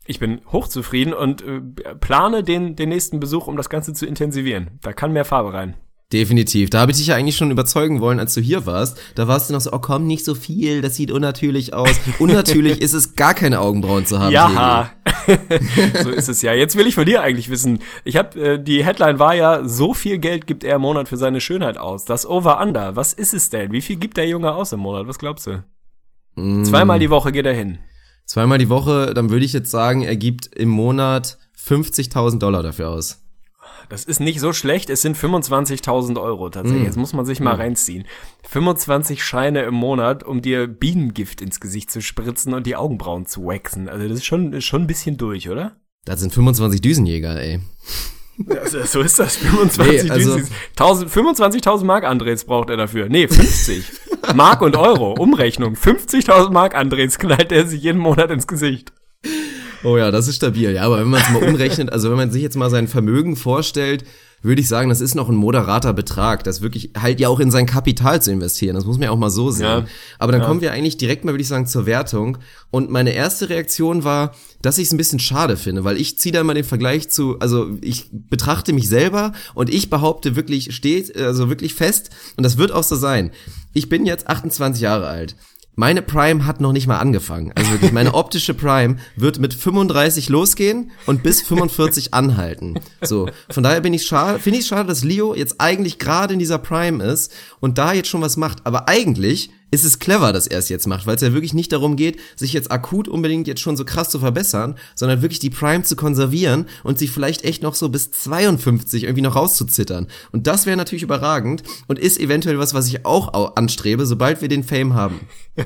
Ich bin hochzufrieden und äh, plane den, den nächsten Besuch, um das Ganze zu intensivieren. Da kann mehr Farbe rein. Definitiv. Da habe ich dich ja eigentlich schon überzeugen wollen, als du hier warst. Da warst du noch so, oh komm, nicht so viel, das sieht unnatürlich aus. *laughs* Unnatürlich ist es, gar keine Augenbrauen zu haben. Ja, *laughs* so ist es ja. Jetzt will ich von dir eigentlich wissen. Ich habe äh, die Headline war ja, so viel Geld gibt er im Monat für seine Schönheit aus. Das Over Under. Was ist es denn? Wie viel gibt der Junge aus im Monat? Was glaubst du? Mm. Zweimal die Woche geht er hin. Zweimal die Woche, dann würde ich jetzt sagen, er gibt im Monat 50.000 Dollar dafür aus. Das ist nicht so schlecht. Es sind 25.000 Euro tatsächlich. Jetzt muss man sich mal reinziehen. 25 Scheine im Monat, um dir Bienengift ins Gesicht zu spritzen und die Augenbrauen zu waxen. Also das ist schon, ist schon ein bisschen durch, oder? Das sind 25 Düsenjäger, ey. Also, so ist das. 25 Nee, also- Düsis. 1000 25.000 Mark Andres braucht er dafür. Nee, 50. *laughs* Mark und Euro. Umrechnung. 50.000 Mark Andres knallt er sich jeden Monat ins Gesicht. Oh ja, das ist stabil. Ja, aber wenn man es mal umrechnet, also wenn man sich jetzt mal sein Vermögen vorstellt, würde ich sagen, das ist noch ein moderater Betrag, das wirklich halt ja auch in sein Kapital zu investieren. Das muss man ja auch mal so sehen. Ja. Aber dann kommen wir eigentlich direkt mal, würde ich sagen, zur Wertung. Und meine erste Reaktion war, dass ich es ein bisschen schade finde, weil ich ziehe da mal den Vergleich zu, also ich betrachte mich selber und ich behaupte wirklich, steht, also wirklich fest, und das wird auch so sein. Ich bin jetzt 28 Jahre alt. Meine Prime hat noch nicht mal angefangen. Also wirklich, meine optische Prime wird mit 35 losgehen und bis 45 anhalten. So, von daher bin ich schade, finde ich schade, dass Leo jetzt eigentlich gerade in dieser Prime ist und da jetzt schon was macht. Aber eigentlich ist es clever, dass er es jetzt macht, weil es ja wirklich nicht darum geht, sich jetzt akut unbedingt jetzt schon so krass zu verbessern, sondern wirklich die Prime zu konservieren und sie vielleicht echt noch so bis 52 irgendwie noch rauszuzittern. Und das wäre natürlich überragend und ist eventuell was, was ich auch au- anstrebe, sobald wir den Fame haben. *laughs*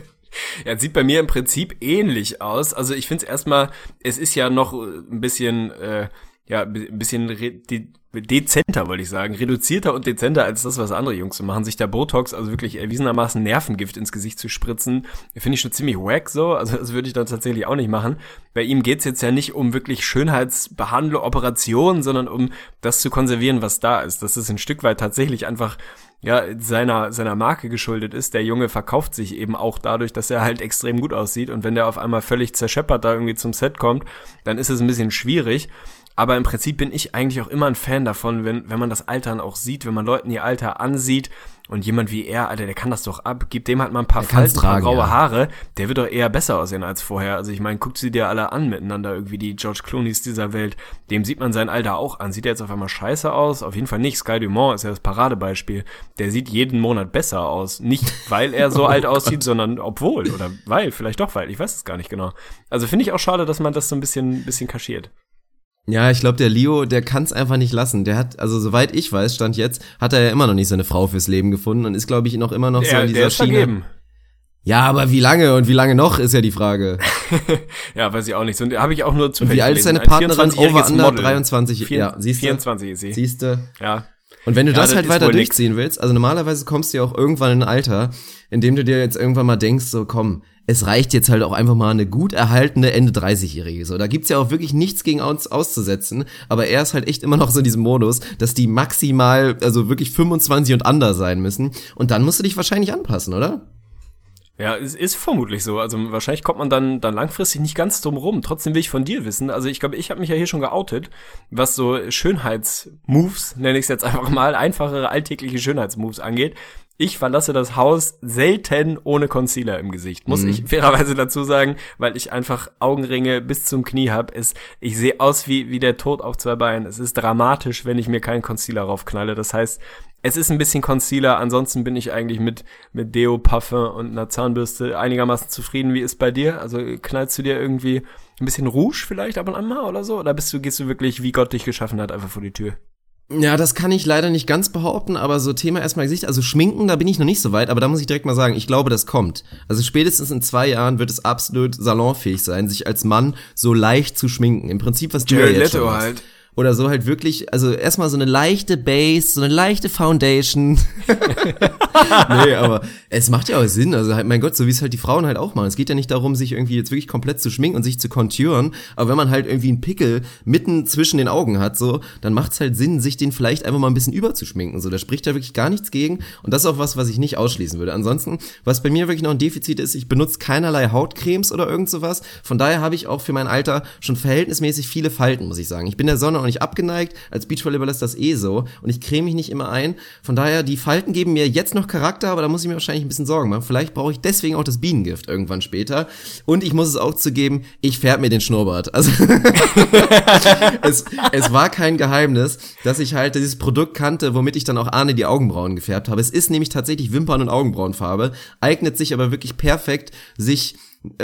Ja, sieht bei mir im Prinzip ähnlich aus. Also ich finde es erstmal, es ist ja noch ein bisschen, äh, ja, ein bisschen de dezenter, wollte ich sagen, reduzierter und dezenter als das, was andere Jungs so machen. Sich der Botox, also wirklich erwiesenermaßen Nervengift ins Gesicht zu spritzen, finde ich schon ziemlich wack so. Also das würde ich dann tatsächlich auch nicht machen. Bei ihm geht's jetzt ja nicht um wirklich Schönheitsbehandlung, Operationen, sondern um das zu konservieren, was da ist. Das ist ein Stück weit tatsächlich einfach ja, seiner, seiner Marke geschuldet ist. Der Junge verkauft sich eben auch dadurch, dass er halt extrem gut aussieht. Und wenn der auf einmal völlig zerscheppert da irgendwie zum Set kommt, dann ist es ein bisschen schwierig. Aber im Prinzip bin ich eigentlich auch immer ein Fan davon, wenn, wenn man das Altern auch sieht, wenn man Leuten ihr Alter ansieht und jemand wie er, Alter, der kann das doch ab, gibt dem halt mal ein paar Falten, tragen, graue ja. Haare, der wird doch eher besser aussehen als vorher. Also ich meine, guckt sie dir alle an miteinander, irgendwie die George Clooney's dieser Welt. Dem sieht man sein Alter auch an. Sieht er jetzt auf einmal scheiße aus? Auf jeden Fall nicht. Sky Dumont ist ja das Paradebeispiel. Der sieht jeden Monat besser aus. Nicht, weil er so *laughs* alt aussieht, sondern obwohl. Oder weil, vielleicht doch weil. Ich weiß es gar nicht genau. Also finde ich auch schade, dass man das so ein bisschen, bisschen kaschiert. Ja, ich glaube, der Leo, der kann es einfach nicht lassen. Der hat, also soweit ich weiß, stand jetzt, hat er ja immer noch nicht seine Frau fürs Leben gefunden und ist, glaube ich, noch immer noch so Der, in dieser der ist Schiene. vergeben. Ja, aber wie lange und wie lange noch, ist ja die Frage. *laughs* Ja, weiß ich auch nicht. So, habe ich auch nur zufällig Wie alt ist seine Ein Partnerin? 24-jähriges Over under Model. 23. Vier- ja, siehst du? 24 ist sie. Siehste. Ja. Und wenn du Ja, das das halt weiter wohl nix. durchziehen willst, also normalerweise kommst du ja auch irgendwann in ein Alter, in dem du dir jetzt irgendwann mal denkst, so komm, es reicht jetzt halt auch einfach mal eine gut erhaltene Ende 30-Jährige. So, da gibt's ja auch wirklich nichts gegen uns auszusetzen, aber er ist halt echt immer noch so in diesem Modus, dass die maximal, also wirklich 25 und under sein müssen. Und dann musst du dich wahrscheinlich anpassen, oder? Ja, es ist vermutlich so. Also wahrscheinlich kommt man dann, dann langfristig nicht ganz drum rum. Trotzdem will ich von dir wissen. Also ich glaube, ich habe mich ja hier schon geoutet, was so Schönheitsmoves, nenne ich es jetzt einfach mal, einfachere alltägliche Schönheitsmoves angeht. Ich verlasse das Haus selten ohne Concealer im Gesicht. Muss ich fairerweise dazu sagen, weil ich einfach Augenringe bis zum Knie habe. Ich sehe aus wie, wie der Tod auf zwei Beinen. Es ist dramatisch, wenn ich mir keinen Concealer raufknalle. Das heißt, es ist ein bisschen Concealer, ansonsten bin ich eigentlich mit, mit Deo, Parfum und einer Zahnbürste einigermaßen zufrieden. Wie ist bei dir? Also knallst du dir irgendwie ein bisschen Rouge vielleicht ab und an mal oder so? Oder bist du, gehst du wirklich, wie Gott dich geschaffen hat, einfach vor die Tür? Ja, das kann ich leider nicht ganz behaupten, aber so Thema erstmal Gesicht, also schminken, da bin ich noch nicht so weit, aber da muss ich direkt mal sagen, ich glaube, das kommt. Also spätestens in zwei Jahren wird es absolut salonfähig sein, sich als Mann so leicht zu schminken. Im Prinzip, was du ja jetzt Leto halt. Oder so halt wirklich, also erstmal so eine leichte Base, so eine leichte Foundation. *laughs* nee, aber es macht ja auch Sinn. Also halt, mein Gott, so wie es halt die Frauen halt auch machen. Es geht ja nicht darum, sich irgendwie jetzt wirklich komplett zu schminken und sich zu konturen. Aber wenn man halt irgendwie einen Pickel mitten zwischen den Augen hat, so, dann macht es halt Sinn, sich den vielleicht einfach mal ein bisschen überzuschminken. So, da spricht ja wirklich gar nichts gegen. Und das ist auch was, was ich nicht ausschließen würde. Ansonsten, was bei mir wirklich noch ein Defizit ist, ich benutze keinerlei Hautcremes oder irgend sowas. Von daher habe ich auch für mein Alter schon verhältnismäßig viele Falten, muss ich sagen. Ich bin der Sonne auch nicht abgeneigt. Als Beachvolleyballer ist das eh so. Und ich creme mich nicht immer ein. Von daher, die Falten geben mir jetzt noch Charakter, aber da muss ich mir wahrscheinlich ein bisschen Sorgen machen. Vielleicht brauche ich deswegen auch das Bienengift irgendwann später. Und ich muss es auch zugeben, ich färbe mir den Schnurrbart. Also *laughs* es, es war kein Geheimnis, dass ich halt dieses Produkt kannte, womit ich dann auch Arne die Augenbrauen gefärbt habe. Es ist nämlich tatsächlich Wimpern- und Augenbrauenfarbe, eignet sich aber wirklich perfekt, sich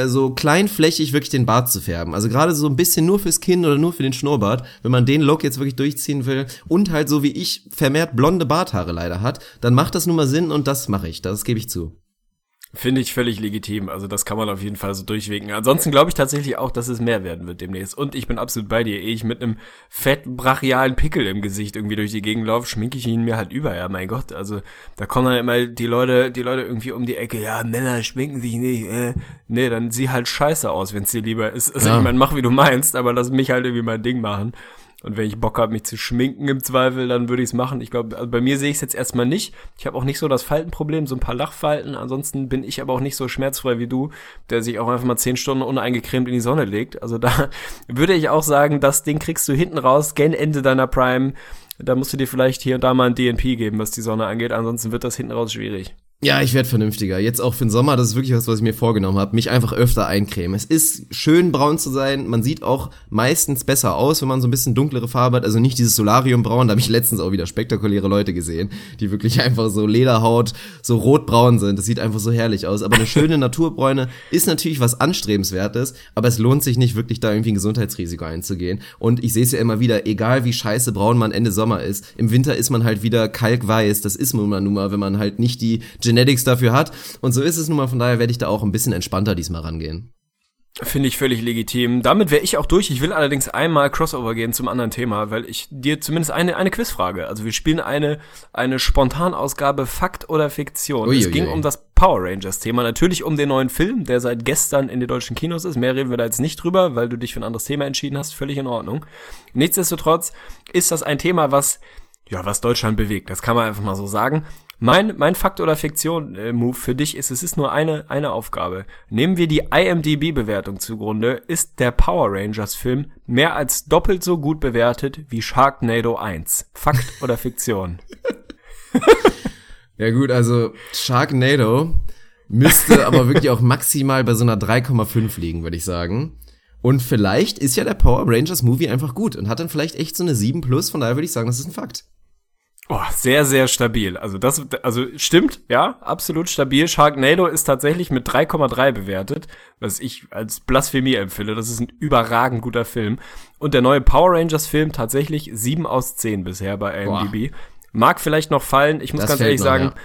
so kleinflächig wirklich den Bart zu färben. Also gerade so ein bisschen nur fürs Kinn oder nur für den Schnurrbart, wenn man den Look jetzt wirklich durchziehen will und halt so wie ich vermehrt blonde Barthaare leider hat, dann macht das nun mal Sinn und das mache ich, das gebe ich zu. Finde ich völlig legitim. Also das kann man auf jeden Fall so durchwinken. Ansonsten glaube ich tatsächlich auch, dass es mehr werden wird demnächst. Und ich bin absolut bei dir. Ehe ich mit einem fett brachialen Pickel im Gesicht irgendwie durch die Gegend laufe, schminke ich ihn mir halt über. Ja, mein Gott. Also da kommen dann immer die Leute, die Leute irgendwie um die Ecke. Ja, Männer schminken sich nicht. Äh. Nee, dann sieh halt scheiße aus, wenn es dir lieber ist. Also Ja. ich meine, mach wie du meinst, aber lass mich halt irgendwie mein Ding machen. Und wenn ich Bock habe, mich zu schminken im Zweifel, dann würde ich es machen. Ich glaube, also bei mir sehe ich es jetzt erstmal nicht. Ich habe auch nicht so das Faltenproblem, so ein paar Lachfalten. Ansonsten bin ich aber auch nicht so schmerzfrei wie du, der sich auch einfach mal zehn Stunden uneingecremt in die Sonne legt. Also da *laughs* würde ich auch sagen, das Ding kriegst du hinten raus, gen Ende deiner Prime. Da musst du dir vielleicht hier und da mal ein DNP geben, was die Sonne angeht. Ansonsten wird das hinten raus schwierig. Ja, ich werde vernünftiger. Jetzt auch für den Sommer, das ist wirklich was, was ich mir vorgenommen habe, mich einfach öfter eincremen. Es ist schön braun zu sein, man sieht auch meistens besser aus, wenn man so ein bisschen dunklere Farbe hat, also nicht dieses Solariumbraun, da habe ich letztens auch wieder spektakuläre Leute gesehen, die wirklich *laughs* einfach so Lederhaut, so rotbraun sind. Das sieht einfach so herrlich aus, aber eine schöne *laughs* Naturbräune ist natürlich was anstrebenswertes, aber es lohnt sich nicht wirklich da irgendwie ein Gesundheitsrisiko einzugehen und ich sehe es ja immer wieder, egal wie scheiße braun man Ende Sommer ist, im Winter ist man halt wieder kalkweiß, das ist nun mal nun mal, wenn man halt nicht die Genetics dafür hat. Und so ist es nun mal, von daher werde ich da auch ein bisschen entspannter diesmal rangehen. Finde ich völlig legitim. Damit wäre ich auch durch. Ich will allerdings einmal Crossover gehen zum anderen Thema, weil ich dir zumindest eine, eine Quizfrage. Also wir spielen eine, eine Spontanausgabe Fakt oder Fiktion. Uiuiui. Es ging um das Power Rangers Thema. Natürlich um den neuen Film, der seit gestern in den deutschen Kinos ist. Mehr reden wir da jetzt nicht drüber, weil du dich für ein anderes Thema entschieden hast. Völlig in Ordnung. Nichtsdestotrotz ist das ein Thema, was, ja, was Deutschland bewegt. Das kann man einfach mal so sagen. Mein, mein Fakt oder Fiktion äh, Move für dich ist, es ist nur eine, eine Aufgabe. Nehmen wir die IMDb Bewertung zugrunde, ist der Power Rangers Film mehr als doppelt so gut bewertet wie Sharknado 1. Fakt oder Fiktion? *laughs* *laughs* Ja gut, also Sharknado müsste aber wirklich auch maximal bei so einer 3,5 liegen, würde ich sagen. Und vielleicht ist ja der Power Rangers Movie einfach gut und hat dann vielleicht echt so eine 7 plus, von daher würde ich sagen, das ist ein Fakt. Oh, sehr, sehr stabil. Also das, also stimmt, ja, absolut stabil. Sharknado ist tatsächlich mit 3,3 bewertet, was ich als Blasphemie empfinde. Das ist ein überragend guter Film. Und der neue Power Rangers Film tatsächlich 7 aus 10 bisher bei IMDb. Boah. Mag vielleicht noch fallen. Ich muss das ganz ehrlich noch, sagen, ja.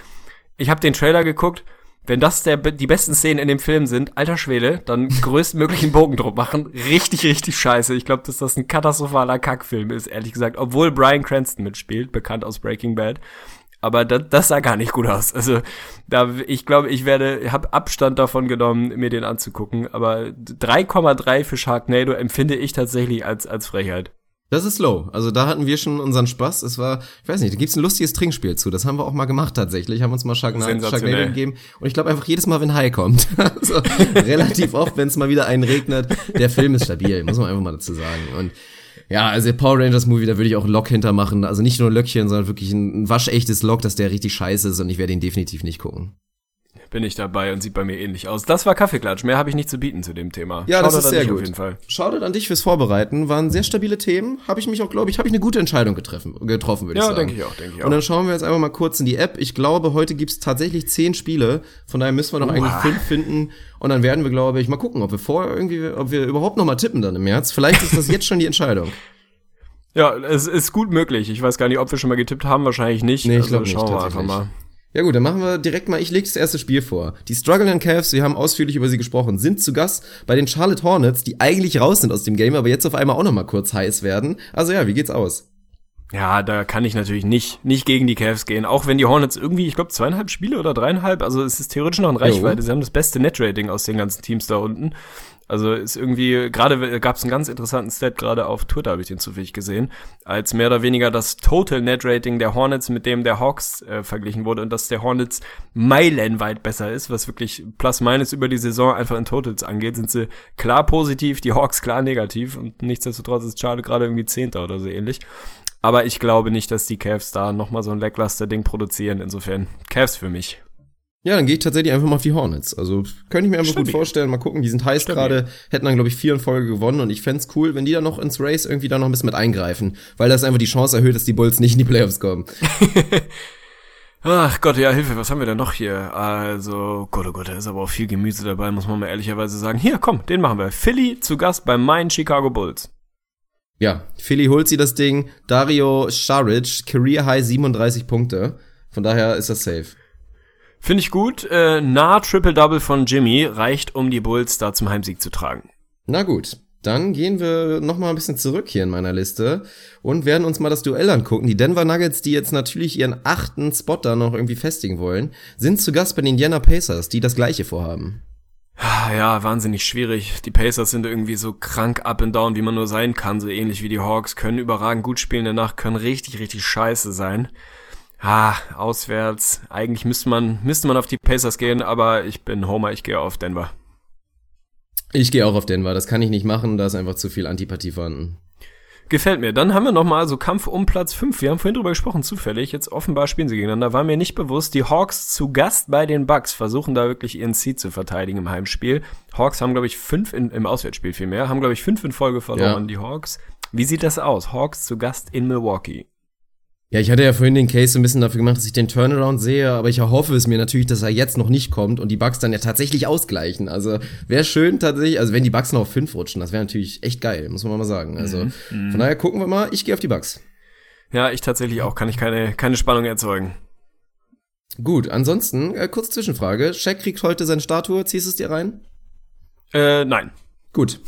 ich habe den Trailer geguckt wenn das der, die besten Szenen in dem Film sind, alter Schwede, dann *laughs* größtmöglichen Bogendruck machen. Richtig, richtig scheiße. Ich glaube, dass das ein katastrophaler Kackfilm ist, ehrlich gesagt. Obwohl Brian Cranston mitspielt, bekannt aus Breaking Bad. Aber das, das sah gar nicht gut aus. Also, da, ich glaube, ich werde, habe Abstand davon genommen, mir den anzugucken. Aber 3,3 für Sharknado empfinde ich tatsächlich als, als Frechheit. Das ist low. Also da hatten wir schon unseren Spaß. Es war, ich weiß nicht, da gibt's ein lustiges Trinkspiel zu. Das haben wir auch mal gemacht tatsächlich. Haben uns mal Sharknado, Sharknado gegeben. Und ich glaube einfach jedes Mal, wenn High kommt. *laughs* also relativ oft, wenn es mal wieder einen regnet. Der Film ist stabil, muss man einfach mal dazu sagen. Und ja, also der Power Rangers Movie, da würde ich auch ein Lock hintermachen. Also nicht nur ein Löckchen, sondern wirklich ein, ein waschechtes Lock, dass der richtig scheiße ist und ich werde ihn definitiv nicht gucken bin ich dabei und sieht bei mir ähnlich aus. Das war Kaffeeklatsch. Mehr habe ich nicht zu bieten zu dem Thema. Ja, Shoutout das ist sehr gut. Auf jeden Fall. Shoutout an dich fürs Vorbereiten. Waren sehr stabile Themen. Habe ich mich auch, glaube ich, habe ich eine gute Entscheidung getroffen, getroffen würde ja, ich sagen. Ja, denke ich auch, denke ich auch. Und dann schauen wir jetzt einfach mal kurz in die App. Ich glaube, heute gibt's tatsächlich zehn Spiele. Von daher müssen wir noch Uah. eigentlich fünf finden. Und dann werden wir, glaube ich, mal gucken, ob wir vorher irgendwie, ob wir überhaupt noch mal tippen dann im März. Vielleicht ist das jetzt schon die Entscheidung. *laughs* Ja, es ist gut möglich. Ich weiß gar nicht, ob wir schon mal getippt haben, wahrscheinlich nicht. Nee, ich also glaube nicht. Schauen wir einfach mal. Ja gut, dann machen wir direkt mal, ich lege das erste Spiel vor. Die Struggling Cavs, wir haben ausführlich über sie gesprochen, sind zu Gast bei den Charlotte Hornets, die eigentlich raus sind aus dem Game, aber jetzt auf einmal auch nochmal kurz heiß werden. Also ja, wie geht's aus? Ja, da kann ich natürlich nicht, nicht gegen die Cavs gehen. Auch wenn die Hornets irgendwie, ich glaube, zweieinhalb Spiele oder dreieinhalb, also es ist theoretisch noch in Reichweite. Jo. Sie haben das beste Netrating aus den ganzen Teams da unten. Also ist irgendwie, gerade gab es einen ganz interessanten Stat, gerade auf Twitter habe ich den zufällig gesehen, als mehr oder weniger das Total Net Rating der Hornets mit dem der Hawks äh, verglichen wurde und dass der Hornets meilenweit besser ist, was wirklich plus minus über die Saison einfach in Totals angeht, sind sie klar positiv, die Hawks klar negativ und nichtsdestotrotz ist Charlotte gerade irgendwie Zehnter oder so ähnlich. Aber ich glaube nicht, dass die Cavs da nochmal so ein Lackluster-Ding produzieren. Insofern Cavs für mich. Ja, dann gehe ich tatsächlich einfach mal auf die Hornets. Also könnte ich mir einfach Stimmt. gut vorstellen. Mal gucken, die sind heiß gerade, hätten dann, glaube ich, vier in Folge gewonnen und ich fände cool, wenn die dann noch ins Race irgendwie da noch ein bisschen mit eingreifen, weil das einfach die Chance erhöht, dass die Bulls nicht in die Playoffs kommen. *laughs* Ach Gott, ja, Hilfe, was haben wir denn noch hier? Also, Gott, oh Gott, da ist aber auch viel Gemüse dabei, muss man mal ehrlicherweise sagen. Hier, komm, den machen wir. Philly zu Gast bei meinen Chicago Bulls. Ja, Philly holt sie das Ding. Dario Saric, Career High 37 Punkte. Von daher ist das safe. Finde ich gut. Äh, nah Triple-Double von Jimmy reicht, um die Bulls da zum Heimsieg zu tragen. Na gut. Dann gehen wir noch mal ein bisschen zurück hier in meiner Liste und werden uns mal das Duell angucken. Die Denver Nuggets, die jetzt natürlich ihren achten Spot da noch irgendwie festigen wollen, sind zu Gast bei den Indiana Pacers, die das gleiche vorhaben. Ja, wahnsinnig schwierig. Die Pacers sind irgendwie so krank up and down, wie man nur sein kann, so ähnlich wie die Hawks, können überragend gut spielen danach, können richtig, richtig scheiße sein. Ah, auswärts. Eigentlich müsste man, müsste man auf die Pacers gehen, aber ich bin Homer, ich gehe auf Denver. Ich gehe auch auf Denver, das kann ich nicht machen, da ist einfach zu viel Antipathie vorhanden. Gefällt mir. Dann haben wir noch mal so Kampf um Platz 5. Wir haben vorhin drüber gesprochen, zufällig. Jetzt offenbar spielen sie gegeneinander. War mir nicht bewusst. Die Hawks zu Gast bei den Bucks versuchen da wirklich ihren Seed zu verteidigen im Heimspiel. Hawks haben, glaube ich, fünf in, im Auswärtsspiel vielmehr. Haben, glaube ich, fünf in Folge verloren, ja. die Hawks. Wie sieht das aus? Hawks zu Gast in Milwaukee. Ja, ich hatte ja vorhin den Case so ein bisschen dafür gemacht, dass ich den Turnaround sehe, aber ich erhoffe es mir natürlich, dass er jetzt noch nicht kommt und die Bugs dann ja tatsächlich ausgleichen. Also wäre schön tatsächlich, also wenn die Bugs noch auf 5 rutschen, das wäre natürlich echt geil, muss man mal sagen. Also mhm. von daher gucken wir mal, ich gehe auf die Bugs. Ja, ich tatsächlich auch, kann ich keine, keine Spannung erzeugen. Gut, ansonsten, äh, kurz Zwischenfrage. Shaq kriegt heute seine Statue, ziehst du es dir rein? Äh, nein. Gut.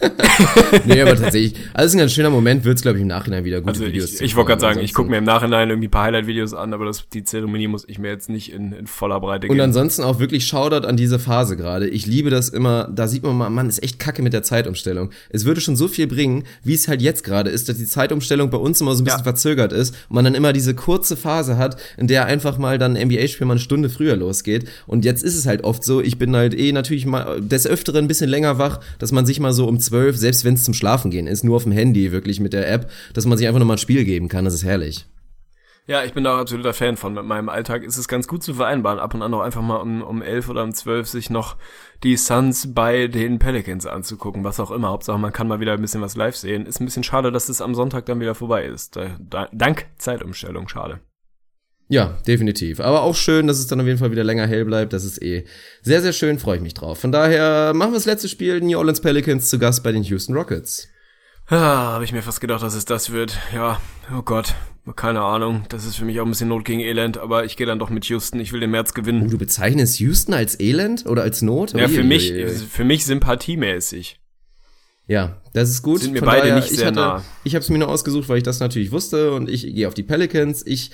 *laughs* nee, aber tatsächlich, alles ein ganz schöner Moment, wird's glaube ich im Nachhinein wieder gute also Videos Ich, ich wollte gerade sagen, ich gucke mir im Nachhinein irgendwie ein paar Highlight-Videos an, aber das, die Zeremonie muss ich mir jetzt nicht in, in voller Breite geben. Und ansonsten auch wirklich Shoutout an diese Phase gerade. Ich liebe das immer, da sieht man mal, Mann, ist echt kacke mit der Zeitumstellung. Es würde schon so viel bringen, wie es halt jetzt gerade ist, dass die Zeitumstellung bei uns immer so ein bisschen ja. verzögert ist und man dann immer diese kurze Phase hat, in der einfach mal dann NBA-Spiel mal eine Stunde früher losgeht. Und jetzt ist es halt oft so, ich bin halt eh natürlich mal des Öfteren ein bisschen länger wach, dass man sich mal so um zwölf, selbst wenn es zum Schlafen gehen ist, nur auf dem Handy wirklich mit der App, dass man sich einfach nochmal ein Spiel geben kann. Das ist herrlich. Ja, ich bin da auch absoluter Fan von. Mit meinem Alltag ist es ganz gut zu vereinbaren, ab und an auch einfach mal um, um elf oder um zwölf sich noch die Suns bei den Pelicans anzugucken, was auch immer. Hauptsache, man kann mal wieder ein bisschen was live sehen. Ist ein bisschen schade, dass es am Sonntag dann wieder vorbei ist. Da, da, dank Zeitumstellung, schade. Ja, definitiv. Aber auch schön, dass es dann auf jeden Fall wieder länger hell bleibt. Das ist eh sehr, sehr schön. Freue ich mich drauf. Von daher machen wir das letzte Spiel. New Orleans Pelicans zu Gast bei den Houston Rockets. Ah, habe ich mir fast gedacht, dass es das wird. Ja, oh Gott, keine Ahnung. Das ist für mich auch ein bisschen Not gegen Elend, aber ich gehe dann doch mit Houston. Ich will den März gewinnen. Oh, du bezeichnest Houston als Elend oder als Not? Ja, für mich, für mich sympathiemäßig. Ja, das ist gut. Sind mir Von beide daher, nicht ich sehr hatte, nah. Ich habe es mir nur ausgesucht, weil ich das natürlich wusste und ich gehe auf die Pelicans. Ich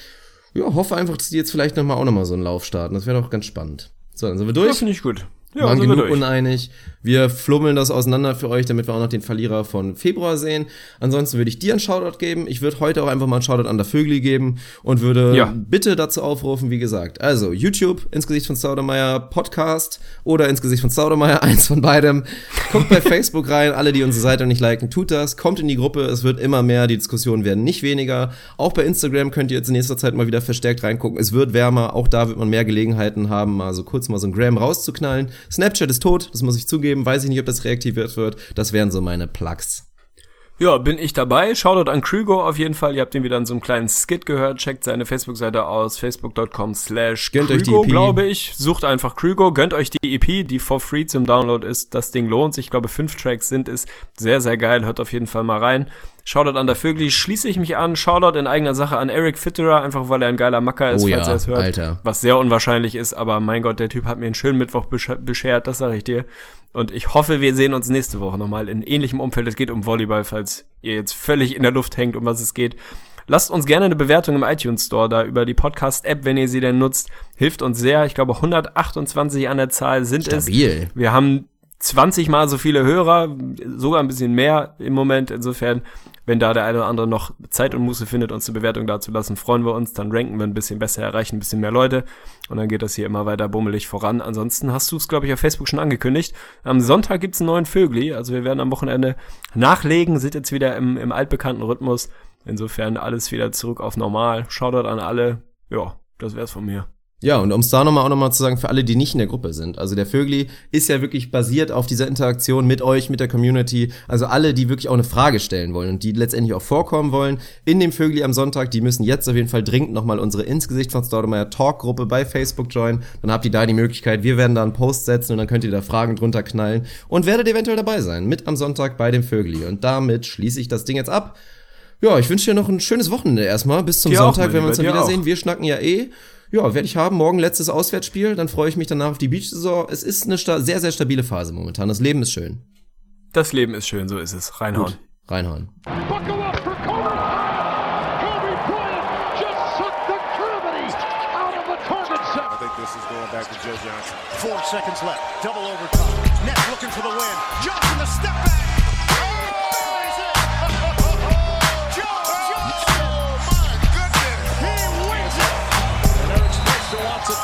ja, hoffe einfach, dass die jetzt vielleicht noch mal auch noch mal so einen Lauf starten. Das wäre doch ganz spannend. So, dann sind wir durch. Ja, finde ich gut. Ja, waren sind wir genug durch. uneinig. Wir flummeln das auseinander für euch, damit wir auch noch den Verlierer von Februar sehen. Ansonsten würde ich dir einen Shoutout geben. Ich würde heute auch einfach mal einen Shoutout an der Vögli geben und würde Ja. bitte dazu aufrufen, wie gesagt. Also YouTube, ins Gesicht von Staudemeyer, Podcast oder ins Gesicht von Staudemeyer, *laughs* eins von beidem. Guckt bei Facebook rein, alle, die unsere Seite noch nicht liken, tut das. Kommt in die Gruppe, es wird immer mehr, die Diskussionen werden nicht weniger. Auch bei Instagram könnt ihr jetzt in nächster Zeit mal wieder verstärkt reingucken. Es wird wärmer, auch da wird man mehr Gelegenheiten haben, mal so kurz mal so ein Gram rauszuknallen. Snapchat ist tot, das muss ich zugeben, weiß ich nicht, ob das reaktiviert wird. Das wären so meine Plugs. Ja, bin ich dabei. Shoutout an Krügo auf jeden Fall. Ihr habt ihn wieder in so einem kleinen Skit gehört. Checkt seine Facebook-Seite aus. Facebook.com slash Krügo, EP. glaube ich. Sucht einfach Krügo. Gönnt euch die EP, die for free zum Download ist. Das Ding lohnt sich. Ich glaube, fünf Tracks sind es. Sehr, sehr geil. Hört auf jeden Fall mal rein. Shoutout an der Vögli. Schließe ich mich an. Shoutout in eigener Sache an Eric Fitterer. Einfach weil er ein geiler Macker ist, Oh falls ja, er es hört. Alter. Was sehr unwahrscheinlich ist. Aber mein Gott, der Typ hat mir einen schönen Mittwoch besch- beschert. Das sage ich dir. Und ich hoffe, wir sehen uns nächste Woche nochmal in ähnlichem Umfeld. Es geht um Volleyball, falls ihr jetzt völlig in der Luft hängt, um was es geht. Lasst uns gerne eine Bewertung im iTunes Store da über die Podcast-App, wenn ihr sie denn nutzt. Hilft uns sehr. Ich glaube, 128 an der Zahl sind Stabil. es. Wir haben 20 mal so viele Hörer, sogar ein bisschen mehr im Moment. Insofern, wenn da der eine oder andere noch Zeit und Muße findet, uns eine Bewertung dazulassen, freuen wir uns. Dann ranken wir ein bisschen besser, erreichen ein bisschen mehr Leute. Und dann geht das hier immer weiter bummelig voran. Ansonsten hast du es, glaube ich, auf Facebook schon angekündigt. Am Sonntag gibt's einen neuen Vögli. Also wir werden am Wochenende nachlegen, sind jetzt wieder im, im altbekannten Rhythmus. Insofern alles wieder zurück auf normal. Shoutout an alle. Ja, das wär's von mir. Ja, und um es da nochmal auch nochmal zu sagen, für alle, die nicht in der Gruppe sind. Also der Vögli ist ja wirklich basiert auf dieser Interaktion mit euch, mit der Community. Also alle, die wirklich auch eine Frage stellen wollen und die letztendlich auch vorkommen wollen in dem Vögli am Sonntag, die müssen jetzt auf jeden Fall dringend nochmal unsere Insgesicht von Staudemeyer Talk-Gruppe bei Facebook joinen. Dann habt ihr da die Möglichkeit, wir werden da einen Post setzen und dann könnt ihr da Fragen drunter knallen und werdet eventuell dabei sein, mit am Sonntag bei dem Vögli. Und damit schließe ich das Ding jetzt ab. Ja, ich wünsche dir noch ein schönes Wochenende erstmal. Bis zum Dir auch, Sonntag, mein wenn wir uns dann wiedersehen. auch. Wir schnacken ja eh. Ja, werde ich haben. Morgen letztes Auswärtsspiel. Dann freue ich mich danach auf die Beach-Saison. Es ist eine sta sehr, sehr stabile Phase momentan. Das Leben ist schön. Das Leben ist schön, so ist es. Reinhauen. Reinhauen. Buckle up for Kobe Bryant. Kobe Bryant just sucked the gravity out of the target I center. think this is going back to Joe Johnson. Four seconds left. Double overtime. Net looking for the win. Johnson the step back.